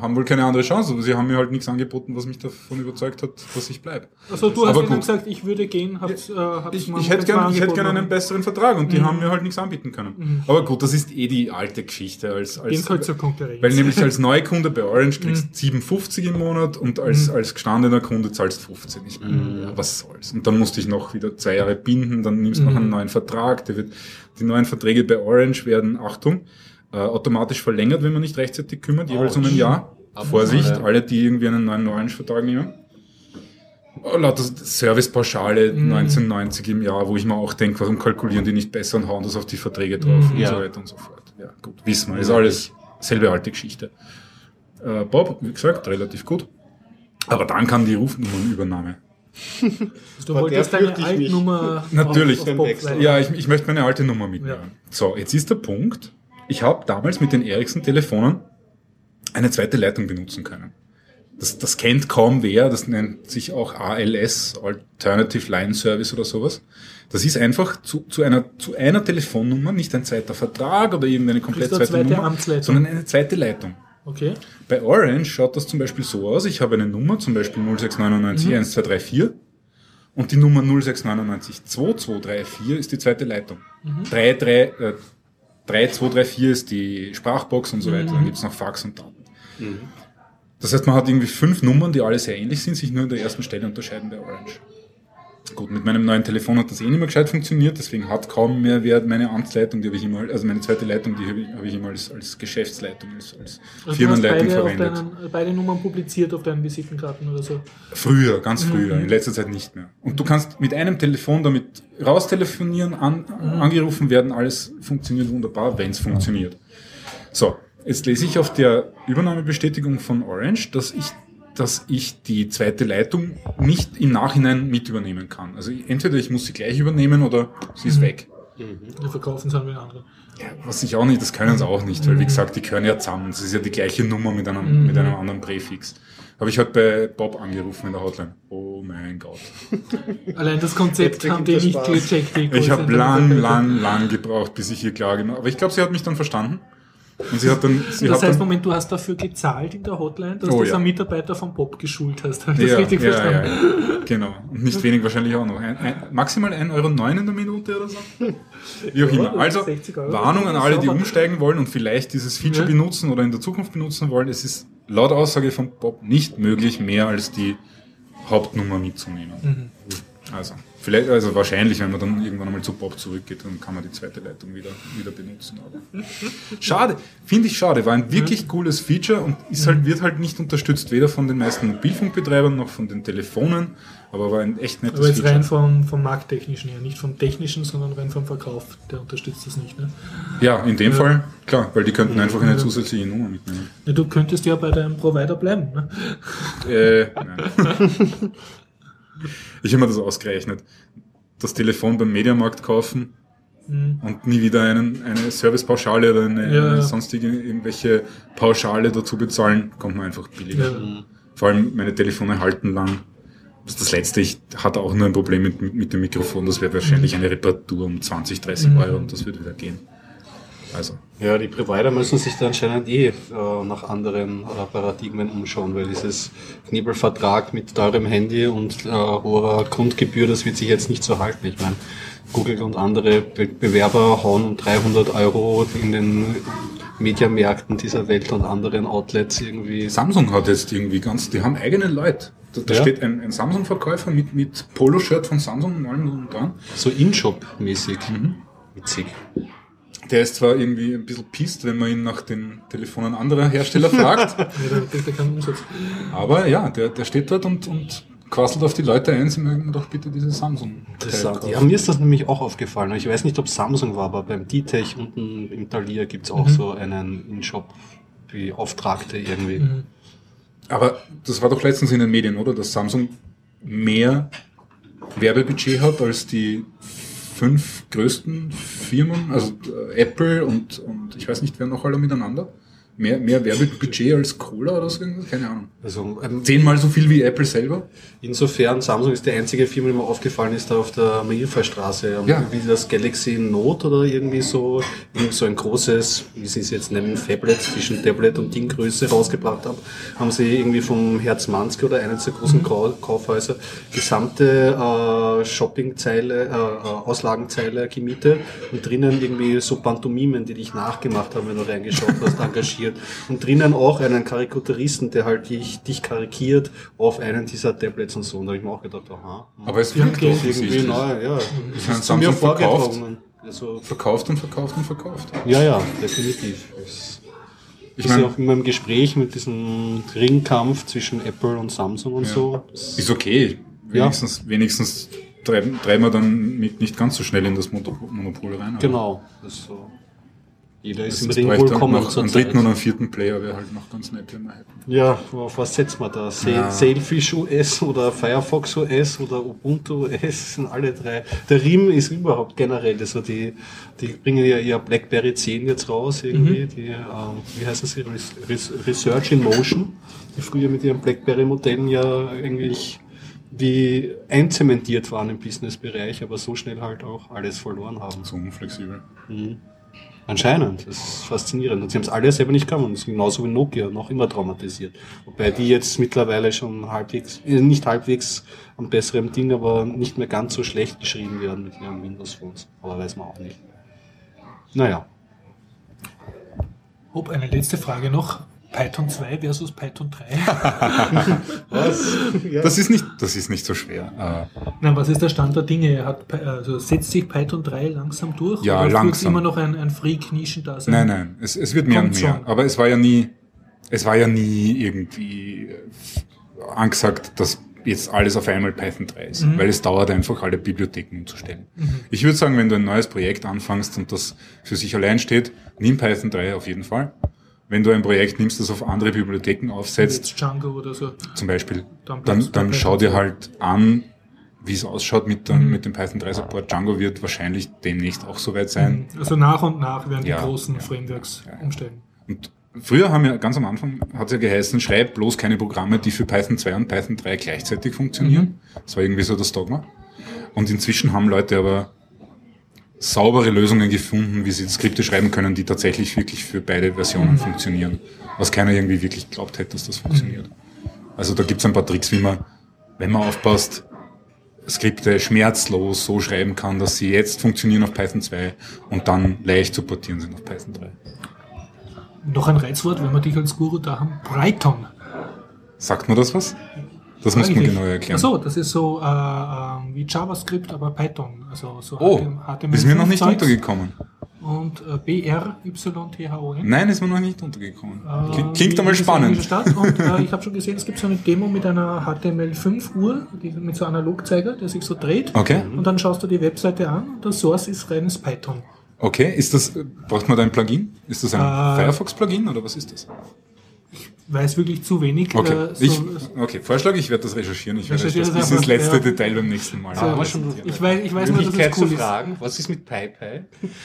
haben wohl keine andere Chance, aber sie haben mir halt nichts angeboten, was mich davon überzeugt hat, dass ich bleibe. Also du hast Aber ihnen gut. gesagt, ich würde gehen, hab's, äh, hab's Ich, ich hätte gerne angeboten. gern einen besseren Vertrag und die Mhm. haben mir halt nichts anbieten können. Aber gut, das ist eh die alte Geschichte. Als, als, Gehen halt zur Konkurrenz. Weil nämlich als Neukunde bei Orange kriegst Mhm. 57 im Monat und als, als gestandener Kunde zahlst 15. Ich, ja, was soll's. Und dann musste ich noch wieder zwei Jahre binden, dann nimmst du noch Mhm. einen neuen Vertrag. Der wird, die neuen Verträge bei Orange werden, Achtung, äh, automatisch verlängert, wenn man nicht rechtzeitig kümmert, jeweils um ein Jahr. Vorsicht, alle. alle, die irgendwie einen neuen Orange-Vertrag nehmen. Oh, Lauter Servicepauschale Mhm. 1990 im Jahr, wo ich mir auch denke, warum kalkulieren die nicht besser und hauen das auf die Verträge drauf Mhm. und Ja. so weiter und so fort. Ja, gut, wissen wir, ist alles selbe alte Geschichte. Äh, Bob, wie gesagt, relativ gut. Aber dann kam die Rufnummernübernahme. du Vor wolltest deine mich. Altnummer Natürlich. auf, auf Ja, ich, ich möchte meine alte Nummer mitnehmen. So, jetzt ist der Punkt, ich habe damals mit den Ericsson-Telefonen eine zweite Leitung benutzen können. Das, das kennt kaum wer, das nennt sich auch ALS, Alternative Line Service oder sowas. Das ist einfach zu, zu, einer, zu einer Telefonnummer, nicht ein zweiter Vertrag oder irgendeine komplett zweite zweite Nummer, Amtsleitung. sondern eine zweite Leitung. Okay. Bei Orange schaut das zum Beispiel so aus, ich habe eine Nummer, zum Beispiel 0699 Mhm. 1234 und die Nummer 0699 2234 ist die zweite Leitung. Mhm. 33, äh, 3234 ist die Sprachbox und so weiter, Mhm. dann gibt's noch Fax und Daten. Das heißt, man hat irgendwie fünf Nummern, die alle sehr ähnlich sind, sich nur in der ersten Stelle unterscheiden bei Orange. Gut, mit meinem neuen Telefon hat das eh nicht mehr gescheit funktioniert, deswegen hat kaum mehr Wert meine Amtsleitung, die habe ich immer, also meine zweite Leitung, die habe ich, habe ich immer als, als Geschäftsleitung, als, als Also Firmenleitung beide, verwendet. deinen, beide Nummern publiziert auf deinen Visitenkarten oder so. Früher, ganz Mhm. früher, in letzter Zeit nicht mehr. Und du kannst mit einem Telefon damit raustelefonieren, an, Mhm. angerufen werden, alles funktioniert wunderbar, wenn es funktioniert. So, jetzt lese ich auf der Übernahmebestätigung von Orange, dass ich, dass ich die zweite Leitung nicht im Nachhinein mit übernehmen kann. Also entweder ich muss sie gleich übernehmen oder sie Mhm. ist weg. Die verkaufen es an den anderen. Was ich auch nicht, das können sie auch nicht, weil wie gesagt, die gehören ja zusammen. Das ist ja die gleiche Nummer mit einem, mit einem anderen Präfix. Habe ich halt bei Bob angerufen in der Hotline. Oh mein Gott. Allein das Konzept haben die nicht gecheckt. Ich habe lang, lang, lang gebraucht, bis ich ihr klar gemacht Aber ich glaube, sie hat mich dann verstanden. Und sie hat dann. Sie Das hat heißt, dann, Moment, du hast dafür gezahlt in der Hotline, dass Oh, du ja. ein Mitarbeiter von Bob geschult hast. Habe ich ja, das richtig ja, verstanden? ja, genau. Und nicht wenig wahrscheinlich auch noch. Ein, ein, maximal 1,09 Euro in der Minute oder so. Wie auch immer. Also, ist 60 Euro. Warnung an alle, die umsteigen wollen und vielleicht dieses Feature benutzen oder in der Zukunft benutzen wollen. Es ist laut Aussage von Bob nicht möglich, mehr als die Hauptnummer mitzunehmen. Also, vielleicht, also wahrscheinlich, wenn man dann irgendwann einmal zu Bob zurückgeht, dann kann man die zweite Leitung wieder, wieder benutzen. Aber schade, finde ich schade, war ein wirklich cooles Feature und ist halt, wird halt nicht unterstützt, weder von den meisten Mobilfunkbetreibern noch von den Telefonen, aber war ein echt nettes Aber jetzt Feature. rein vom, vom Markttechnischen her, nicht vom Technischen, sondern rein vom Verkauf. Der unterstützt das nicht. Ne? Ja, in dem Ja. Fall, klar, weil die könnten einfach eine zusätzliche Nummer mitnehmen. Ja, du könntest ja bei deinem Provider bleiben. Ne? Äh, nein. ich habe mir das ausgerechnet. Das Telefon beim Mediamarkt kaufen Mhm. und nie wieder einen, eine Servicepauschale oder eine, Ja. eine sonstige irgendwelche Pauschale dazu bezahlen, kommt mir einfach billiger. Ja. Vor allem meine Telefone halten lang. Das letzte, ich hatte auch nur ein Problem mit, mit, mit dem Mikrofon, das wäre wahrscheinlich eine Reparatur um 20, 30 Mhm. Euro und das würde wieder gehen. Also, Ja, die Provider müssen sich da anscheinend eh äh, nach anderen äh, Paradigmen umschauen, weil dieses Knebelvertrag mit teurem Handy und äh, hoher Grundgebühr, das wird sich jetzt nicht so halten. Ich meine, Google und andere Be Bewerber hauen um 300 Euro in den Mediamärkten dieser Welt und anderen Outlets irgendwie. Samsung hat jetzt irgendwie ganz, die haben eigene Leute. Da, da Ja. steht ein, ein Samsung-Verkäufer mit, mit Poloshirt von Samsung und allem und dran. So In-Shop-mäßig. Mhm. Witzig. Der ist zwar irgendwie ein bisschen pisst, wenn man ihn nach den Telefonen anderer Hersteller fragt, Ja, da kriegt er keinen Umsatz. aber ja, der, der steht dort und, und quasselt auf die Leute ein, sie mögen doch bitte diese samsung Interessant. Ja, mir ist das nämlich auch aufgefallen. Ich weiß nicht, ob Samsung war, aber beim D-Tech unten im Talier gibt's auch Mhm. so einen In-Shop Beauftragte irgendwie. Mhm. Aber das war doch letztens in den Medien, oder? Dass Samsung mehr Werbebudget hat als die fünf größten Firmen, also äh, Apple und, und ich weiß nicht, wer noch alle miteinander. Mehr, mehr Werbebudget als Cola oder so, keine Ahnung. Also ähm, Zehnmal so viel wie Apple selber? insofern, Samsung ist die einzige Firma, die mir aufgefallen ist, da auf der Mailferstraße, ähm, Ja. wie das Galaxy Note oder irgendwie so, irgend so ein großes, wie sie es jetzt nennen, Fablet zwischen Tablet und Dinggröße rausgebracht haben, haben sie irgendwie vom Herzmanski oder eines der großen Kau- Kaufhäuser gesamte äh, Shoppingzeile, äh, äh, Auslagenzeile gemietet und drinnen irgendwie so Pantomimen, die dich nachgemacht haben, wenn du reingeschaut hast, engagiert. Und drinnen auch einen Karikaturisten, der halt dich, dich karikiert auf einen dieser Tablets und so. Und da habe ich mir auch gedacht, aha. Aber es Ja, wirkt doch irgendwie neu, ja. Ich meine, zu mir Samsung verkauft, vorgetragen. Also, verkauft und verkauft und verkauft. ja, ja, definitiv. Es Ich ist ja meine, auch immer im Gespräch mit diesem Ringkampf zwischen Apple und Samsung und so. Das- ist okay. Ja. Wenigstens, wenigstens treiben, treiben wir dann mit nicht ganz so schnell in das Mono- Monopol rein. aber Genau. Das ist so. Jeder ist im Ring willkommen noch zur einen Zeit. dritten und einen vierten Player wäre halt noch ganz nett, wenn wir hätten. Ja, auf was setzt man da? Sail, Ja. Sailfish OS oder Firefox OS oder Ubuntu OS sind alle drei. Der RIM ist überhaupt generell, also die, die bringen ja ihr BlackBerry 10 jetzt raus irgendwie, die, ähm, wie heißen sie, Res- Res- Research in Motion, die früher mit ihren BlackBerry-Modellen ja eigentlich wie einzementiert waren im Businessbereich, aber so schnell halt auch alles verloren haben. So unflexibel. Anscheinend, das ist faszinierend. Und sie haben es alle selber nicht genommen. Das ist genauso wie Nokia, noch immer traumatisiert. Wobei die jetzt mittlerweile schon halbwegs, äh, nicht halbwegs am besseren Ding, aber nicht mehr ganz so schlecht geschrieben werden mit ihren Windows-Phones. Aber weiß man auch nicht. Naja. Ob eine letzte Frage noch. Python 2 versus Python 3. Was? Ja. Das ist nicht, das ist nicht so schwer. Äh, Na, was ist der Stand der Dinge? Hat, also setzt sich Python 3 langsam durch? Ja, oder langsam. Wird immer noch ein, ein Freak-Nischen da sein? nein, nein, es, es wird mehr Kommt und mehr. schon. Aber es war ja nie, es war ja nie irgendwie äh, angesagt, dass jetzt alles auf einmal Python 3 ist, Mhm. weil es dauert einfach, alle Bibliotheken umzustellen. Ich würde sagen, wenn du ein neues Projekt anfängst und das für sich allein steht, nimm Python 3 auf jeden Fall. Wenn du ein Projekt nimmst, das auf andere Bibliotheken aufsetzt, Django oder so. zum Beispiel, Dann dann, dann schau dir 2. halt an, wie es ausschaut mit, dem- Mhm. mit dem Python 3 Support. Django wird wahrscheinlich demnächst auch soweit sein. Also nach und nach werden Ja, die großen ja, Frameworks ja. umstellen. Und früher haben wir ganz am Anfang hat es ja geheißen, schreib bloß keine Programme, die für Python 2 und Python 3 gleichzeitig funktionieren. Das war irgendwie so das Dogma. Und inzwischen haben Leute aber saubere Lösungen gefunden, wie sie Skripte schreiben können, die tatsächlich wirklich für beide Versionen funktionieren. Was keiner irgendwie wirklich glaubt hätte, dass das funktioniert. Also da gibt es ein paar Tricks, wie man, wenn man aufpasst, Skripte schmerzlos so schreiben kann, dass sie jetzt funktionieren auf Python 2 und dann leicht zu portieren sind auf Python 3. Noch ein Reizwort, wenn wir dich als Guru da haben. Brighton. Sagt man das was? Das muss man genau erklären. Ach so, das ist so äh, äh, wie JavaScript, aber Python. Also so Oh, HTML5 ist mir noch nicht Zeugs untergekommen. Und äh, BRYTHON. Nein, ist mir noch nicht untergekommen. Äh, Klingt- einmal spannend. Stadt? Und äh, ich habe schon gesehen, es gibt so eine Demo mit einer HTML5-Uhr, die mit so einem Analogzeiger, der sich so dreht. Okay. Und dann schaust du die Webseite an und das Source ist reines Python. Okay, ist das, braucht man da ein Plugin? Ist das ein Äh, Firefox-Plugin oder was ist das? Weiß wirklich zu wenig. Okay, äh, so, ich, okay Vorschlag, ich werde das recherchieren. Ich werde das das bis ins letzte ja. Detail beim nächsten Mal. Präsentieren. schon- ich weiß, ich weiß nur, dass es cool zu ist. fragen, was ist mit PyPy?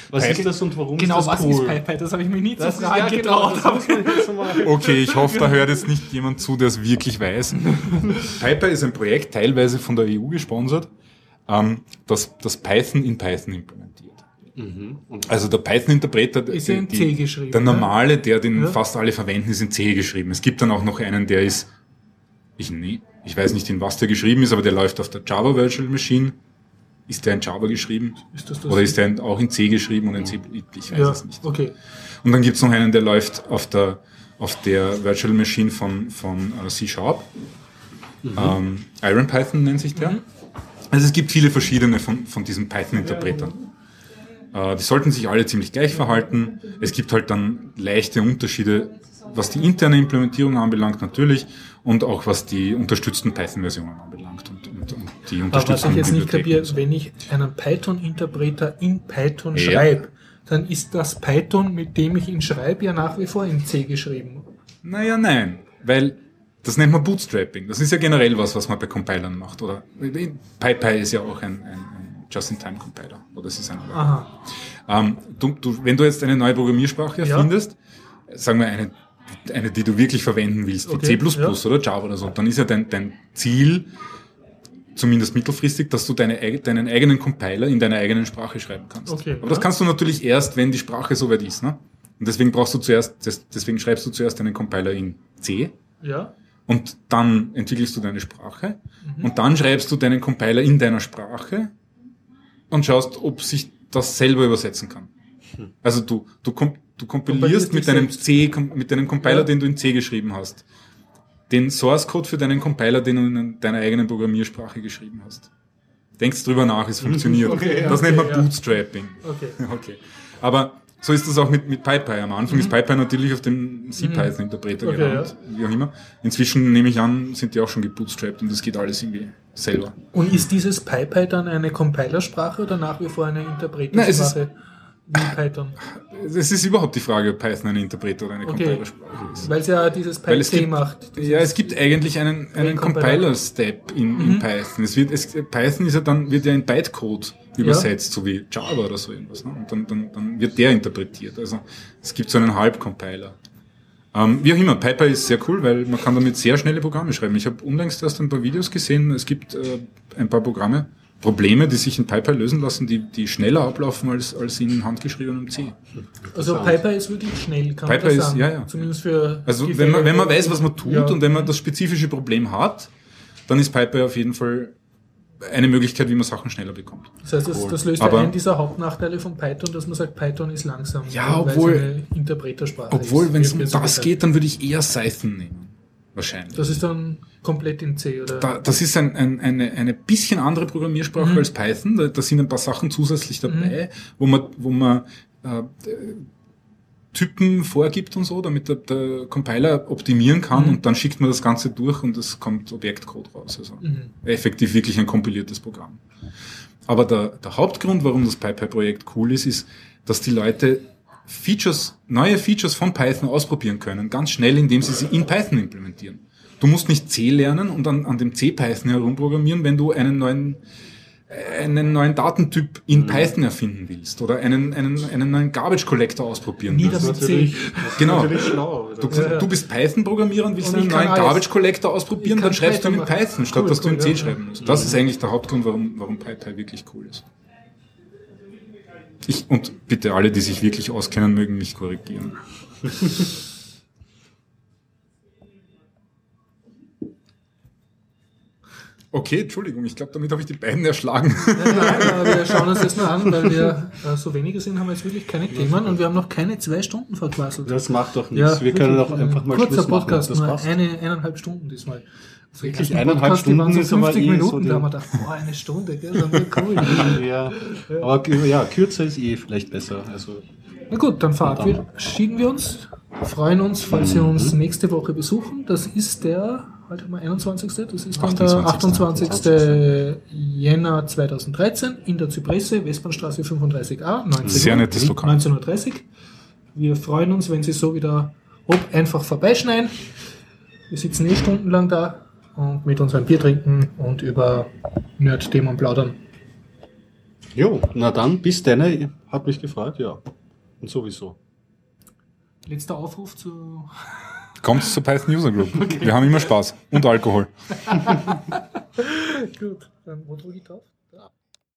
Was PyPy? ist das und warum Genau, ist das was cool? ist PyPy? Das habe ich mich nie zu Das ist, fragen ja, genau, getraut. Okay, ich hoffe, da hört jetzt nicht jemand zu, der es wirklich weiß. Piper ist ein Projekt, teilweise von der EU gesponsert, ähm, das, das Python in Python implementiert. Und Also der Python-Interpreter, Ist ja in die- C geschrieben, der ne? normale, der den Ja. fast alle verwenden, ist in C geschrieben. Es gibt dann auch noch einen, der ist, ich, nee, ich weiß nicht, in was der geschrieben ist, aber der läuft auf der Java Virtual Machine. Ist der in Java geschrieben? Ist das das? Oder ist der auch in C geschrieben und in C? Ich weiß ja, es nicht. okay. Und dann gibt's noch einen, der läuft auf der, auf der Virtual Machine von, von äh, C Sharp. Ähm, Iron Python nennt sich der. Also es gibt viele verschiedene von, von diesen Python-Interpretern. Äh, die sollten sich alle ziemlich gleich verhalten. Es gibt halt dann leichte Unterschiede, was die interne Implementierung anbelangt natürlich und auch was die unterstützten Python-Versionen anbelangt und, und, und die Aber was ich unterstützten jetzt nicht kapiere, wenn ich einen Python-Interpreter in Python Ja. schreibe, dann ist das Python, mit dem ich ihn schreibe, ja nach wie vor in C geschrieben. Naja, nein, weil das nennt man Bootstrapping. Das ist ja generell was, was man bei Compilern macht. Oder PyPy ist ja auch ein, ein, ein Just-in-Time-Compiler. Oder es ist ein Aha. ähm, du, du, Wenn du jetzt eine neue Programmiersprache Ja. erfindest, sagen wir eine, eine, die du wirklich verwenden willst, wie Okay, C++ ja. oder Java oder so, dann ist ja dein, dein Ziel, zumindest mittelfristig, dass du deine, deinen eigenen Compiler in deiner eigenen Sprache schreiben kannst. Okay, Aber das ja. kannst du natürlich erst, wenn die Sprache soweit ist. Ne? Und deswegen brauchst du zuerst, des- deswegen schreibst du zuerst einen Compiler in C Ja. und dann entwickelst du deine Sprache Mhm. und dann schreibst du deinen Compiler in deiner Sprache und schaust, ob sich das selber übersetzen kann. Also du, du, kom du kompilierst mit deinem. C, mit deinem Compiler, Ja. den du in C geschrieben hast, den Source Code für deinen Compiler, den du in deiner eigenen Programmiersprache geschrieben hast. Denkst drüber nach, es funktioniert. Okay, das nennt man Okay, ja. Bootstrapping. Okay. Okay. Aber so ist das auch mit, mit PyPy. Am Anfang ist PyPy natürlich auf dem CPython-Interpreter Okay, gerannt, wie auch immer. Inzwischen nehme ich an, sind die auch schon gebootstrapped und das geht alles irgendwie selber. Und ist dieses PyPy dann eine Compilersprache oder nach wie vor eine Interpretersprache wie Python? Es ist überhaupt die Frage, ob Python ein Interpreter oder eine Okay. Compilersprache ist. Weil es ja dieses PyC macht. Ja, es gibt eigentlich einen, einen Compiler. Compiler-Step in, in Python. Es wird, es, Python ist ja dann, wird ja in Bytecode übersetzt, so wie Java oder so irgendwas. Ne? Und dann, dann, dann wird der interpretiert. Also es gibt so einen Halbcompiler. Ähm, wie auch immer, Piper ist sehr cool, weil man kann damit sehr schnelle Programme schreiben. Ich habe unlängst erst ein paar Videos gesehen. Es gibt äh, ein paar Programme, Probleme, die sich in Piper lösen lassen, die, die schneller ablaufen als, als in handgeschriebenem C. Also PyPy ist wirklich schnell, kann PyPy man ist- das sagen. ja, ja. Zumindest für Also wenn man, wenn man weiß, was man tut Ja. und wenn man das spezifische Problem hat, dann ist Piper auf jeden Fall eine Möglichkeit, wie man Sachen schneller bekommt. Das heißt, das, das löst Aber- einen dieser Hauptnachteile von Python, dass man sagt, Python ist langsam. Ja, obwohl- eine Interpretersprache Obwohl, wenn es um so das gesagt. geht, dann würde ich eher Python nehmen. Wahrscheinlich. Das ist dann komplett in C, oder? Da, das ist ein, ein, eine, eine bisschen andere Programmiersprache Mhm. als Python. Da, da sind ein paar Sachen zusätzlich dabei, wo man, wo man äh, Typen vorgibt und so, damit der, der Compiler optimieren kann Mhm. und dann schickt man das Ganze durch und es kommt Objektcode raus. Also Mhm. effektiv wirklich ein kompiliertes Programm. Aber der, der Hauptgrund, warum das PyPy-Projekt cool ist, ist, dass die Leute Features, neue Features von Python ausprobieren können, ganz schnell, indem sie sie in Python implementieren. Du musst nicht C lernen und an, an dem C-Python herumprogrammieren, wenn du einen neuen, einen neuen Datentyp Mhm. in Python erfinden willst oder einen, einen, einen neuen Garbage Collector ausprobieren Nie willst. Natürlich, Genau. natürlich schlau. Du, Ja. du bist Python-Programmierer und willst Und einen neuen. Garbage Collector ausprobieren, dann schreibst du ihn in Python machen. Python, statt Cool, dass du in cool, C ja. schreiben musst. Das ist eigentlich der Hauptgrund, warum, warum PyPy wirklich cool ist. Ich, und bitte alle, die sich wirklich auskennen, mögen mich korrigieren. Okay, Entschuldigung, ich glaube, damit habe ich die beiden erschlagen. Nein, nein, aber wir schauen uns das mal an, weil wir äh, so wenige sind, haben wir jetzt wirklich keine Themen und wir haben noch keine zwei Stunden verquasselt. Das macht doch nichts. wir können auch einfach mal äh, Kurzer Schluss machen. Podcast, Das passt. eine, eineinhalb Stunden diesmal. Also Wirklich eineinhalb Podcasts, die waren Stunden ist aber 50 eh Minuten, so da haben wir gedacht, boah, eine Stunde, gell, dann wird cool. Ja, aber ja, kürzer ist eh vielleicht besser. Also Na gut, dann verabschieden wir uns, freuen uns, falls Sie uns Mhm. nächste Woche besuchen. Das ist der, heute wir 21. Das ist dann 28. der 28. Jänner 2013 in der Zypresse, Westbahnstraße 35a, 19 Sehr Uhr, nettes Lokal. 19.30 Uhr. Wir freuen uns, wenn Sie so wieder ob einfach vorbeischneiden. Wir sitzen eh stundenlang da und mit uns ein Bier trinken und über Nerd-Themen plaudern. Jo, na dann, bis dann. Hat mich gefreut, ja. Und sowieso. Letzter Aufruf zu Kommt zur Python User Group. Wir haben immer Spaß. Und Alkohol. Gut, dann wo drücke ich drauf?